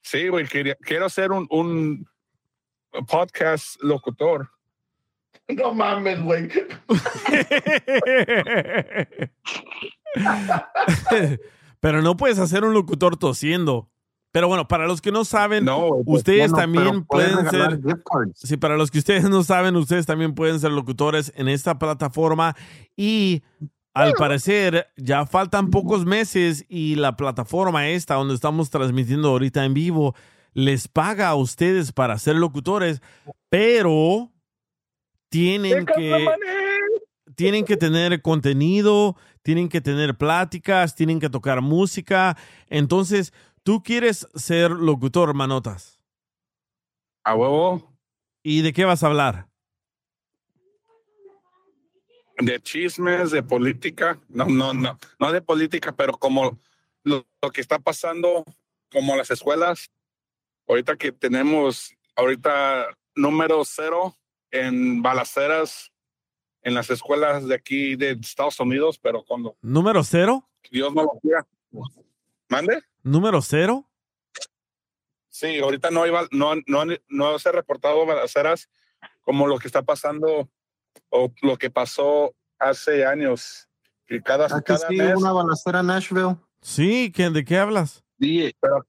sí, güey, quería- quiero ser un, un podcast locutor. No mames, güey. pero no puedes hacer un locutor tosiendo. Pero bueno, para los que no saben, No, güey, ustedes Bueno, también pueden ser. Sí, para los que ustedes no saben, ustedes también pueden ser locutores en esta plataforma y al parecer ya faltan pocos meses y la plataforma esta donde estamos transmitiendo ahorita en vivo les paga a ustedes para ser locutores, pero tienen que tienen que tener contenido, tienen que tener pláticas, tienen que tocar música. Entonces, tú quieres ser locutor, manotas. A huevo, ¿Y de qué vas a hablar? de chismes, de política, no, no, no, no de política, pero como lo, lo que está pasando, como las escuelas, ahorita que tenemos, ahorita número cero en balaceras en las escuelas de aquí de Estados Unidos, pero cuando ¿Número cero? Dios no lo quiera. ¿Mande? ¿Número cero? Sí, ahorita no, hay, bal- no, no, no se ha reportado balaceras como lo que está pasando o lo que pasó hace años. Que cada, Aquí cada sí mes, una balacera en Nashville. Sí, ¿qué- ¿de qué hablas? DJ, pero,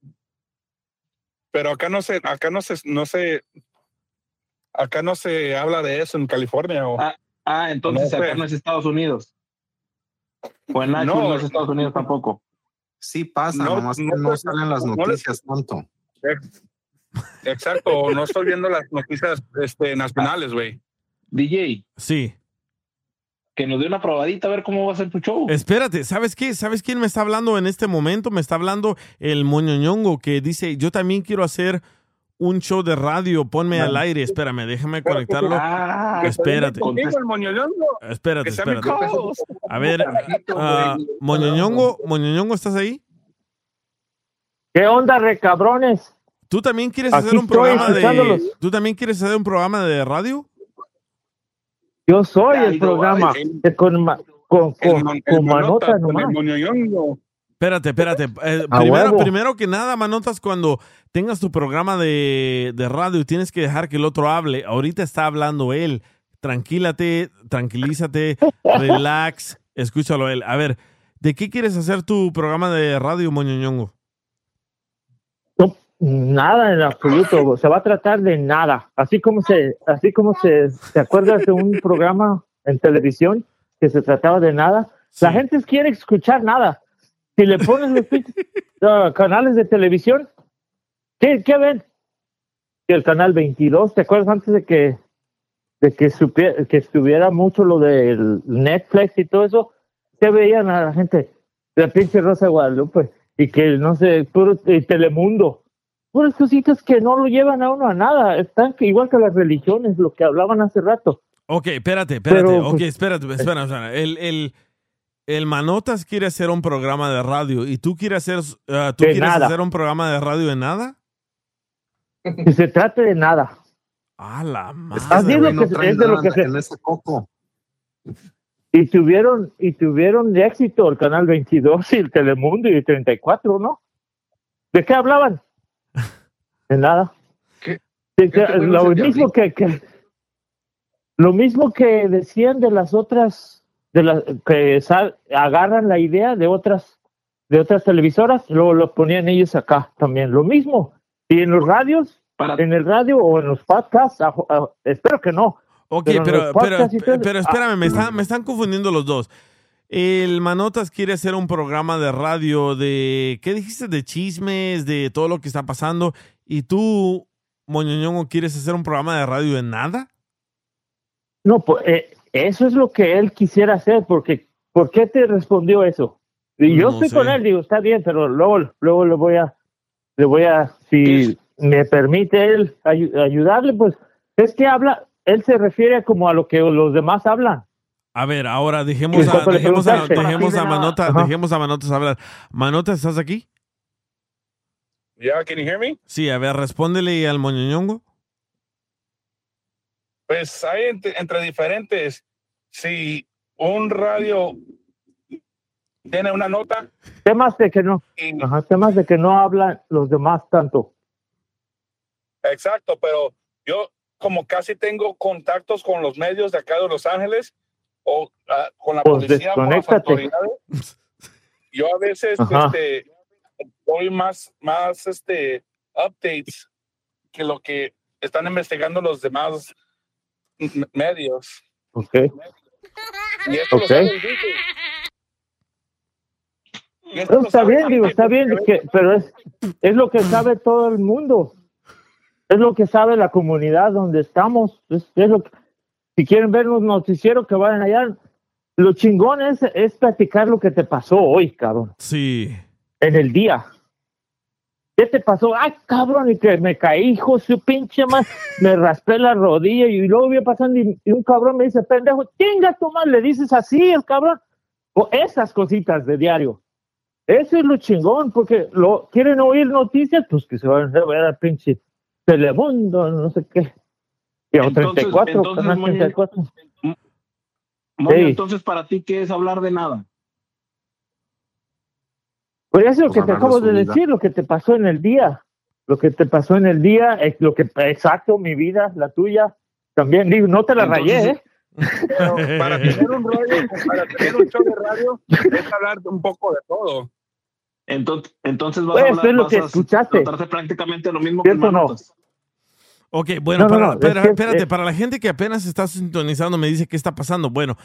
pero acá no se, acá no se, no se, acá no se habla de eso en California. O, Ah, ah, entonces No acá no es Estados Unidos. O en Nashville No. no, es Estados Unidos tampoco. Sí pasa, No, nomás que no, no pues, salen las noticias tanto. Ex- Exacto, no estoy viendo las noticias este, nacionales, güey. DJ, Sí. que nos dé una probadita a ver cómo va a ser tu show. Espérate, ¿sabes qué? ¿Sabes quién me está hablando en este momento? Me está hablando el moñoñongo que dice, yo también quiero hacer un show de radio, ponme al aire. Espérame, déjame conectarlo. Ah, Espérate. Contigo, el moñoñongo. Espérate, espérate. A ver, ah, moñoñongo, moñoñongo, ¿estás ahí? ¿Qué onda, recabrones? ¿Tú también quieres Aquí hacer un programa de. ¿Tú también quieres hacer un programa de radio? Yo soy el programa el- con, con, con, el con manota manota, con nomás. Espérate, espérate. Eh, primero, primero que nada, Manotas, cuando tengas tu programa de, de radio, tienes que dejar que el otro hable. Ahorita está hablando él. Tranquílate, tranquilízate, relax, escúchalo a él. A ver, ¿de qué quieres hacer tu programa de radio, Moñoñongo? No, nada en absoluto. Se va a tratar de nada. Así como se, así como se, ¿te acuerdas de un programa en televisión que se trataba de nada? La gente quiere escuchar nada. Si le pones los pinches, ah, canales de televisión, ¿qué, qué ven? El canal 22, ¿te acuerdas antes de que de que, supie- que estuviera mucho lo del Netflix y todo eso? ¿Qué veían a la gente? La pinche Rosa de Guadalupe y que no sé, puro y Telemundo. Puras cositas que no lo llevan a uno a nada. Están que- igual que las religiones, lo que hablaban hace rato. Ok, espérate, espérate. Pero, ok, pues, espérate, espera, espera. El, el, el Manotas quiere hacer un programa de radio y tú quieres hacer, ah, ¿tú De quieres nada. hacer un programa de radio de nada? Que se trate de nada. A la madre. Así es, lo güey, no que, trae es de lo nada que se, en ese coco. Y tuvieron, y tuvieron de éxito el Canal 22 y el Telemundo y el 34, ¿no? ¿De qué hablaban? De nada. ¿Qué? De que- qué te lo mismo que, que- lo mismo que decían de las otras, de las que sal- agarran la idea de otras, de otras televisoras, luego lo ponían ellos acá también, lo mismo. Y en los radios, en el radio o en los podcasts, a- a- espero que no. Ok, Pero pero, todo- pero espérame, me, están, me están confundiendo los dos. El Manotas quiere hacer un programa de radio de, ¿qué dijiste? De chismes, de todo lo que está pasando. Y tú, Moñoñongo, ¿quieres hacer un programa de radio de nada? No, pues eh, eso es lo que él quisiera hacer, porque ¿por qué te respondió eso? Y yo No estoy sé. con él, digo, está bien, pero luego, luego le voy a, le voy a, si me permite él ayu- ayudarle, pues es que habla, él se refiere como a lo que los demás hablan. A ver, ahora dejemos a, dejemos a, dejemos a Manota, Ajá. dejemos a Manotas hablar. Manotas, ¿estás aquí? Yeah, can you hear me? Sí, a ver, respóndele al Moñoñongo. Pues hay entre, entre diferentes. Si un radio tiene una nota, Temas de que no, y- ajá, temas de que no hablan los demás tanto. exacto, pero yo como casi tengo contactos con los medios de acá de Los Ángeles o ah, con la Pues policía, con las autoridades, yo a veces este, doy más, más este, updates que lo que están investigando los demás medios. Ok. Y esto lo Ok. sabe el DJ. Y esto Pero lo está bien, digo, está bien, que, pero es, es lo que sabe todo el mundo. Es lo que sabe la comunidad donde estamos. Es, es lo que- si quieren ver un noticiero, que vayan allá. Lo chingón es, es platicar lo que te pasó hoy, cabrón, Sí. en el día. ¿Qué te pasó? Ay, cabrón, y que me caí, hijo, su pinche más, me raspé la rodilla y luego voy pasando y, y un cabrón me dice, pendejo, chinga tu madre, le dices así, el cabrón. O esas cositas de diario. Eso es lo chingón, porque lo quieren oír noticias, pues que se van a ver al pinche Telemundo, no sé qué. Y a Entonces- 34, entonces, canal Moño, 34. Moño, Sí. entonces para ti, ¿qué es hablar de nada? Pues eso es lo que te acabo de vida. decir, lo que te pasó en el día. Lo que te pasó en el día, es lo que, exacto, mi vida, la tuya. También, digo, no te la Entonces, rayé, ¿eh? Pero para tener un radio, para tener un show de radio, es hablar un poco de todo. Entonces, entonces vas Pues, a hablar, es lo vas que a escuchaste. prácticamente lo mismo que ¿Cierto o no? Manotas. Ok, bueno, No, no, para, no, es para- que- espérate, eh. para la gente que apenas está sintonizando, me dice qué está pasando. Bueno,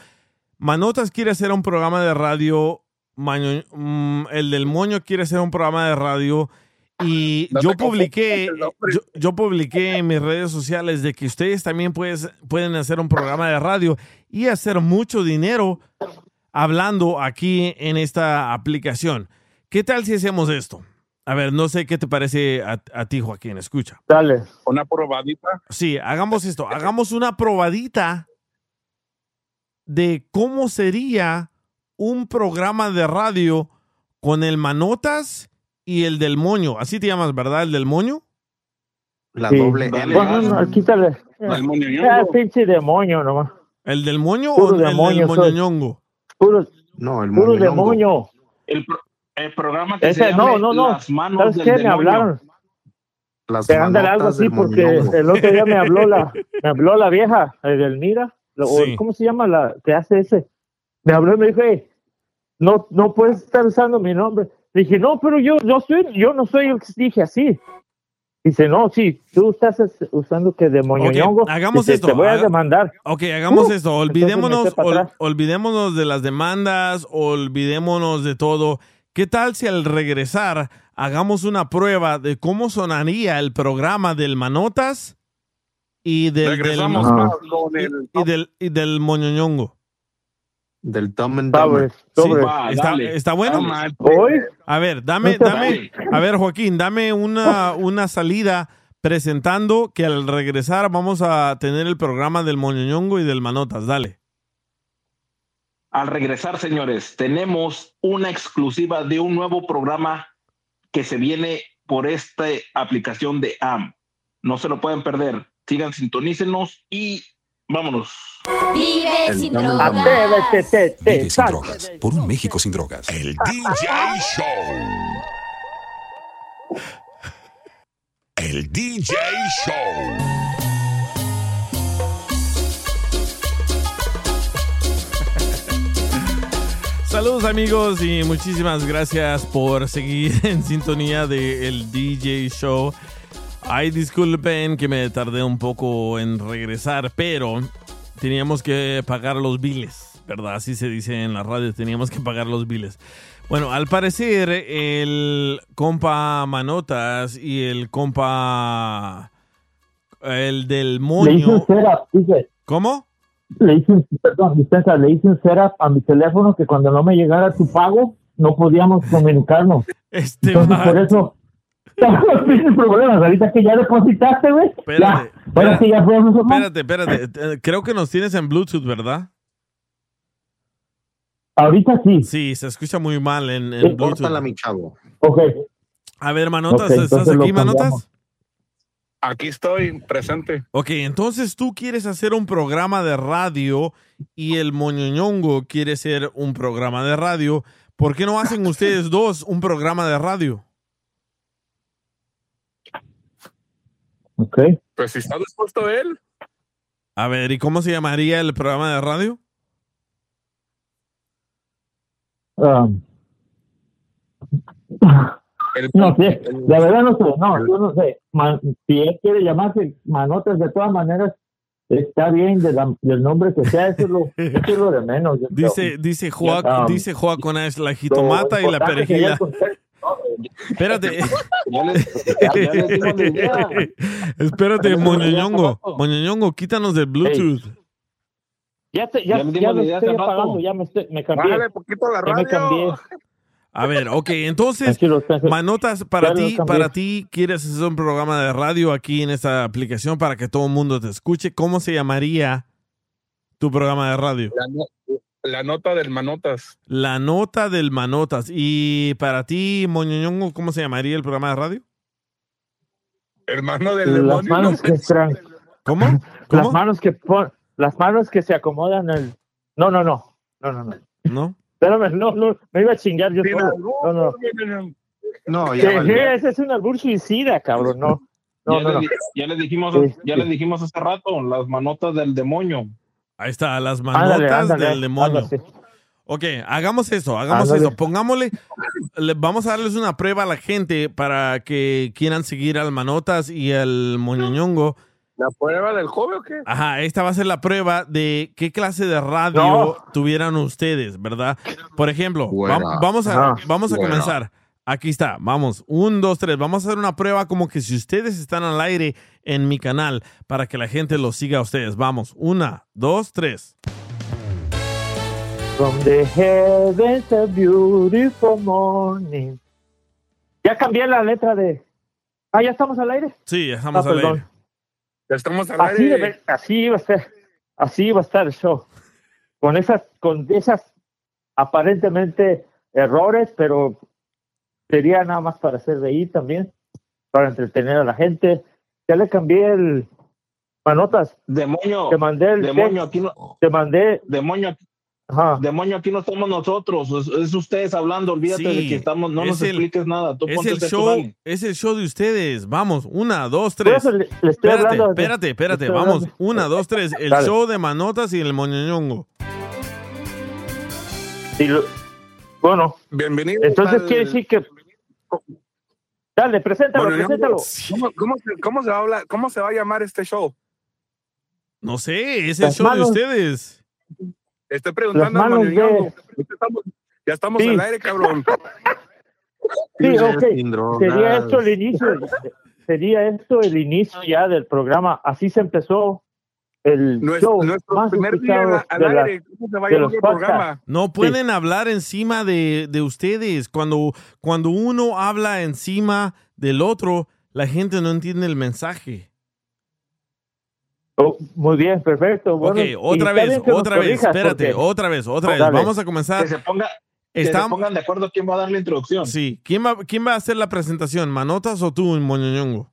Manotas quiere hacer un programa de radio, Maño- mm, el del Moño quiere hacer un programa de radio y No yo publiqué, yo, yo publiqué en mis redes sociales de que ustedes también puedes- pueden hacer un programa de radio y hacer mucho dinero hablando aquí en esta aplicación. ¿Qué tal si hacemos esto? A ver, no sé qué te parece a, a ti, Joaquín, escucha. Dale. Una probadita. Sí, hagamos esto. Hagamos una probadita de cómo sería un programa de radio con el Manotas y el del Moño. Así te llamas, ¿verdad? El del Moño. La Sí. doble M. Bueno, no, quítale. El moño Ah, pinche demonio nomás. ¿El del Moño Puro o el del. Moñoñongo? Puro, No, el puro demonio. El, pro- el programa que Ese, se no, llame no, no. Las manos ¿Sabes del qué? Me hablaron. Las Que ándale algo así porque moñongo. el otro día me habló la, me habló la vieja, Edelmira, o Sí. ¿cómo se llama la que hace ese? Me habló y me dijo, "Hey, no, no puedes estar usando mi nombre. Le dije, no, pero yo, yo soy, yo no soy el que dije así. Dice, no, sí, tú estás es- usando que de moñoñongo. Ok, hagamos Dice, esto, Te voy a haga- demandar. Ok, hagamos Uh, esto. Olvidémonos, ol- olvidémonos de las demandas, olvidémonos de todo. ¿Qué tal si al regresar hagamos una prueba de cómo sonaría el programa del Manotas y del, del, Regresamos Ajá. más con el y del, y del Moñoñongo? Del Dumb and Sobre, Dumber. Va, ¿Está, está bueno? A ver, dame, dame, a ver, Joaquín, dame una, una salida presentando que al regresar vamos a tener el programa del Moñoñongo y del Manotas. Dale. Al regresar, señores, tenemos una exclusiva de un nuevo programa que se viene por esta aplicación de AM. No se lo pueden perder. Sigan, sintonícenos y Vámonos. Vive sin drogas. Vive sin drogas. Por un México sin drogas. El DJ Show. El DJ Show. Saludos amigos y muchísimas gracias por seguir en sintonía de el DJ Show. Ay, disculpen que me tardé un poco en regresar, pero teníamos que pagar los biles, ¿verdad? Así se dice en la radio, teníamos que pagar los biles. Bueno, al parecer el compa Manotas y el compa... El del Le hice moño... un setup, dice. ¿Cómo? Le hice, un- perdón, dispensa, le hice un setup a mi teléfono que cuando no me llegara tu pago no podíamos comunicarnos. Este Entonces, por eso estamos teniendo problemas. Ahorita que ya depositaste, güey. Ya, ahora sí ya podemos. Espérate, espérate. Eh, Creo que nos tienes en Bluetooth, ¿verdad? Ahorita sí. Sí, se escucha muy mal en, en Bluetooth. Córtala, mi chavo. Ok. A ver, Manotas, ¿estás aquí, Manotas? Aquí estoy presente. Ok, entonces tú quieres hacer un programa de radio y el Moñoñongo quiere hacer un programa de radio. ¿Por qué no hacen ustedes dos un programa de radio? Ok. Pues si está dispuesto él. A ver, ¿y cómo se llamaría el programa de radio? Um, no sé, la verdad no sé, no, yo no sé. Si él quiere llamarse Manotas, de todas maneras, está bien de la- del nombre que sea, eso es lo, eso es lo de menos. yo creo. Dice, dice Joa, Um, dice Joa con es la jitomata y la perejila. Espérate. Espérate, Moñoñongo. Moñoñongo, quítanos del Bluetooth. Ya, te, Ya ya, me ya, estoy apagando, ya me, estoy, me cambié. Bájale poquito la Ya me radio. cambié. A ver, ok, entonces. Manotas, para ti, para ti, quieres hacer un programa de radio aquí en esta aplicación para que todo el mundo te escuche. ¿Cómo se llamaría tu programa de radio? La, la nota del Manotas. La nota del Manotas. Y para ti, Moñoñongo, ¿cómo se llamaría el programa de radio? Hermano del Las demonio. manos que ¿Cómo? las manos que pon- las manos que se acomodan el no no no no no no ¿No? espérame no no me iba a chingar yo solo no no No, ya que valió. ese es un albur suicida cabrón no no ya, no, le, no. di- ya le dijimos, Sí, ya sí. le dijimos hace rato, las manotas del demonio. Ahí está, las manotas Ándale, ándale, del demonio. Ok, hagamos eso, hagamos Ándale. eso. Pongámosle, le- vamos a darles una prueba a la gente para que quieran seguir al Manotas y al Moñoñongo. ¿La prueba del joven o qué? Ajá, esta va a ser la prueba de qué clase de radio No. tuvieran ustedes, ¿verdad? Por ejemplo, vamos a, Ajá. vamos a comenzar. Aquí está, vamos, un, dos, tres. Vamos a hacer una prueba como que si ustedes están al aire en mi canal para que la gente los siga a ustedes. Vamos, una, dos, tres. From the heavens a beautiful morning. Ya cambié la letra de. Ah, ya estamos al aire. Sí, ya estamos Ah, al perdón. aire. Ya estamos al Así, aire. debe- así iba a ser. Así iba a estar el show. Con esas, con esas aparentemente errores, pero sería nada más para hacer reír también, para entretener a la gente. Ya le cambié el manotas. Demonio, Te mandé el demonio, text, aquí no, te mandé. demonio, Ajá. demonio, aquí no estamos nosotros, es, es ustedes hablando, olvídate Sí, de que estamos, no nos el- expliques nada, tú Es ponte el tu show, es el show de ustedes. Vamos, una, dos, tres. eso le, le estoy Espérate, hablando. de- espérate, espérate. estoy Vamos, hablando- una, dos, tres. El Dale. show de Manotas y el. Sí, lo- bueno, Bienvenido. entonces al- quiere decir que. Dale, preséntalo, Bueno, preséntalo. ¿Cómo, cómo se, cómo se va a hablar- cómo se va a llamar este show? No sé, es el Las show manos- de ustedes. Estoy preguntando Moñoñongo. de- Ya estamos, Sí. al aire, cabrón. Sí, ok. Sería esto el inicio. Sería esto el inicio ya del programa. Así se empezó el Nuestro, show nuestro más primer día al la- aire. ¿Cómo se va a de los programa? No pueden hablar encima de, de ustedes. Cuando, cuando uno habla encima del otro, la gente no entiende el mensaje. Oh, muy bien, perfecto. Bueno, ok, otra vez, otra vez, corrijas, espérate, porque- otra vez, otra vez. Vamos a comenzar. Que se ponga, que se Estamos- pongan de acuerdo quién va a dar la introducción. Sí, ¿quién va, ¿quién va a hacer la presentación? ¿Manotas o tú, Moñoñongo?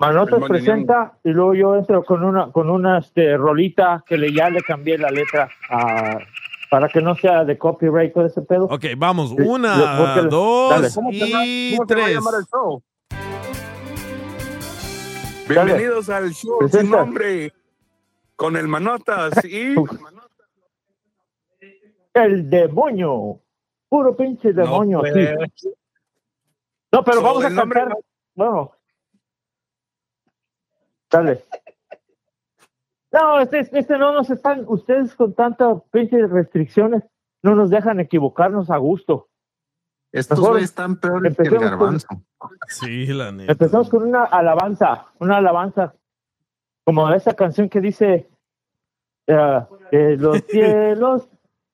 Manotas presenta y luego yo entro con una con una este, rolita que le, ya le cambié la letra a- para que no sea de copyright todo ese pedo. Ok, vamos. Sí, Una, dos ¿Cómo se va- y cómo tres. llamar el show? Dale. Bienvenidos al show sin Presenta. nombre con el Manotas y El demonio. Puro pinche demonio. No, pero So, vamos a nombre cantar. Bueno. Dale. No, este, este no nos están, ustedes con tantas pinches restricciones no nos dejan equivocarnos a gusto. Estos Mejor güeyes están peores que el con- garbanzo. Sí, la neta. Empezamos con una alabanza, una alabanza, como esa canción que dice, eh, de los cielos,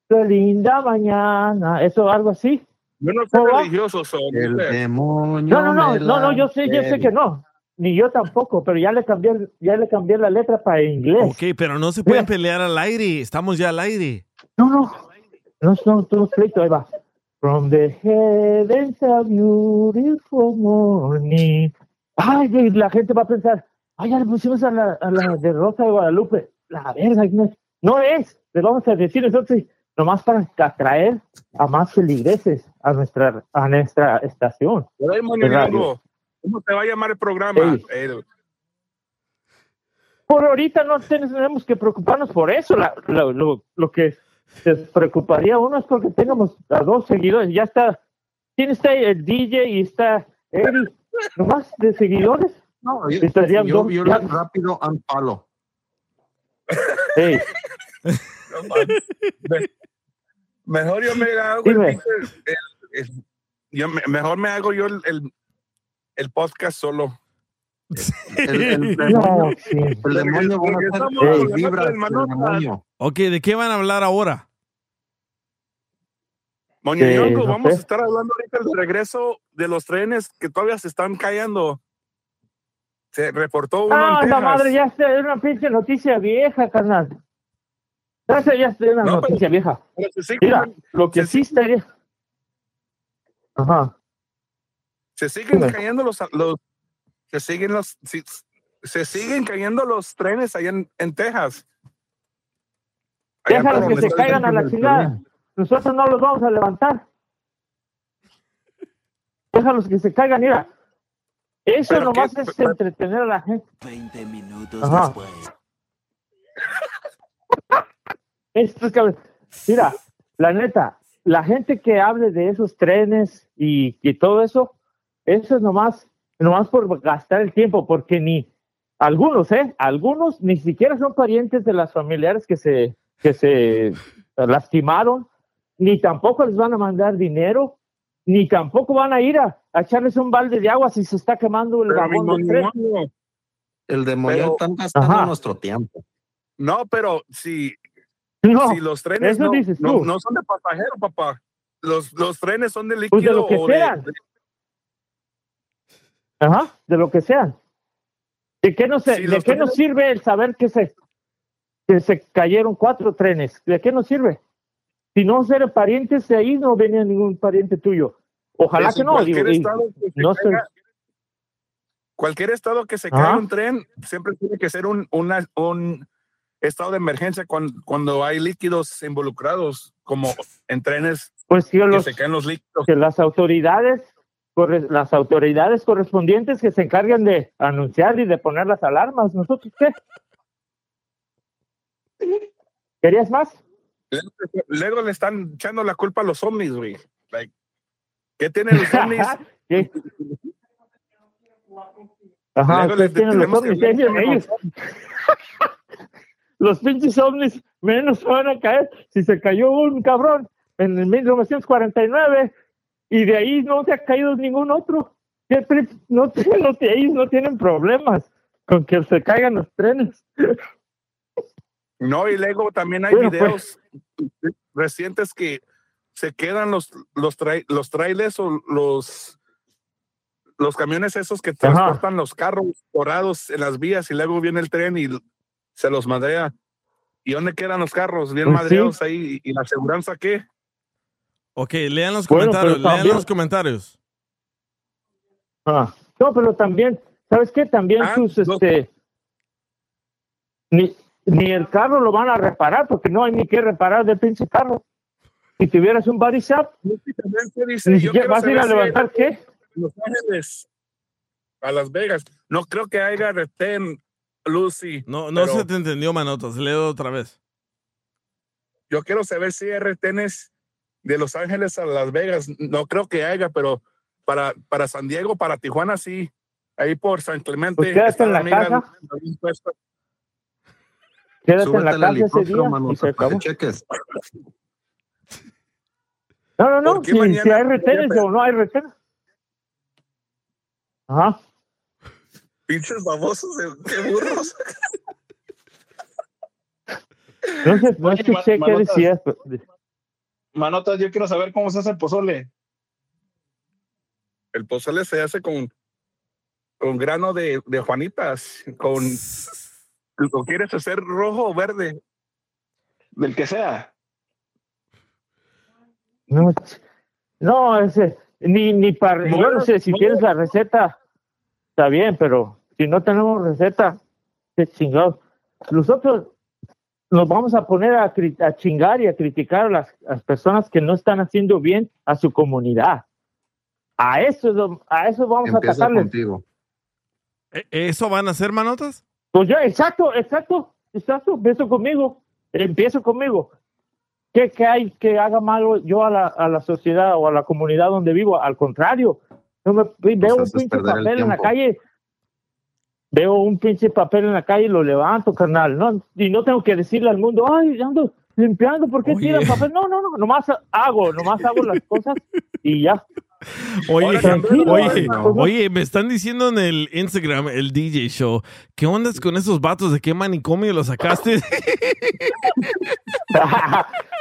qué linda mañana, eso, algo así. yo no soy religioso, so, no El demonio. No, no, no, no, no, yo sé, yo sé que no, ni yo tampoco, pero ya le cambié, ya le cambié la letra para inglés. Ok, pero no se pueden pelear al aire. Estamos ya al aire. No, no, no, no, tú pleito, ahí va. From the heavens a beautiful morning. Ay, la gente va a pensar, ay, ya le pusimos a la, a la de Rosa de Guadalupe. La verga, no es, no es. Le vamos a decir nosotros, nomás para atraer a más feligreses a nuestra, a nuestra estación. Por ahí, ¿Cómo te va a llamar el programa? El- Por ahorita no tenemos que preocuparnos por eso. La- lo, lo- lo que se preocuparía uno es porque tengamos a dos seguidores. Ya está. ¿Quién está ahí? El DJ y está Eddie. ¿Nomás de seguidores? No, yo, Estarían yo, dos- yo ya- rápido. Ey, no Mejor yo me hago el, Dime. pinche- el- el- yo me- mejor me hago yo el, el, podcast solo. El, demonio, el. Ok, ¿de qué van a hablar ahora? Moño Eh, no vamos a estar hablando ahorita del regreso de los trenes que todavía se están cayendo. Se reportó uno Ah, en la Texas. madre, ya está, es una pinche noticia vieja, carnal. Ya está, es una No, pero- noticia vieja. Pero Mira, lo que sí estaría. Ajá. Se siguen cayendo los, los se siguen los si- se siguen cayendo los trenes allá en, en Texas. Allá por Déjalos que se caigan a la chingada. Nosotros no los vamos a levantar. Déjalos que se caigan, mira. Eso Pero nomás qué- es pero- entretener a la gente. 20 minutos Ajá. después. Esto es que- mira, la neta, la gente que hable de esos trenes y, y todo eso, eso es nomás, nomás por gastar el tiempo, porque ni algunos, ¿eh? Algunos ni siquiera son parientes de las familiares que se, que se lastimaron, ni tampoco les van a mandar dinero, ni tampoco van a ir a, a echarles un balde de agua si se está quemando el vagón El demonio están gastando Ajá. nuestro tiempo. No, pero si, No, si los trenes eso no, dices no, son de pasajero, papá. Los, los trenes son de líquido Pues de lo que o de- sean. de- Ajá, de lo que sea. ¿De qué, Sí, ¿de qué nos sirve el saber que se, que se cayeron cuatro trenes? ¿De qué nos sirve? Si no eran parientes de ahí, no venía ningún pariente tuyo. Ojalá Eso, que no. cualquier Digo, estado que se no caiga- cualquier estado que se Ajá. caiga un tren siempre tiene que ser un, una- un estado de emergencia cuando, cuando hay líquidos involucrados, como en trenes pues que, que los, se caen los líquidos. que las autoridades las autoridades correspondientes que se encarguen de anunciar y de poner las alarmas. ¿Nosotros qué? ¿Querías más? Luego le están echando la culpa a los ovnis, güey. Like, ¿Qué tienen los ovnis? ¿Qué? Ajá, Luego ¿qué les tienen los tenemos que Ellos, los pinches ovnis menos van a caer si se cayó un cabrón en el 1949 y de ahí no se ha caído ningún otro. ¿Qué tri- No, tienen- no, ellos no tienen problemas con que se caigan los trenes. No, y luego también hay Bueno, videos recientes que se quedan los los trai- los trailers o los los camiones esos que transportan los carros dorados en las vías y luego viene el tren y se los madrea. ¿Y dónde quedan los carros? Bien Pues sí. madreados ahí. ¿Y la aseguranza qué? Ok, lean los Bueno, comentarios, lean también- los comentarios. Ah, No, pero también ¿Sabes qué? También Ah, sus, no. este, ni, ni el carro lo van a reparar porque no hay ni que reparar del pinche carro. Si tuvieras un body shop, dice, ni yo vas a ir a saber si levantar qué. Los Ángeles a Las Vegas. No creo que haya retén, Lucy. No, no pero se te entendió, manotas. Leo otra vez. Yo quiero saber si hay retenes de Los Ángeles a Las Vegas. No creo que haya, pero para, para San Diego, para Tijuana, sí. Ahí por San Clemente. Pues quédate está en la amiga casa. Quédate en la casa ese helicóptero, día mano, y se para que acabó. cheques. No, no, no. ¿Por qué Si, hay retenes o no hay retenes. Ajá. Pinches babosos, de- qué burros. No sé, no escuché qué decías. pero- Manotas, yo quiero saber cómo se hace el pozole. El pozole se hace con, con grano de, de Juanitas. Con, ¿Lo quieres hacer rojo o verde? Del que sea. No, no ese, ni, ni para. Yo no sé, si no. tienes la receta, está bien, pero si no tenemos receta, qué chingados. Nosotros nos vamos a poner a, a chingar y a criticar a las, las personas que no están haciendo bien a su comunidad. A eso, a eso vamos a atacarles. contigo. ¿E- ¿Eso van a hacer, manotas? Pues yo, exacto, exacto, exacto, empiezo conmigo, empiezo conmigo. ¿Qué, qué hay que haga malo yo a la, a la sociedad o a la comunidad donde vivo? Al contrario, yo me, veo un pinche papel en la calle, veo un pinche papel en la calle y lo levanto, carnal, ¿no? Y no tengo que decirle al mundo, ay, ando limpiando, ¿por qué Oye. tiran papel? No, no, no, nomás hago, nomás hago las cosas y ya. Oye, oye, oye, me están diciendo en el Instagram, el DJ Show, ¿qué ondas con esos vatos? ¿De qué manicomio los sacaste?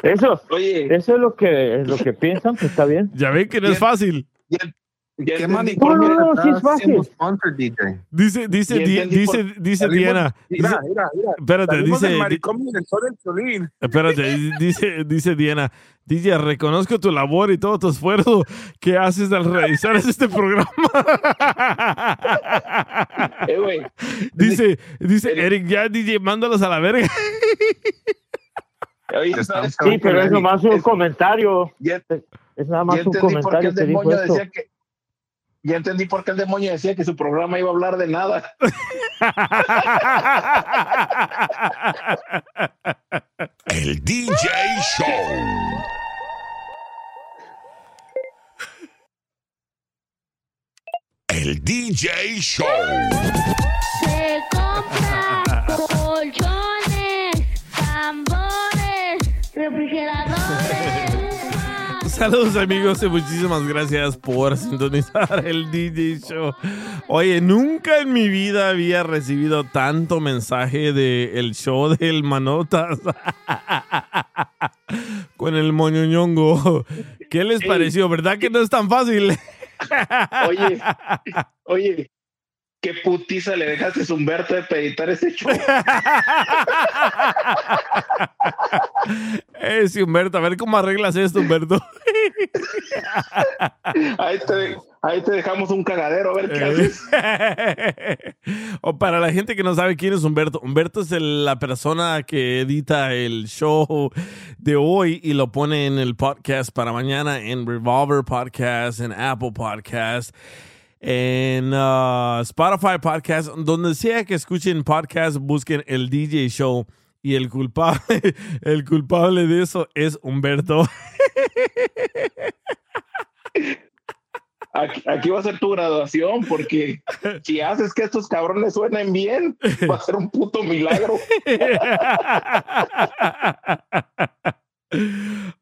eso, Oye, eso es lo que, lo que piensan, pues está bien. ya ven que no es fácil. ya ¿Qué manicomio No, no, no, sí es sponsor, DJ? Dice, dice, Di- dice, por- dice Salimos- Diana. Mira, dice- mira, mira. espérate, dice, del di- maricomio del sol del Cholín. espérate, dice, dice Diana. DJ, reconozco tu labor y todo tu esfuerzo que haces al realizar este programa. Eh, güey, dice, dice Eric, ya DJ, mándalos a la verga. oye, Te ¿sabes están Sí, pero es nomás un Es- comentario. Es nada más un entendí por qué comentario el demonio esto. decía que. Ya entendí por qué el demonio decía que su programa iba a hablar de nada. El DJ Show. El DJ Show. Se compra colchones, Saludos amigos y muchísimas gracias por sintonizar el DJ Show. Oye, nunca en mi vida había recibido tanto mensaje de el show del Manotas con el moñoñongo. ¿Qué les Ey. pareció? ¿Verdad que no es tan fácil? Oye, oye, qué putiza le dejaste a Humberto de editar ese show. Eh, sí, Humberto, a ver cómo arreglas esto, Humberto. Ahí te, ahí te dejamos un cagadero a ver qué haces. o para la gente que no sabe quién es Humberto, Humberto es el- la persona que edita el show de hoy y lo pone en el podcast para mañana en Revolver Podcast, en Apple Podcast, en uh, Spotify Podcast, donde sea que escuchen podcast, busquen el DJ Show. Y el culpable, el culpable de eso es Humberto. Aquí, aquí va a ser tu graduación porque si haces que estos cabrones suenen bien, va a ser un puto milagro.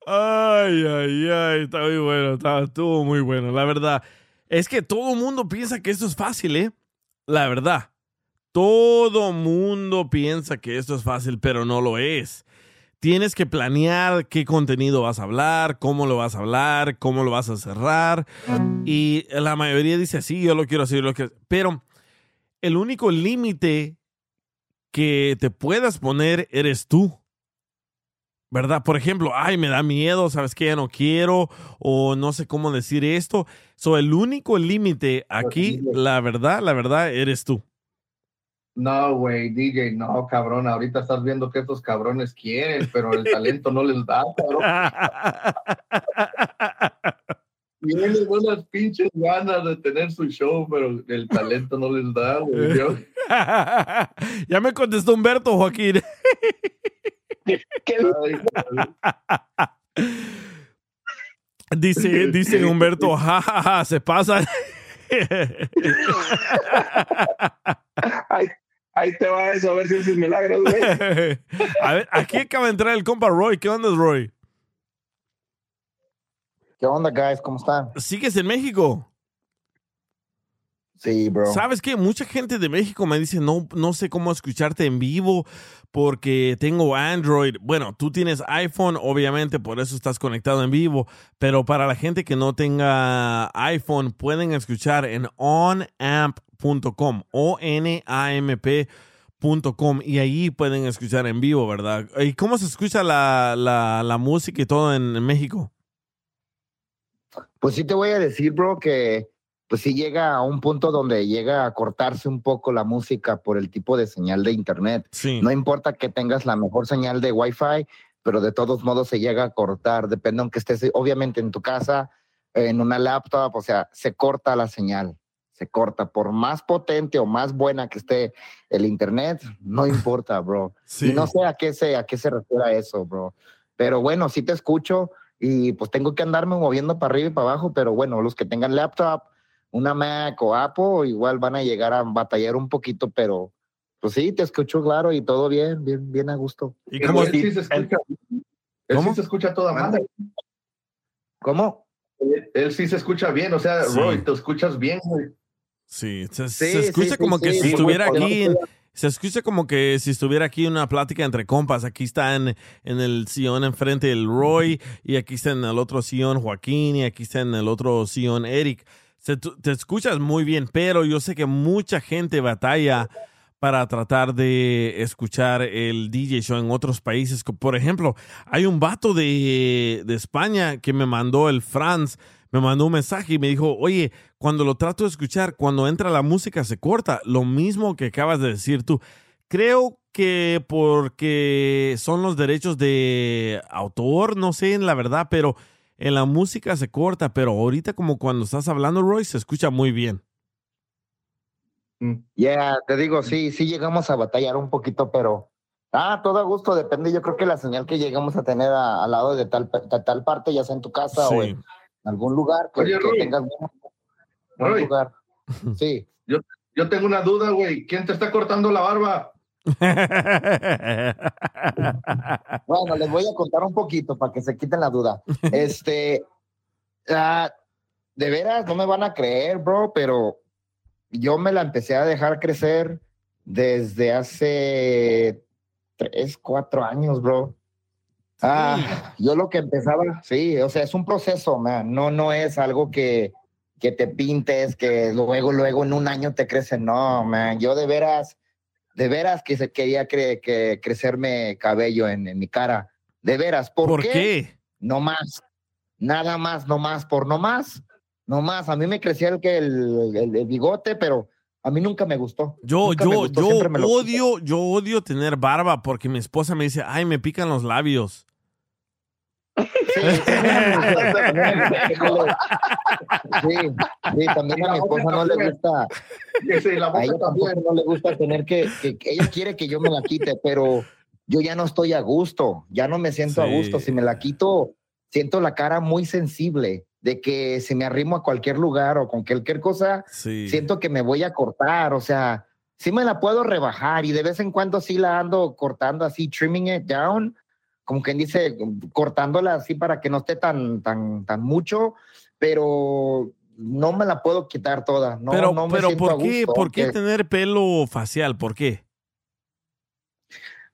Ay, ay, ay, está muy bueno, está, estuvo muy bueno. La verdad, es que todo el mundo piensa que esto es fácil, ¿eh? La verdad, todo mundo piensa que esto es fácil, pero no lo es. Tienes que planear qué contenido vas a hablar, cómo lo vas a hablar, cómo lo vas a cerrar. Y la mayoría dice, sí, yo lo quiero hacer, yo lo quiero. Pero el único límite que te puedas poner eres tú. ¿verdad? Por ejemplo, ay, me da miedo, ¿sabes qué? Ya no quiero, o no sé cómo decir esto. So, el único límite aquí, la verdad, la verdad, eres tú. No, güey, DJ, no, cabrón. Ahorita estás viendo que estos cabrones quieren, pero el talento no les da, cabrón. Tienen buenas pinches ganas de tener su show, pero el talento no les da, güey. Ya me contestó Humberto, Joaquín. Dice, dice Humberto, jajaja, se pasa. Ahí, ahí te va eso, a ver si haces milagros, güey. A ver, aquí acaba de entrar el compa Roy. ¿Qué onda, Roy? ¿Qué onda, guys? ¿Cómo están? ¿Sigues en México? Sí, bro. ¿Sabes qué? Mucha gente de México me dice, no, no sé cómo escucharte en vivo porque tengo Android. Bueno, tú tienes iPhone, obviamente, por eso estás conectado en vivo, pero para la gente que no tenga iPhone, pueden escuchar en onamp.com, O-N-A-M-P.com, y ahí pueden escuchar en vivo, ¿verdad? ¿Y cómo se escucha la, la, la música y todo en, en México? Pues sí te voy a decir, bro, que pues sí llega a un punto donde llega a cortarse un poco la música por el tipo de señal de internet. No importa que tengas la mejor señal de Wi-Fi, pero de todos modos se llega a cortar, depende aunque estés obviamente en tu casa, en una laptop, o sea, se corta la señal, se corta. Por más potente o más buena que esté el internet, no importa, bro. Y no sé a qué se, a qué se refiere a eso, bro. Pero bueno, sí te escucho y pues tengo que andarme moviendo para arriba y para abajo, pero bueno, los que tengan laptop, una Mac o Apple, igual van a llegar a batallar un poquito, pero pues sí, te escucho claro y todo bien, bien, bien a gusto. ¿Y Pero él sí se escucha, él sí se escucha toda madre. ¿Cómo? Él, él sí se escucha bien, o sea, Sí. Roy, te escuchas bien, güey. Sí, se, Sí, se escucha sí, como sí, que si estuviera aquí, en- se escucha como que si estuviera aquí una plática entre compas. Aquí está en, en el sillón enfrente el Roy y aquí está en el otro sillón Joaquín y aquí está en el otro sillón Eric. Se- te escuchas muy bien, pero yo sé que mucha gente batalla para tratar de escuchar el DJ show en otros países. Por ejemplo, hay un vato de, de España que me mandó el Franz, me mandó un mensaje y me dijo, oye, cuando lo trato de escuchar, cuando entra la música se corta. Lo mismo que acabas de decir tú. Creo que porque son los derechos de autor, no sé en la verdad, pero en la música se corta, pero ahorita como cuando estás hablando, Roy, se escucha muy bien. Ya, te digo, sí, sí llegamos a batallar un poquito, pero ah, todo a gusto, depende. Yo creo que la señal que llegamos a tener al lado de tal, de tal parte, ya sea en tu casa o en algún lugar, que, Oye, que tengas buen, lugar. Sí. Yo, yo tengo una duda, güey. ¿Quién te está cortando la barba? Bueno, les voy a contar un poquito para que se quiten la duda. Este, ah, de veras, no me van a creer, bro, pero yo me la empecé a dejar crecer desde hace tres, cuatro años, bro. Ah, yo lo que empezaba, sí, o sea, es un proceso, man. No, no es algo que, que te pintes, que luego, luego en un año te crece. No, man. Yo de veras, de veras que se quería cre- que crecerme cabello en, en mi cara. De veras. ¿Por, ¿Por qué? qué? No más. Nada más, no más. Por no más. No más. A mí me crecía el, que el, el- el bigote, pero a mí nunca me gustó. Yo, Nunca yo, gustó, yo odio, yo odio tener barba porque mi esposa me dice, ay, me pican los labios. Sí, sí, también a mi esposa no le gusta. A ella tampoco no le gusta tener que, que- que ella quiere que yo me la quite, pero yo ya no estoy a gusto, ya no me siento a Sí. gusto. Si me la quito, siento la cara muy sensible de que si me arrimo a cualquier lugar o con cualquier cosa, Sí. siento que me voy a cortar, o sea, sí me la puedo rebajar y de vez en cuando sí la ando cortando así, trimming it down, como quien dice, cortándola así para que no esté tan, tan, tan mucho, pero no me la puedo quitar toda. No, pero, no me pero siento a ¿por qué, gusto, ¿por qué tener pelo facial? ¿Por qué?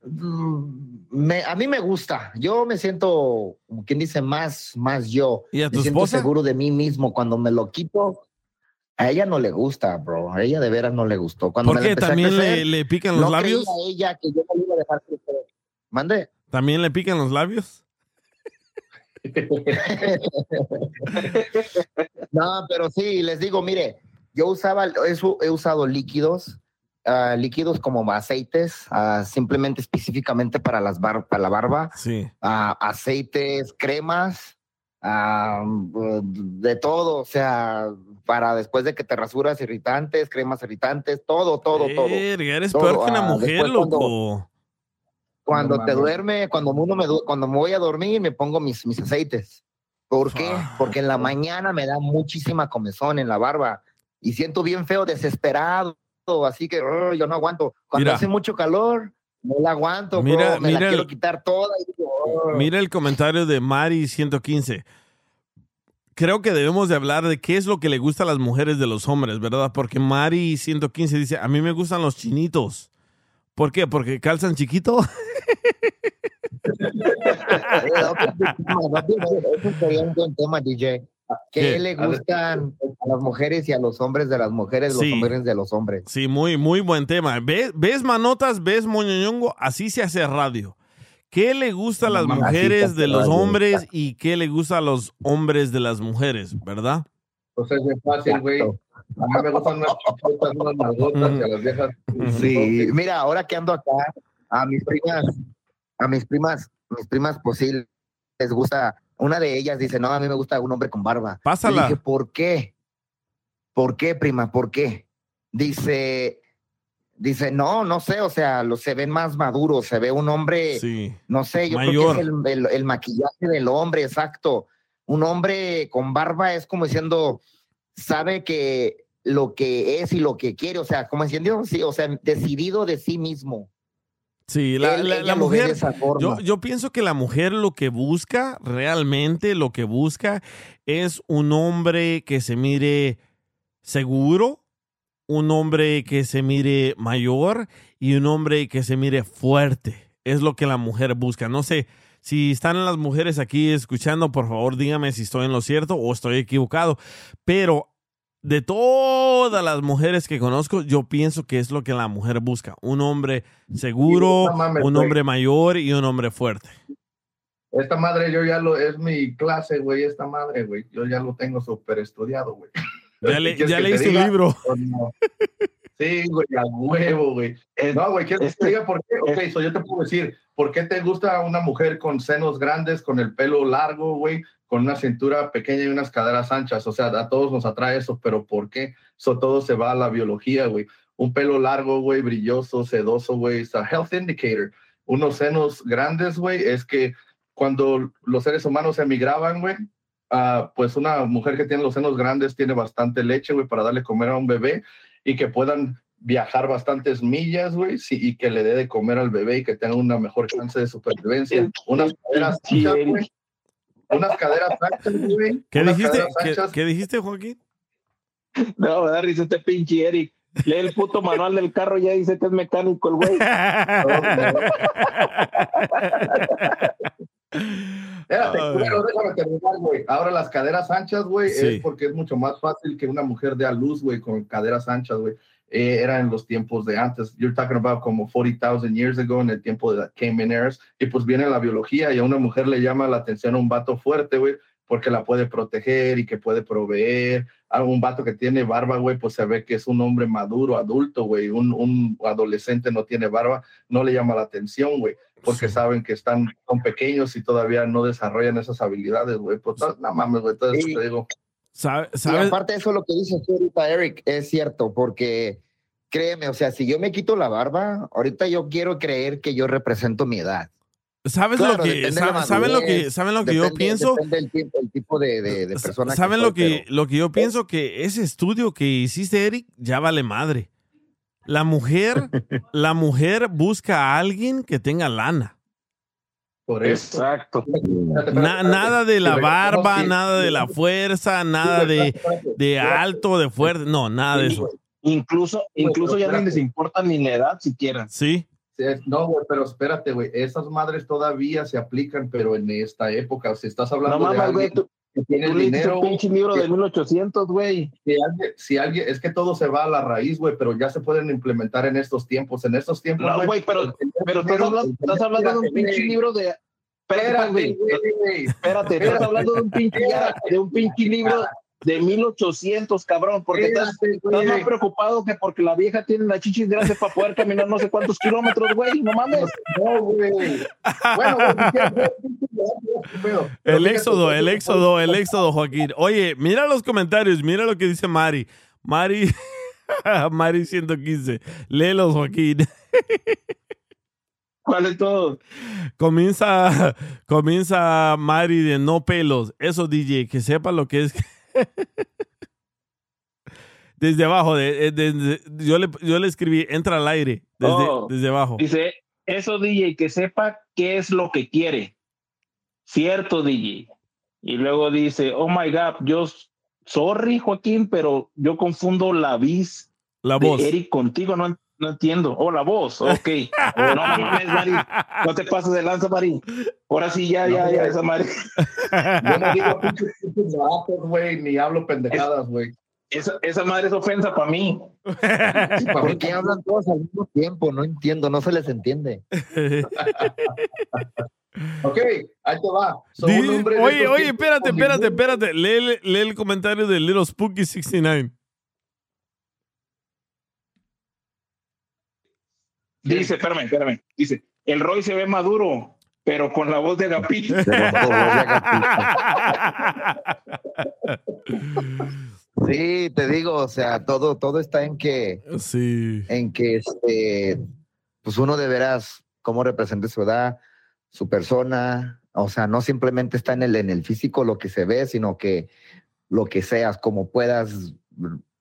Mm, me- a mí me gusta. Yo me siento, como quien dice, más, más yo. ¿Y a tu me siento esposa? seguro de mí mismo. Cuando me lo quito, a ella no le gusta, bro. A ella de veras no le gustó. Cuando ¿Por me la a ¿También le- crecer, le pican los no labios? creía ella que yo lo iba a dejar crecer. Mande. ¿También le pican los labios? No, pero sí, les digo, mire, yo usaba, eso, he usado líquidos, ah, líquidos como aceites, ah, simplemente específicamente para, las bar- para la barba, Sí. ah, aceites, cremas, de todo, o sea, para después de que te rasuras, irritantes, cremas irritantes, todo, todo, todo. Eres Todo, peor que una mujer, cuando- loco. Cuando No te mames. duerme, cuando uno me cuando me voy a dormir, me pongo mis, mis aceites. ¿Por qué? Porque en la mañana me da muchísima comezón en la barba y siento bien feo, desesperado, así que "Oh, yo no aguanto. Cuando Mira. hace mucho calor, no la aguanto, bro, Mira- me mira la el- quiero quitar toda. y digo, "Oh". Mira el comentario de Mari 115. Creo que debemos de hablar de qué es lo que le gusta a las mujeres de los hombres, ¿verdad? Porque Mari 115 dice, a mí me gustan los chinitos. ¿Por qué? ¿Porque calzan chiquito? Un buen tema, DJ. ¿Qué, le gustan a las mujeres y a los hombres de las mujeres, los Sí. hombres de los hombres? Sí, muy, muy buen tema. ¿Ves, ves manotas? ¿Ves moñoñongo? Así se hace radio. ¿Qué le gusta a las mujeres de los hombres y qué le gusta a los hombres de las mujeres, verdad? Pues es fácil, güey. A mí me gustan unas chichotas, unas nalgotas y a las viejas. Sí, mira, ahora que ando acá, a mis primas, a mis primas, mis primas, pues sí, les gusta, una de ellas dice, no, a mí me gusta un hombre con barba. Pásala. Le dije, ¿por qué? ¿Por qué, prima? ¿Por qué? Dice, dice, no, no sé, o sea, lo, se ven más maduros, se ve un hombre, Sí. no sé, yo Mayor. creo que es el, el- el maquillaje del hombre, exacto. Un hombre con barba es como diciendo, sabe que lo que es y lo que quiere, o sea, como diciendo, sí, o sea, decidido de sí mismo. Sí, la, Él- mujer, yo, yo pienso que la mujer lo que busca, realmente lo que busca es un hombre que se mire seguro, un hombre que se mire mayor y un hombre que se mire fuerte. Es lo que la mujer busca. No sé, si están las mujeres aquí escuchando, por favor dígame si estoy en lo cierto o estoy equivocado. Pero de todas las mujeres que conozco, yo pienso que es lo que la mujer busca. Un hombre seguro, un güey. hombre mayor y un hombre fuerte. Esta madre, yo ya lo, es mi clase, güey, esta madre, güey. Yo ya lo tengo súper estudiado, güey. Ya, le- ¿Quieres ya leíste diga? libro. Sí, güey, a huevo, güey. No, güey, ¿quieres que te diga por qué? Ok, so yo te puedo decir, ¿por qué te gusta una mujer con senos grandes, con el pelo largo, güey, con una cintura pequeña y unas caderas anchas? O sea, a todos nos atrae eso, pero ¿por qué? Eso todo se va a la biología, güey. Un pelo largo, güey, brilloso, sedoso, güey, es a health indicator. Unos senos grandes, güey, es que cuando los seres humanos emigraban, güey, ah, pues una mujer que tiene los senos grandes tiene bastante leche, güey, para darle comer a un bebé y que puedan viajar bastantes millas, güey, sí, y que le dé de comer al bebé y que tenga una mejor chance de supervivencia. Unas caderas anchas, güey. Unas caderas anchas, güey. ¿Qué dijiste? caderas ¿Qué, anchas. qué dijiste, Joaquín? No, me da risa este pinche Eric. Lee el puto manual del carro y ya dice que es mecánico el güey. Espérate, bueno, déjame terminar, güey. Ahora las caderas anchas, güey, Sí. es porque es mucho más fácil que una mujer dé a luz, güey, con caderas anchas, güey. Eh, era en los tiempos de antes. You're talking about como 40,000 years ago, en el tiempo de la Cayman Eras. Y pues viene la biología y a una mujer le llama la atención a un vato fuerte, güey, porque la puede proteger y que puede proveer. A un vato que tiene barba, güey, pues se ve que es un hombre maduro, adulto, güey. Un, un adolescente no tiene barba, no le llama la atención, güey, porque saben que están son pequeños y todavía no desarrollan esas habilidades, güey. Pues no mames, güey, eso Sí. te digo. ¿Sabe- Y ¿Sabes? aparte de eso, lo que dices tú ahorita, Eric, es cierto, porque créeme, o sea, si yo me quito la barba, ahorita yo quiero creer que yo represento mi edad. ¿Sabes Claro, lo que saben lo que saben lo que yo pienso? Depende del tipo, el tipo de, de, de persona ¿Saben que lo soy, que lo que yo pienso que ese estudio que hiciste Eric ya vale madre. La mujer la mujer busca a alguien que tenga lana. Por eso. Exacto. Na- nada de la barba, nada de la fuerza, nada de, de alto, de fuerte, no, nada de eso. Incluso, incluso ya no les importa ni la edad siquiera. Sí. No, güey, pero espérate, güey. Esas madres todavía se aplican, pero en esta época, si estás hablando No de mames, güey, alguien tú- que tiene Tú dinero. un pinche libro que- de 1800, güey. Si alguien, si alguien, es que todo se va a la raíz, güey, pero ya se pueden implementar en estos tiempos. En estos tiempos, No, güey, pero, pero estás hablando, estás hablando de un pinche libro de. Espérate, güey. Espérate, estás hablando de un pinche, de un pinche libro de 1800, cabrón, porque estás, Espérate, estás güey. más preocupado que porque la vieja tiene las chichis grandes para poder caminar no sé cuántos kilómetros, güey, no mames. No, güey. Bueno, güey, El éxodo, el éxodo, el éxodo, Joaquín. Oye, mira los comentarios, mira lo que dice Mari. Mari, Mari 115. Léelos, Joaquín. ¿Cuál es todo? Comienza, comienza Mari de no pelos. Eso, DJ, que sepa lo que es. Desde abajo, de- eh, yo, le, yo le escribí, entra al aire, desde, Oh, desde abajo. Dice, eso DJ, que sepa qué es lo que quiere. Cierto, DJ. Y luego dice, oh my God, yo, sorry, Joaquín, pero yo confundo la vis La de voz. Eric contigo, no, no entiendo. Oh, la voz, ok. Oh, no mames, Mari, no te pases de lanza, Mari. Ahora sí, ya, ya, ya, esa Mari. Yo no digo pinches güey, ni hablo pendejadas, güey. Esa, esa madre es ofensa para mí. ¿Por qué hablan todos al mismo tiempo? No entiendo, no se les entiende. Ok, ahí te va. Son un hombre oye, oye, espérate, espérate, espérate. Lee, lee el comentario de Little Spooky 69. Dice, espérame, espérame. Dice, el Roy se ve maduro, pero con la voz de Agapito. Sí, te digo, o sea, todo, todo está en que, sí. en que este, pues uno de veras, cómo representa su edad, su persona, o sea, no simplemente está en el, en el físico lo que se ve, sino que lo que seas, como puedas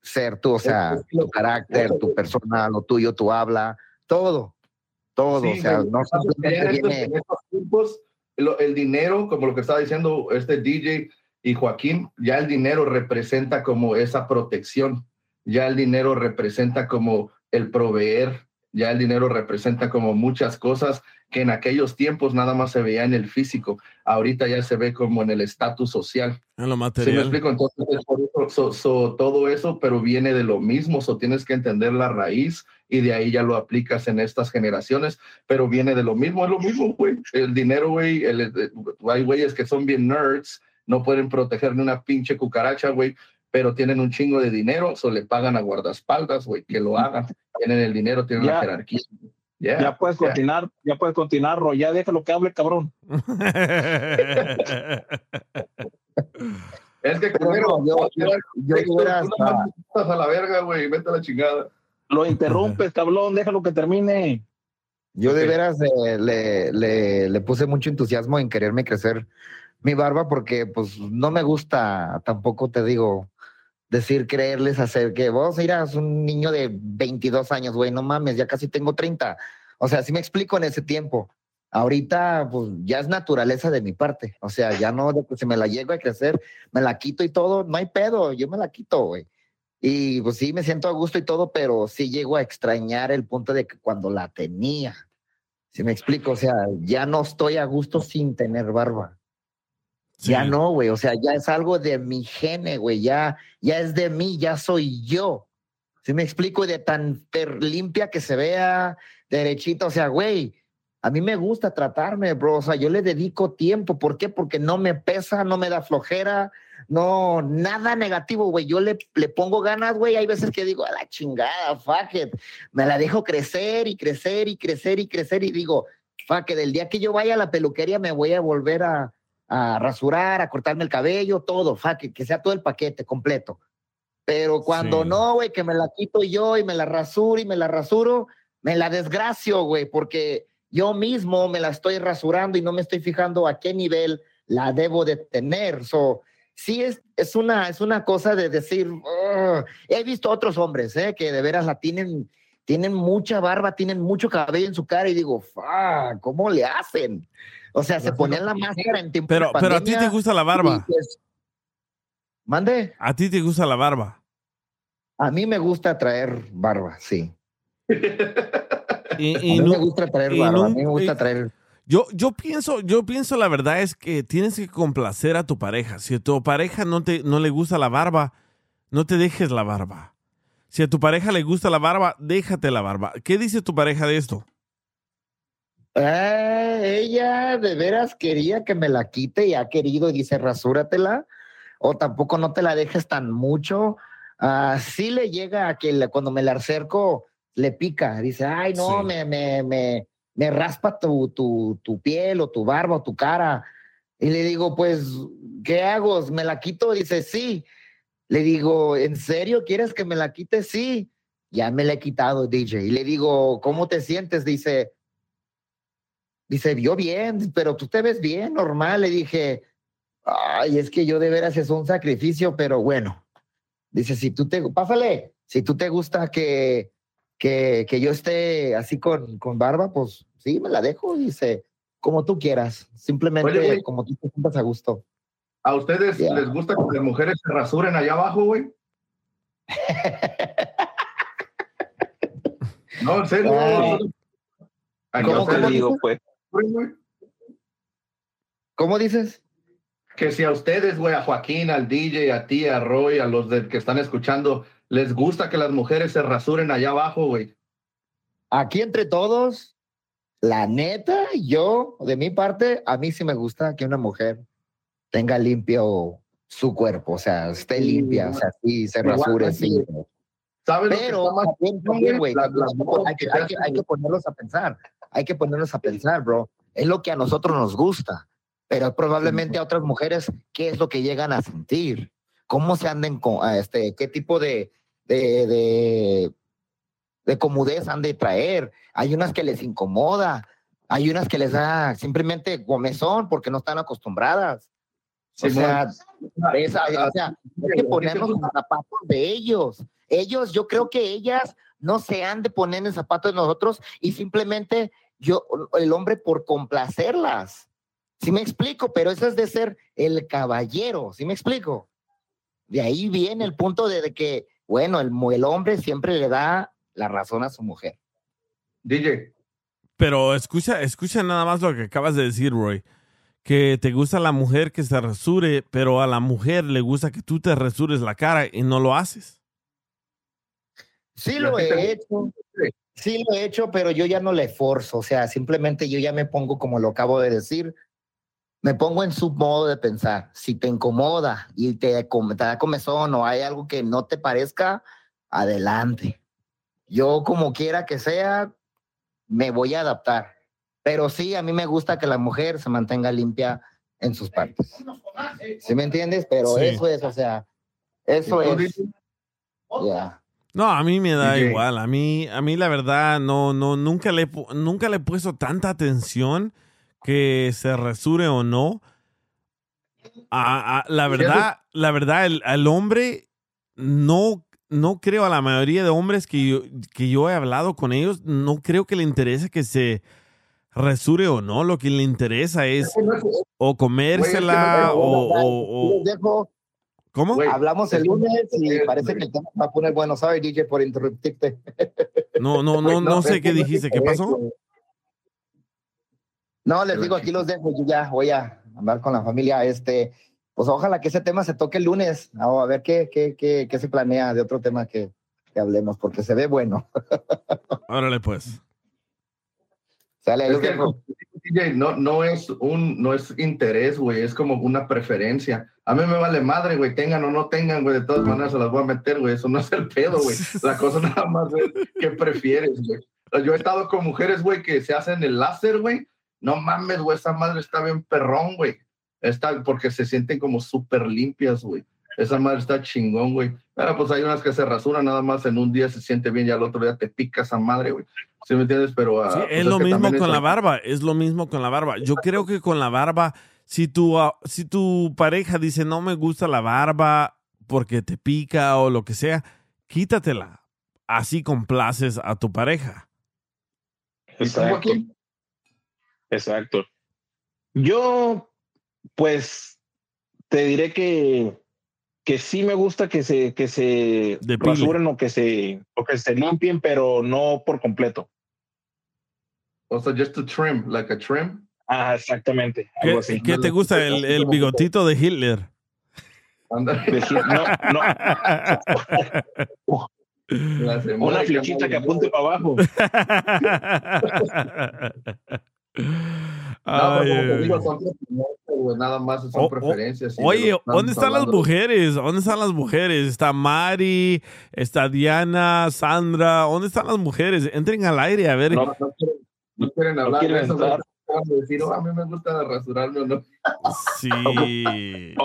ser tú, o sea, tu carácter, tu persona, lo tuyo, tu habla, todo, todo, Sí, o sea, no simplemente estos- viene... en estos tiempos, el dinero, como lo que estaba diciendo este DJ y Joaquín, ya el dinero representa como esa protección, ya el dinero representa como el proveer, ya el dinero representa como muchas cosas que en aquellos tiempos nada más se veía en el físico, ahorita ya se ve como en el estatus social. En lo ¿Sí me material. explico? Entonces, so- so, todo eso, pero viene de lo mismo, so tienes que entender la raíz y de ahí ya lo aplicas en estas generaciones, pero viene de lo mismo, es lo mismo, güey. El dinero, güey, el- el- hay güeyes que son bien nerds, no pueden proteger ni una pinche cucaracha, güey, pero tienen un chingo de dinero, so le pagan a guardaespaldas, güey, que lo hagan. Tienen el dinero, tienen la jerarquía. Yeah, Ya puedes yeah. continuar, ya puedes continuar, Roy, ya déjalo que hable, cabrón. Es que primero, yo- yo- yo tú hasta- a la verga, güey, vete a la chingada. Lo interrumpes, cabrón, déjalo que termine. Yo de veras eh, le, le, le puse mucho entusiasmo en quererme crecer mi barba porque pues no me gusta tampoco te digo decir creerles hacer que vos eras un niño de 22 años, güey, no mames, ya casi tengo 30. O sea, sí me explico en ese tiempo. Ahorita pues ya es naturaleza de mi parte. O sea, ya no de que si me la llego a crecer, me la quito y todo, no hay pedo, yo me la quito, güey. Y pues sí, me siento a gusto y todo, pero sí llego a extrañar el punto de que cuando la tenía. Si me explico, o sea, ya no estoy a gusto sin tener barba. Ya no, güey, o sea, ya es algo de mi gene, güey, ya, ya es de mí, ya soy yo. Si me explico, de tan limpia que se vea, derechita, o sea, güey, a mí me gusta tratarme, bro, o sea, yo le dedico tiempo, ¿por qué? Porque no me pesa, no me da flojera, no, nada negativo, güey, yo le, le pongo ganas, güey, hay veces que digo, a la chingada, fuck it, me la dejo crecer y crecer y crecer y crecer y digo, fuck it, el día que yo vaya a la peluquería me voy a volver a, a rasurar, a cortarme el cabello, todo, fuck it, que sea todo el paquete completo. Pero cuando Sí. no, güey, que me la quito yo y me la rasuro y me la rasuro, me la desgracio, güey, porque yo mismo me la estoy rasurando y no me estoy fijando a qué nivel la debo de tener. So, sí es, es, una, es una cosa de decir, "Ugh". he visto otros hombres, ¿eh? que de veras la tienen, tienen mucha barba, tienen mucho cabello en su cara y digo, "Fuck, ¿cómo le hacen? O sea, se ponían la máscara en tiempo Pero, de pero a ti te gusta la barba. pues, Mande. A ti te gusta la barba. A mí me gusta traer barba, sí. Y, A mí nu- me gusta traer barba, a nun- mí me gusta y- traer... Yo, yo pienso, yo pienso la verdad es que tienes que complacer a tu pareja. Si a tu pareja no te, no le gusta la barba, no te dejes la barba. Si a tu pareja le gusta la barba, déjate la barba. ¿Qué dice tu pareja de esto? Ah, ella de veras quería que me la quite y ha querido y dice, rasúratela. O tampoco no te la dejes tan mucho. Ah, sí le llega a que le- cuando me la acerco, le pica. Dice, ay, no, me, me, me, me raspa tu, tu, tu piel o tu barba o tu cara. Y le digo, pues, ¿qué hago? ¿Me la quito? Dice, sí. Le digo, ¿en serio quieres que me la quite? Sí. Ya me la he quitado, DJ. Y le digo, ¿cómo te sientes? Dice, dice, vio bien, pero tú te ves bien, normal. Le dije, ay, es que yo de veras es un sacrificio, pero bueno. Dice, si tú te, pásale, si tú te gusta que, que, que yo esté así con, con barba, pues sí, me la dejo. Dice, como tú quieras, simplemente Oye, güey. como tú te sientas a gusto. ¿A ustedes les gusta que las mujeres se rasuren allá abajo, güey? no, en serio. Ah. ¿A ¿Cómo les digo, pues? ¿Cómo dices? Que si a ustedes, güey, a Joaquín, al DJ, a ti, a Roy, a los de- que están escuchando, les gusta que las mujeres se rasuren allá abajo, güey. Aquí entre todos, la neta, yo, de mi parte, a mí sí me gusta que una mujer tenga limpio su cuerpo, o sea, esté limpia, o sea, sí, se rasure, sí. ¿Sabes Pero también, güey, hay que ponerlos a pensar, hay que ponerlos a pensar, bro. Es lo que a nosotros nos gusta, pero probablemente a otras mujeres, ¿qué es lo que llegan a sentir? ¿Cómo se anden con, este, qué tipo de, de, de, de comodez han de traer? Hay unas que les incomoda, hay unas que les da simplemente comezón porque no están acostumbradas. O sea, esa- o sea, hay que ponernos los zapatos de ellos. Ellos, yo creo que ellas no se han de poner en zapatos de nosotros y simplemente yo, el hombre por complacerlas. Sí me explico, pero eso es de ser el caballero, ¿sí me explico? De ahí viene el punto de, de que, bueno, el, el hombre siempre le da la razón a su mujer. DJ. Pero escucha, escucha nada más lo que acabas de decir, Roy. Que te gusta la mujer que se resure, pero a la mujer le gusta que tú te resures la cara y no lo haces. Sí lo he hecho, sí lo he hecho, pero yo ya no le forzo, o sea, simplemente yo ya me pongo como lo acabo de decir, me pongo en su modo de pensar. Si te incomoda y te, te da comezón o hay algo que no te parezca, adelante. Yo como quiera que sea, me voy a adaptar. Pero sí, a mí me gusta que la mujer se mantenga limpia en sus partes. ¿Sí me entiendes? Pero Sí. eso es, o sea, eso ¿Y tú, es. No, a mí me da DJ. igual. A mí, a mí la verdad, no, no, nunca le, nunca le he puesto tanta atención que se resure o no. A- a- la verdad, la verdad, el, al hombre no, no creo a la mayoría de hombres que yo, que yo he hablado con ellos, no creo que le interese que se resure o no. Lo que le interesa es o comérsela o, o- o- Les dejo. ¿Cómo? Hablamos el lunes y parece que el tema va a poner bueno. Sorry, DJ, por interrumpirte. No, no, no, no sé qué dijiste. ¿Qué pasó? No, les digo, aquí los dejo. Yo ya voy a hablar con la familia. Este, pues ojalá que ese tema se toque el lunes. A ver qué, qué, qué, qué se planea de otro tema que, que hablemos, porque se ve bueno. Órale, pues. Sale, Es que, no, no es un, no es interés, güey, es como una preferencia. A mí me vale madre, güey, tengan o no tengan, güey, de todas maneras se las voy a meter, güey, eso no es el pedo, güey. La cosa nada más es qué prefieres, güey. Yo he estado con mujeres, güey, que se hacen el láser, güey. No mames, güey, esa madre está bien perrón, güey. Está porque se sienten como súper limpias, güey. Esa madre está chingón, güey. Pero pues hay unas que se rasuran nada más en un día se siente bien y al otro día te pica esa madre, güey. ¿Sí me entiendes? Pero ah, Sí, pues, es lo que mismo con es- la barba, es lo mismo con la barba. Yo creo que con la barba, si tu, ah, si tu pareja dice no me gusta la barba porque te pica o lo que sea, quítatela. Así complaces a tu pareja. Exacto. Exacto. Yo, pues, te diré que, que sí me gusta que se, que se Depile. rasuren o que se, o que se limpien, pero no por completo. O sea, just to trim, like a trim. Ah, exactamente. ¿Qué, Algo así. qué te gusta? El, el bigotito de Hitler. Decir, no, no. Una flechita que apunte para abajo. No, pero digo, son güey, nada más son preferencias. Oye, ¿dónde están las mujeres? ¿Dónde están las mujeres? Está Mari, está Diana, Sandra. ¿Dónde están las mujeres? Entren al aire a ver. No, no quieren, no quieren hablar quieren de eso. decir, "Oh, a mí me gusta rasurarme o no. Sí.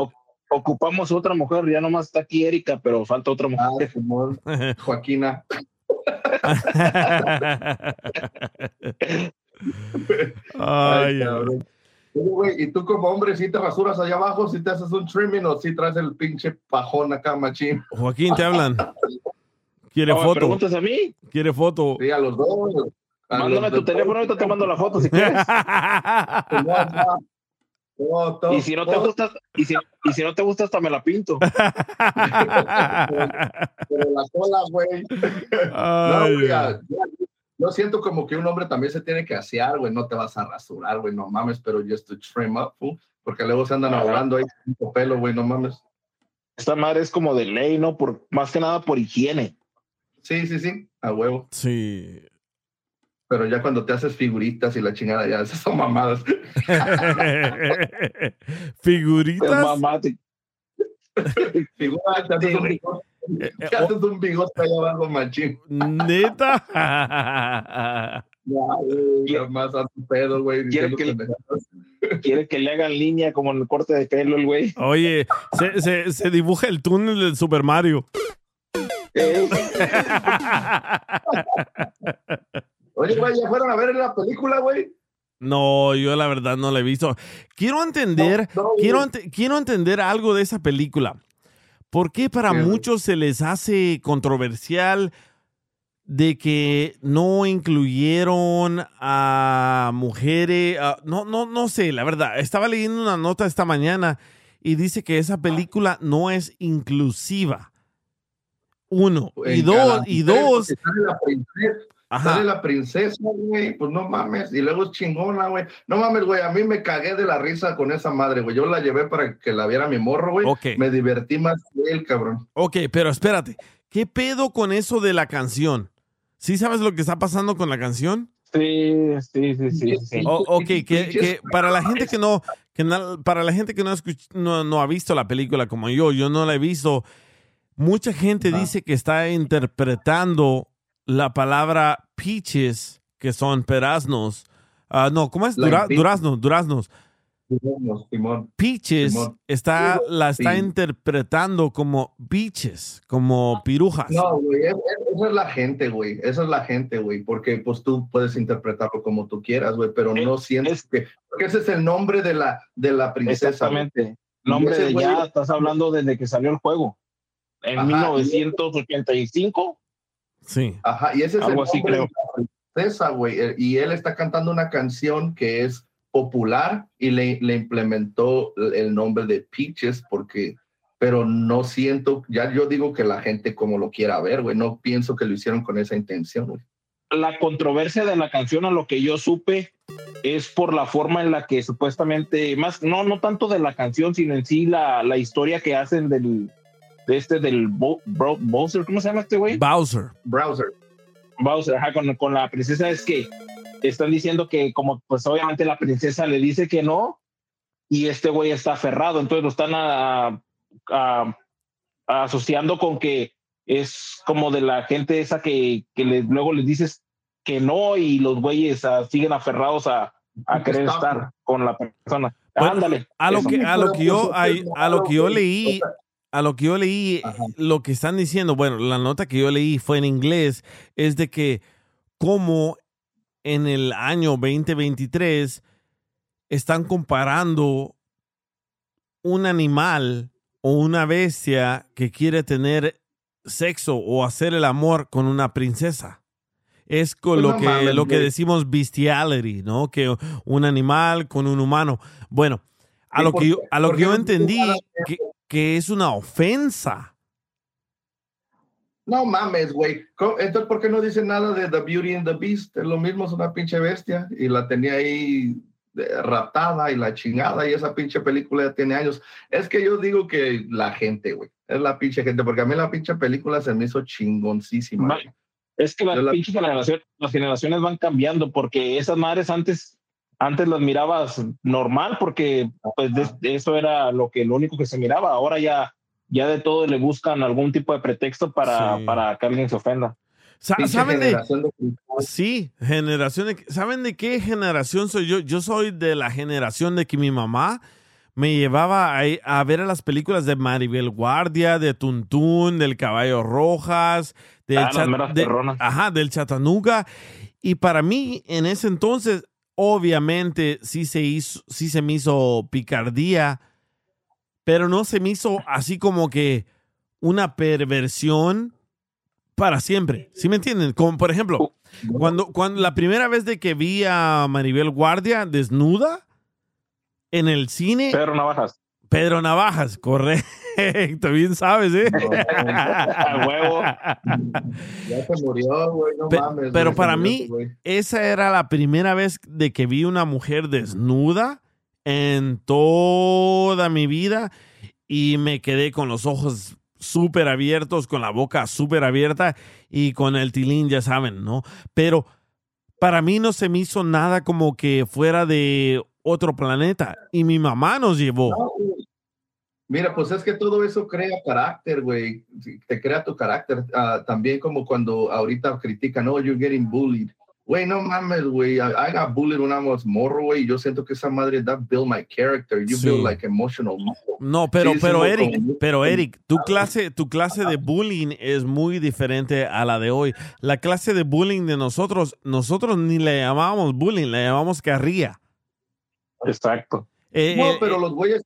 Ocupamos otra mujer, ya nomás está aquí Erika, pero falta otra Ah, mujer. Simón, Joaquina. Ay, cabrón. Oye, güey, ¿y tú como hombre si te rasuras allá abajo, si te haces un trimming o si traes el pinche pajón acá, machín? Joaquín, te hablan. ¿Quiere No, ¿me foto? preguntas a mí? ¿Quiere foto? Sí, a los dos. A Mándame los tu teléfono, ahorita te mando la foto si quieres. Y si no te gusta, y si, y si no te gusta, hasta me la pinto. Pero la cola, güey. No, güey, yo siento como que un hombre también se tiene que asear, güey. No te vas a rasurar, güey. No mames, pero just to trim up, fool, porque luego se andan Ajá. ahogando ahí con pelo, güey. No mames. Esta madre es como de ley, ¿no? Por, más que nada por higiene. Sí, sí, sí, a huevo. Sí. Pero ya cuando te haces figuritas y la chingada, ya esas son mamadas. ¿Figuritas? Mamá, te- Figuras, te haces un bigote, te haces un bigote allá abajo, machín. ¿Neta? Ya, güey, ya más a tu pedo, güey. Quiere que- pendejadas. quiere que le hagan línea como en el corte de pelo el güey. Oye, se, se, se dibuja el túnel del Super Mario. Eh, Oye, güey, ¿ya fueron a ver la película, güey? No, yo la verdad no la he visto. Quiero entender, No, no, quiero, quiero entender algo de esa película. ¿Por qué para muchos se les hace controversial de que no incluyeron a mujeres? a- no, no, no sé, la verdad. Estaba leyendo una nota esta mañana y dice que esa película no es inclusiva. Uno. Y dos, y dos. Porque Sale la princesa, Ajá. sale la princesa, güey, pues no mames, y luego es chingona, güey. No mames, güey, a mí me cagué de la risa con esa madre, güey. Yo la llevé para que la viera mi morro, güey. Ok. Me divertí más que él, cabrón. Ok, pero espérate. ¿Qué pedo con eso de la canción? ¿Sí sabes lo que está pasando con la canción? Sí, sí, sí, sí. sí. Ok, que, que para la gente que no, que na- para la gente que no, escuch- no, no ha visto la película como yo, yo no la he visto, mucha gente dice que está interpretando la palabra peaches, que son peraznos. Ah, no, ¿cómo es? Dura- duraznos, duraznos. Peaches Simón. está, la está Sí. interpretando como beaches, como pirujas. No, güey, es- es- esa es la gente, güey. Esa es la gente, güey. Porque pues tú puedes interpretarlo como tú quieras, güey, pero no sientes que. Porque ese es el nombre de la, de la princesa. Exactamente. Nombre ese de ya, estás hablando desde que salió el juego. En Ajá, 1985. Sí. Ajá, y ese es Algo el así, nombre creo. de la princesa, güey. eh, Y él está cantando una canción que es popular y le, le implementó el nombre de Peaches porque, pero no siento, ya yo digo que la gente como lo quiera ver, güey. No pienso que lo hicieron con esa intención, güey. La controversia de la canción, a lo que yo supe, es por la forma en la que supuestamente, más, no, no tanto de la canción, sino en sí la, la historia que hacen del, de este, del Bo- Bro- Bowser, ¿cómo se llama este güey? Bowser. Browser. Bowser, ajá, con, con la princesa es que están diciendo que como pues obviamente la princesa le dice que no y este güey está aferrado, entonces lo están a- a- a- asociando con que es como de la gente esa que, que le- luego les dices que no y los güeyes ah, siguen aferrados a, a querer Está- estar con la persona. Bueno, Ándale. a lo eso. que a lo que yo a, a lo que yo leí a lo que yo leí Ajá. lo que están diciendo bueno la nota que yo leí fue en inglés es de que como en el año 2023 están comparando un animal o una bestia que quiere tener sexo o hacer el amor con una princesa es con Pues lo no que mames, lo que decimos bestiality, ¿no? Que un animal con un humano. Bueno, a lo ¿por que yo, a lo ¿Por que yo entendí que, que es una ofensa. No mames, güey. Entonces, ¿por qué no dice nada de The Beauty and the Beast? Es lo mismo, es una pinche bestia. Y la tenía ahí eh, raptada y la chingada y esa pinche película ya tiene años. Es que yo digo que la gente, güey, es la pinche gente, porque a mí la pinche película se me hizo chingoncísima. Ma-. Es que las la- pinches generaciones, las generaciones van cambiando porque esas madres antes, antes las mirabas normal porque pues de- de eso era lo que lo único que se miraba. Ahora ya, ya de todo le buscan algún tipo de pretexto para, Sí. para que alguien se ofenda. Sa- ¿Saben de, generación de. Sí, generación de- ¿Saben de qué generación soy yo? Yo soy de la generación de que mi mamá me llevaba a, a ver a las películas de Maribel Guardia, de Tuntún, del Caballo Rojas, del, Ah, las Chat- meras de- perronas. ajá, del Chattanooga. Y para mí, en ese entonces, obviamente, sí se, hizo, sí se me hizo picardía, pero no se me hizo así como que una perversión para siempre. ¿Sí me entienden? Como por ejemplo, cuando, cuando la primera vez de que vi a Maribel Guardia desnuda en el cine. Pedro Navajas. Pedro Navajas, correcto. Bien sabes, ¿eh? A huevo. Ya se murió, güey, no Pe- mames. pero güey, para murió mí, güey. esa era la primera vez de que vi una mujer desnuda en toda mi vida y me quedé con los ojos súper abiertos, con la boca súper abierta y con el tilín, ya saben, ¿no? Pero para mí no se me hizo nada como que fuera de otro planeta y mi mamá nos llevó. No. Mira, pues es que todo eso crea carácter, güey. Te crea tu carácter. Ah, también como cuando ahorita critican, no, you're getting bullied. Güey, no mames, güey. I, I got bullied when I was morro, güey. Yo siento que esa madre, that build my character. You Sí. build like emotional muscle. No, pero, Sí, pero Eric, como- pero Eric, tu clase, tu clase de bullying es muy diferente a la de hoy. La clase de bullying de nosotros, nosotros ni le llamábamos bullying, le llamamos carrilla. Exacto. Eh, No, eh, pero los güeyes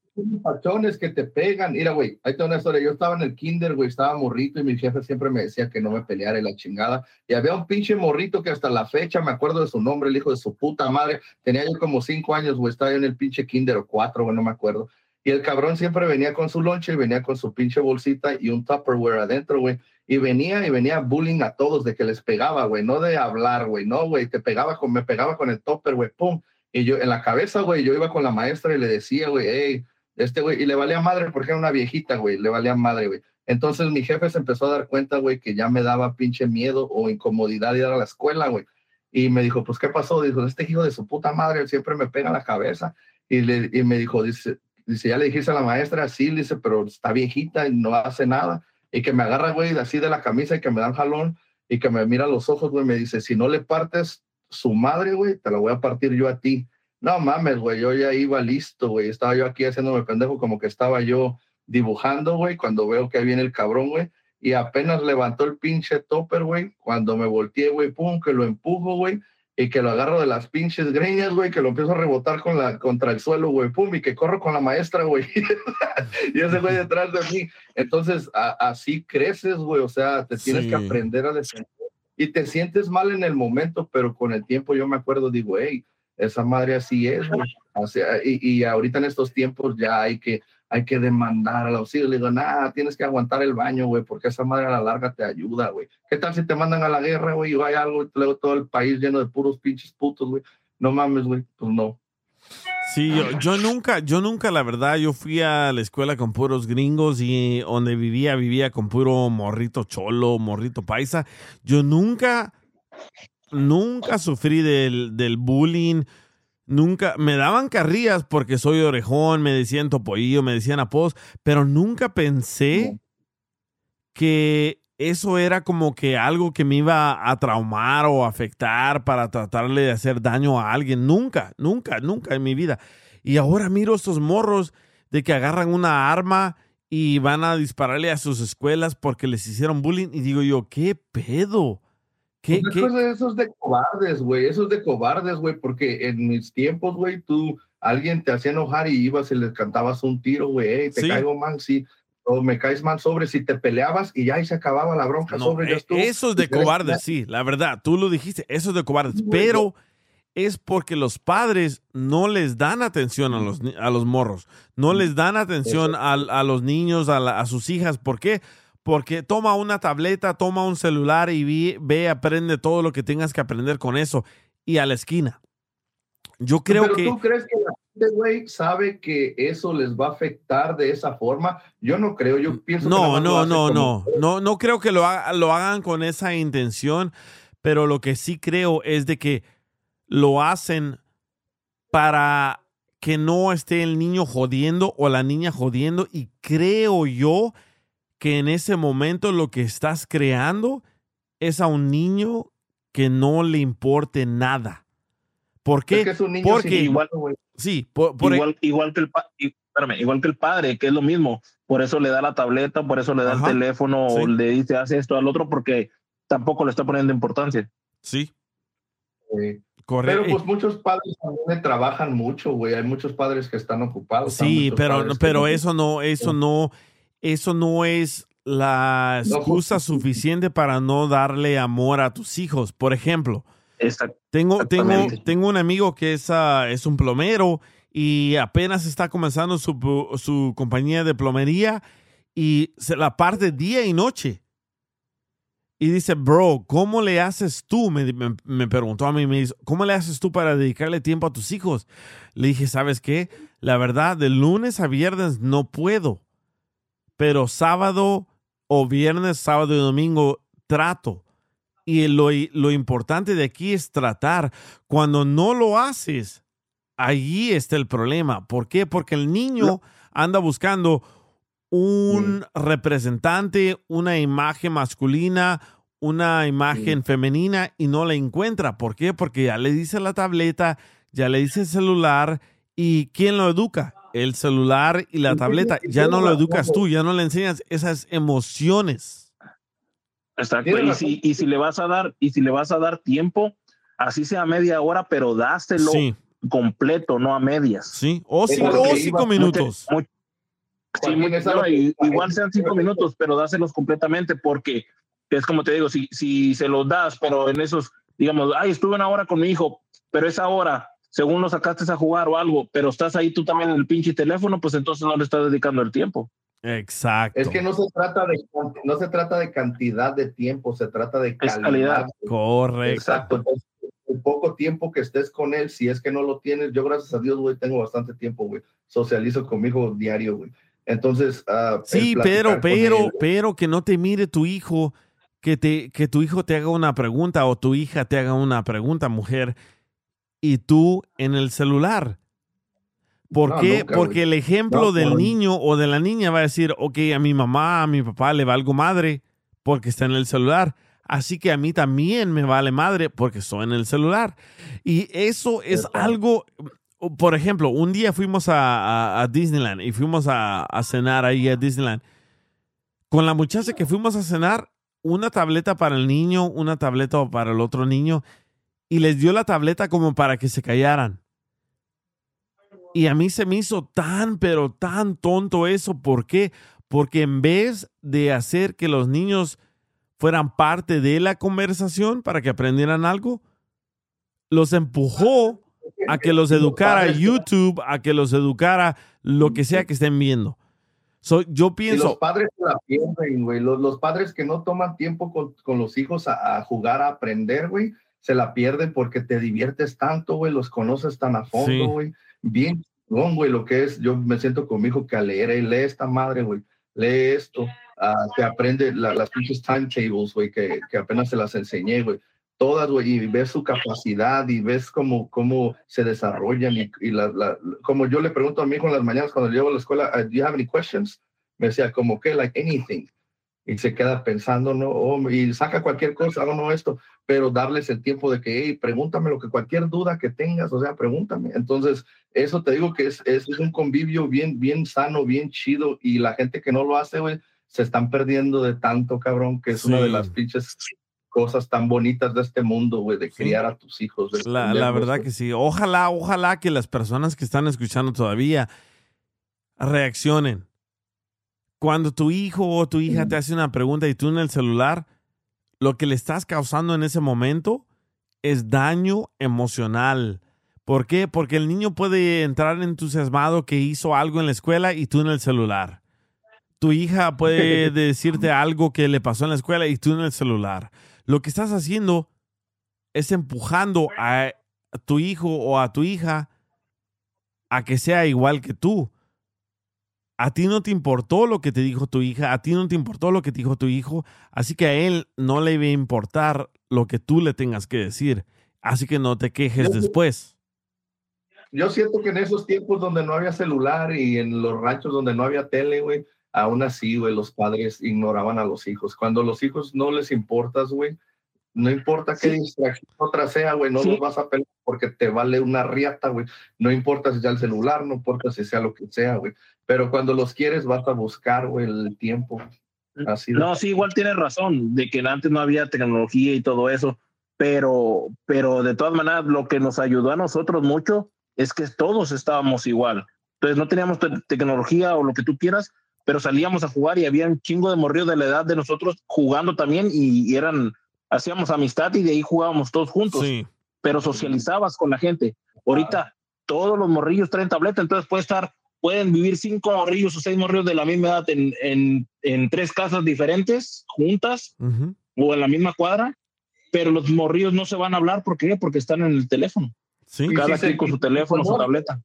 que te pegan. Mira, güey, ahí tengo una historia. Yo estaba en el kinder, güey, estaba morrito y mi jefe siempre me decía que no me peleara y la chingada. Y había un pinche morrito que hasta la fecha me acuerdo de su nombre, el hijo de su puta madre. Tenía yo como cinco años, güey, estaba yo en el pinche kinder o cuatro, güey, no me acuerdo. Y el cabrón siempre venía con su lonche y venía con su pinche bolsita y un Tupperware adentro, güey. Y venía y venía bullying a todos de que les pegaba, güey, no de hablar, güey, no, güey, te pegaba con, me pegaba con el topper, güey, pum. Y yo en la cabeza, güey, yo iba con la maestra y le decía, güey, hey, este güey, y le valía madre porque era una viejita, güey, le valía madre, güey. Entonces mi jefe se empezó a dar cuenta, güey, que ya me daba pinche miedo o incomodidad ir a la escuela, güey. Y me dijo, pues, ¿qué pasó? Dijo, este hijo de su puta madre siempre me pega la cabeza. Y, le, y me dijo, dice, dice, ya le dijiste a la maestra, sí, dice, pero está viejita y no hace nada. Y que me agarra, güey, así de la camisa y que me da un jalón y que me mira a los ojos, güey, me dice, si no le partes su madre, güey, te la voy a partir yo a ti. No mames, güey, yo ya iba listo, güey. Estaba yo aquí haciéndome pendejo como que estaba yo dibujando, güey, cuando veo que ahí viene el cabrón, güey. Y apenas levantó el pinche topper, güey. Cuando me volteé, güey, pum, que lo empujo, güey. Y que lo agarro de las pinches greñas, güey, que lo empiezo a rebotar con la, contra el suelo, güey, pum, y que corro con la maestra, güey. y ese güey detrás de mí. Entonces, a- así creces, güey, o sea, te tienes Sí. que aprender a defender. Y te sientes mal en el momento, pero con el tiempo yo me acuerdo, digo, hey, esa madre así es, güey. O sea, y, y ahorita en estos tiempos ya hay que, hay que demandar al auxilio. Le digo, nada, tienes que aguantar el baño, güey, porque esa madre a la larga te ayuda, güey. ¿Qué tal si te mandan a la guerra, güey, y hay algo, y luego todo el país lleno de puros pinches putos, güey? No mames, güey, pues no. Sí, yo, yo nunca, yo nunca, la verdad, yo fui a la escuela con puros gringos y donde vivía, vivía con puro morrito cholo, morrito paisa. Yo nunca, nunca sufrí del, del bullying. Nunca, me daban carrillas porque soy orejón, me decían topoillo, me decían apodos, pero nunca pensé que eso era como que algo que me iba a traumar o afectar para tratarle de hacer daño a alguien. Nunca, nunca, nunca en mi vida. Y ahora miro estos morros de que agarran una arma y van a dispararle a sus escuelas porque les hicieron bullying y digo yo, ¿qué pedo? ¿Qué, Pues qué? Eso, es- eso es de cobardes, güey. Eso es de cobardes, güey, porque en mis tiempos, güey, tú, alguien te hacía enojar y ibas y les cantabas un tiro, güey, "Ey, te Sí. caigo mal, sí, o me caes mal sobre, si te peleabas y ya ahí se acababa la bronca No, sobre, eh, estuvo. eso es de cobardes, sí, la verdad, tú lo dijiste, eso es de cobardes, pero es porque los padres no les dan atención a los, a los morros, no les dan atención a, a los niños, a, la- a sus hijas, ¿por qué? Porque toma una tableta, toma un celular y ve, aprende todo lo que tengas que aprender con eso y a la esquina. Yo creo Pero que... tú crees que la gente, güey, sabe que eso les va a afectar de esa forma? Yo no creo, yo pienso que No, lo no, no, como- no, no, no creo que lo, haga- lo hagan con esa intención, pero lo que sí creo es de que lo hacen para que no esté el niño jodiendo o la niña jodiendo y creo yo que en ese momento lo que estás creando es a un niño que no le importe nada. ¿Por qué? Es que es un niño Porque igual, sí, por, por- igual, igual que el pa- y- espérame, igual que el padre, que es lo mismo. Por eso le da la tableta, por eso le da Ajá. el teléfono, o le dice hace esto al otro, porque tampoco le está poniendo importancia. Sí. Sí. Correcto. Pero pues muchos padres también trabajan mucho, güey. Hay muchos padres que están ocupados. Sí, pero, que pero eso no, eso no, eso no es la No excusa suficiente para no darle amor a tus hijos. Por ejemplo, tengo, tengo, tengo un amigo que es, ah, es un plomero y apenas está comenzando su, su compañía de plomería y se la parte día y noche. Y dice, bro, ¿cómo le haces tú? Me, me- me preguntó a mí, me dice, ¿cómo le haces tú para dedicarle tiempo a tus hijos? Le dije, ¿sabes qué? La verdad, de lunes a viernes no puedo, pero sábado o viernes, sábado y domingo trato. Y lo, lo importante de aquí es tratar. Cuando no lo haces, allí está el problema. ¿Por qué? Porque el niño anda buscando un representante, una imagen masculina, una imagen femenina y no la encuentra. ¿Por qué? Porque ya le dice la tableta, ya le dice el celular y ¿quién lo educa? El celular y la tableta. Ya no lo educas tú, ya no le enseñas esas emociones. Exacto. Y si, y si le vas a dar, y si le vas a dar tiempo, así sea media hora, pero dáselo Sí. completo, no a medias. Sí, o cinco- o cinco minutos. Sí, muy- no, igual sean cinco minutos, pero dáselos completamente porque es como te digo, si, si se los das, pero en esos, digamos, ay, estuve una hora con mi hijo, pero esa hora, según lo sacaste a jugar o algo, pero estás ahí tú también en el pinche teléfono, pues entonces no le estás dedicando el tiempo. Exacto. Es que no se trata de no se trata de cantidad de tiempo, se trata de calidad. calidad. Correcto. Exacto. Entonces, el poco tiempo que estés con él, si es que no lo tienes, yo gracias a Dios, güey, tengo bastante tiempo, güey. Socializo con mi hijo diario, güey. Entonces, el Sí, pero, pero, él, pero que no te mire tu hijo, que, te, que tu hijo te haga una pregunta o tu hija te haga una pregunta, mujer, y tú en el celular. ¿Por No, qué? nunca, Porque el ejemplo No, del no. niño o de la niña va a decir, ok, a mi mamá, a mi papá le valgo madre porque está en el celular. Así que a mí también me vale madre porque estoy en el celular. Y eso es algo, por ejemplo, un día fuimos a, a- a Disneyland y fuimos a, a cenar ahí a Disneyland. Con la muchacha que fuimos a cenar, una tableta para el niño, una tableta para el otro niño, y les dio la tableta como para que se callaran. Y a mí se me hizo tan, pero tan tonto eso. ¿Por qué? Porque en vez de hacer que los niños fueran parte de la conversación para que aprendieran algo, los empujó a que los educara YouTube, a que los educara lo que sea que estén viendo. So, yo Y pienso, los padres la pierden, güey. Los, los padres que no toman tiempo con, con los hijos a, a jugar, a aprender, güey, se la pierden porque te diviertes tanto, güey, los conoces tan a Sí. fondo, güey. Bien, güey, lo que es, yo me siento con mi hijo que a leer, eh, lee esta madre, güey, lee esto, ah, que aprende la- las pinches timetables, güey, que, que apenas se las enseñé, güey. Todas, güey, y ves su capacidad y ves cómo, cómo se desarrollan y, y la, la- como yo le pregunto a mi hijo en las mañanas cuando llevo a la escuela, "Uh, ¿do you have any questions? Me decía, como que, like anything. Y se queda pensando, ¿no? Oh, y saca cualquier cosa, o no esto, pero darles el tiempo de que, hey, pregúntame lo que cualquier duda que tengas, o sea, pregúntame. Entonces, eso te digo que es, es, es un convivio bien, bien sano, bien chido, y la gente que no lo hace, güey, se están perdiendo de tanto, cabrón, que es una de las pinches cosas tan bonitas de este mundo, güey, de criar a tus hijos. de La, la verdad que sí. Ojalá, ojalá que las personas que están escuchando todavía reaccionen. Cuando tu hijo o tu hija te hace una pregunta y tú en el celular, lo que le estás causando en ese momento es daño emocional. ¿Por qué? Porque el niño puede entrar entusiasmado que hizo algo en la escuela y tú en el celular. Tu hija puede decirte algo que le pasó en la escuela y tú en el celular. Lo que estás haciendo es empujando a tu hijo o a tu hija a que sea igual que tú. A ti no te importó lo que te dijo tu hija, a ti no te importó lo que te dijo tu hijo, así que a él no le va a importar lo que tú le tengas que decir. Así que no te quejes después. Yo siento que en esos tiempos donde no había celular y en los ranchos donde no había tele, güey, aún así, güey, los padres ignoraban a los hijos. Cuando los hijos no les importas, güey, no importa qué distracción otra sea, güey, no los vas a pelear porque te vale una riata, güey. No importa si sea el celular, no importa si sea lo que sea, güey. Pero cuando los quieres, vas a buscar, güey, el tiempo. Así de- No, sí, igual tienes razón, de que antes no había tecnología y todo eso, pero, pero de todas maneras lo que nos ayudó a nosotros mucho es que todos estábamos igual. Entonces no teníamos te- tecnología o lo que tú quieras, pero salíamos a jugar y había un chingo de morrillos de la edad de nosotros jugando también y, y eran, hacíamos amistad y de ahí jugábamos todos juntos, pero socializabas con la gente. Ahorita todos los morrillos traen tableta, entonces puede estar, pueden vivir cinco morrillos o seis morrillos de la misma edad en, en, en tres casas diferentes, juntas, o en la misma cuadra, pero los morrillos no se van a hablar, ¿por qué? Porque están en el teléfono. Sí. Cada si quien con su teléfono, su tableta.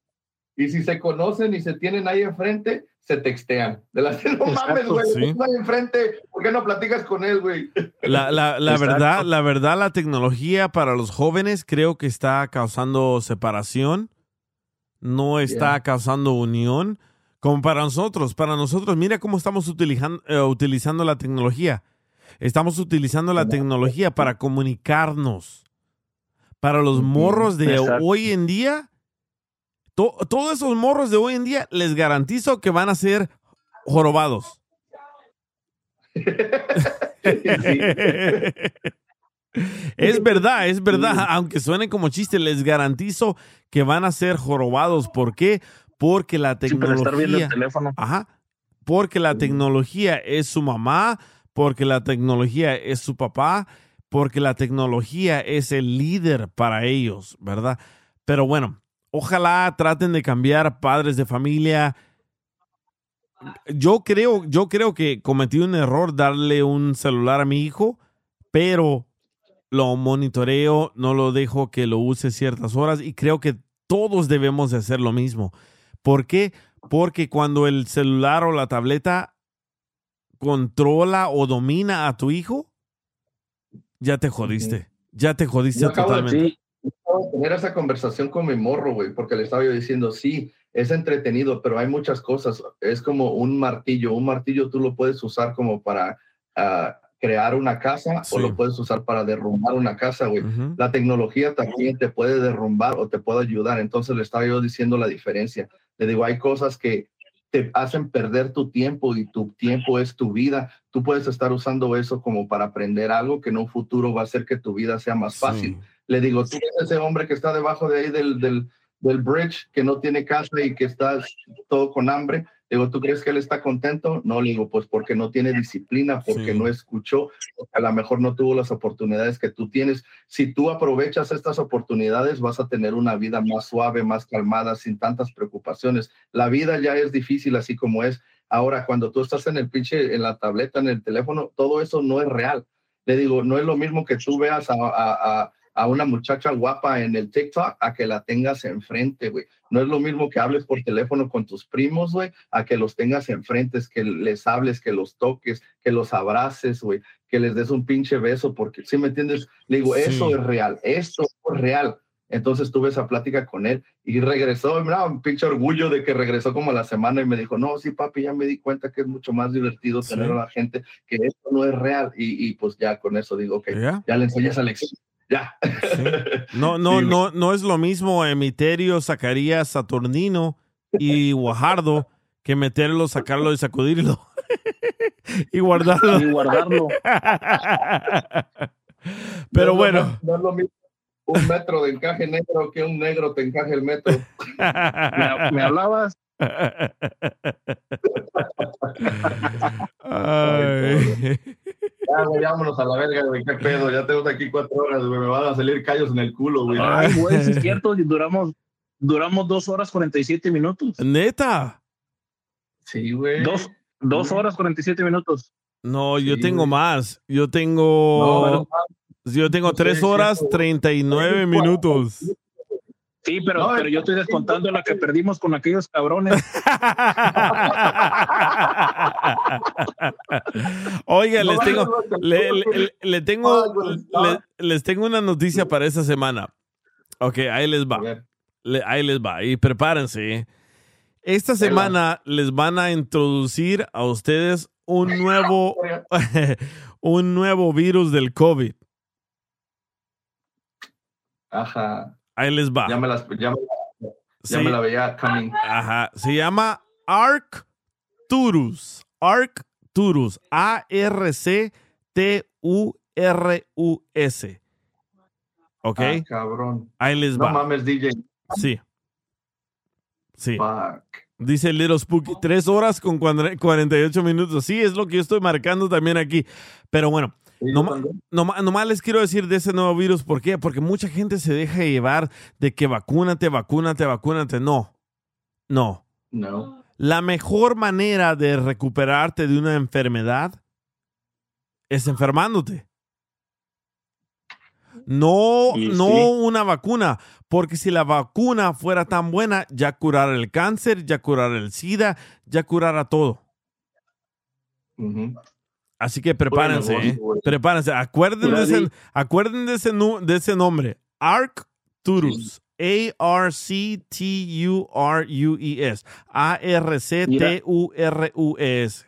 Y si se conocen y se tienen ahí enfrente, se textean. De las no mames, güey, sí. enfrente, ¿por qué no platicas con él, güey? La, la, verdad, la verdad, la tecnología para los jóvenes creo que está causando separación, no está Yeah. causando unión, como para nosotros. Para nosotros, mira cómo estamos utilizando, utilizando la tecnología. Estamos utilizando la tecnología para comunicarnos. Para los morros de Exacto. hoy en día, to- todos esos morros de hoy en día, les garantizo que van a ser jorobados. Es verdad, es verdad. Aunque suene como chiste, les garantizo que van a ser jorobados. ¿Por qué? Porque la Sí, pero estar viendo el tecnología. teléfono. Ajá. Porque la tecnología es su mamá, porque la tecnología es su papá, porque la tecnología es el líder para ellos, ¿verdad? Pero bueno, ojalá traten de cambiar padres de familia. Yo creo, yo creo que cometí un error darle un celular a mi hijo, pero lo monitoreo, no lo dejo que lo use ciertas horas y creo que todos debemos de hacer lo mismo. ¿Por qué? Porque cuando el celular o la tableta controla o domina a tu hijo, ya te jodiste. Ya te jodiste Yo totalmente. Tener esa conversación con mi morro, güey, porque le estaba yo diciendo, sí, es entretenido, pero hay muchas cosas. Es como un martillo. Un martillo tú lo puedes usar como para ah, crear una casa Sí. o lo puedes usar para derrumbar una casa, güey. Ujú. La tecnología también te puede derrumbar o te puede ayudar. Entonces le estaba yo diciendo la diferencia. Le digo, hay cosas que te hacen perder tu tiempo y tu tiempo es tu vida. Tú puedes estar usando eso como para aprender algo que en un futuro va a hacer que tu vida sea más fácil. Le digo, tú ves ese hombre que está debajo de ahí del, del, del bridge, que no tiene casa y que está todo con hambre. Le digo, ¿tú crees que él está contento? No, le digo, pues porque no tiene disciplina, porque Sí. no escuchó, porque a lo mejor no tuvo las oportunidades que tú tienes. Si tú aprovechas estas oportunidades, vas a tener una vida más suave, más calmada, sin tantas preocupaciones. La vida ya es difícil así como es. Ahora, cuando tú estás en el pinche, en la tableta, en el teléfono, todo eso no es real. Le digo, no es lo mismo que tú veas a, a- a- a una muchacha guapa en el TikTok a que la tengas enfrente, güey. No es lo mismo que hables por teléfono con tus primos, güey, a que los tengas enfrente, es que les hables, que los toques, que los abraces, güey, que les des un pinche beso, porque, ¿sí me entiendes? Le digo, Sí. eso es real, esto es real. Entonces tuve esa plática con él y regresó, mira, un pinche orgullo de que regresó como a la semana y me dijo, no, sí, papi, ya me di cuenta que es mucho más divertido Sí. tener a la gente, que esto no es real. Y, y pues ya con eso digo, ok, Ya. ya le enseñé esa lección. Ya. No, no, Sí, no, no es lo mismo Emiterio, Zacarías, Saturnino y Guajardo que meterlo, sacarlo y sacudirlo. y guardarlo. Y guardarlo. Pero No bueno. No es lo mismo un metro de encaje negro que un negro te encaje el metro. ¿Me, me hablabas? Ay. Ya, güey, vámonos a la verga, güey, qué pedo. Ya tengo aquí cuatro horas, güey, me van a salir callos en el culo, güey. Ay, güey, es cierto, y duramos, duramos dos horas 47 minutos. Neta. Sí, güey. Dos, dos horas 47 minutos. No, yo tengo güey. más. Yo tengo. No, yo tengo tres es horas cierto. 39 minutos. Sí, pero, No, pero yo estoy descontando la que perdimos con aquellos cabrones. Oiga, No les tengo, le, tengo, le- les tengo una noticia para esta semana. Ok, ahí les va. Le- ahí les va. Y prepárense. Esta semana les van a introducir a ustedes un nuevo, un nuevo virus del COVID. Ajá. Ahí les va. Ya me, las, ya, me- ya Sí. me la veía coming. Ajá. Se llama Arcturus. Arcturus. A-R-C-T-U-R-U-S. ¿Ok? Ah, cabrón. Ahí les No va. mames, DJ. Sí. Sí. Dice Little Spooky, tres horas con cuadra- 48 minutos. Sí, es lo que yo estoy marcando también aquí. Pero bueno, noma- nomás les quiero decir de ese nuevo virus. ¿Por qué? Porque mucha gente se deja llevar de que vacúnate, vacúnate, vacúnate. No. No. No. La mejor manera de recuperarte de una enfermedad es enfermándote. No, no sí. una vacuna, porque si la vacuna fuera tan buena, ya curara el cáncer, ya curara el SIDA, ya curara todo. Así que prepárense, ¿eh? prepárense. Acuérdense, ese, acuérdense de ese, nombre, Arcturus. A-R-C-T-U-R-U-E-S. A-R-C-T-U-R-U-E-S.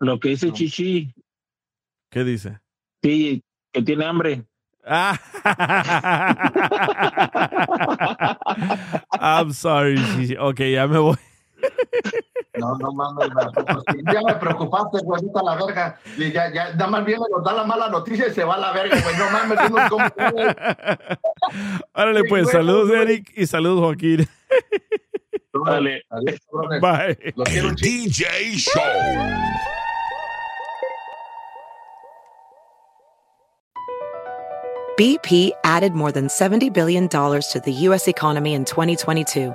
Lo que dice Chichi, ¿Qué dice? sí, que tiene hambre. Ah. I'm sorry. Shishi. Ok, ya me voy. No, no mames. Pues, ya me preocupaste, güey, vete a la verga. Y ya, ya, nada más viene, nos da la mala noticia y se va a la verga, güey. No mames, dinos cómo fue. Órale, pues, güey, saludos, güey. Eric, y saludos, Joaquín. Dale. Adiós. Bye. Los quiero. DJ Show. BP added more than $70 billion to the U.S. economy in 2022.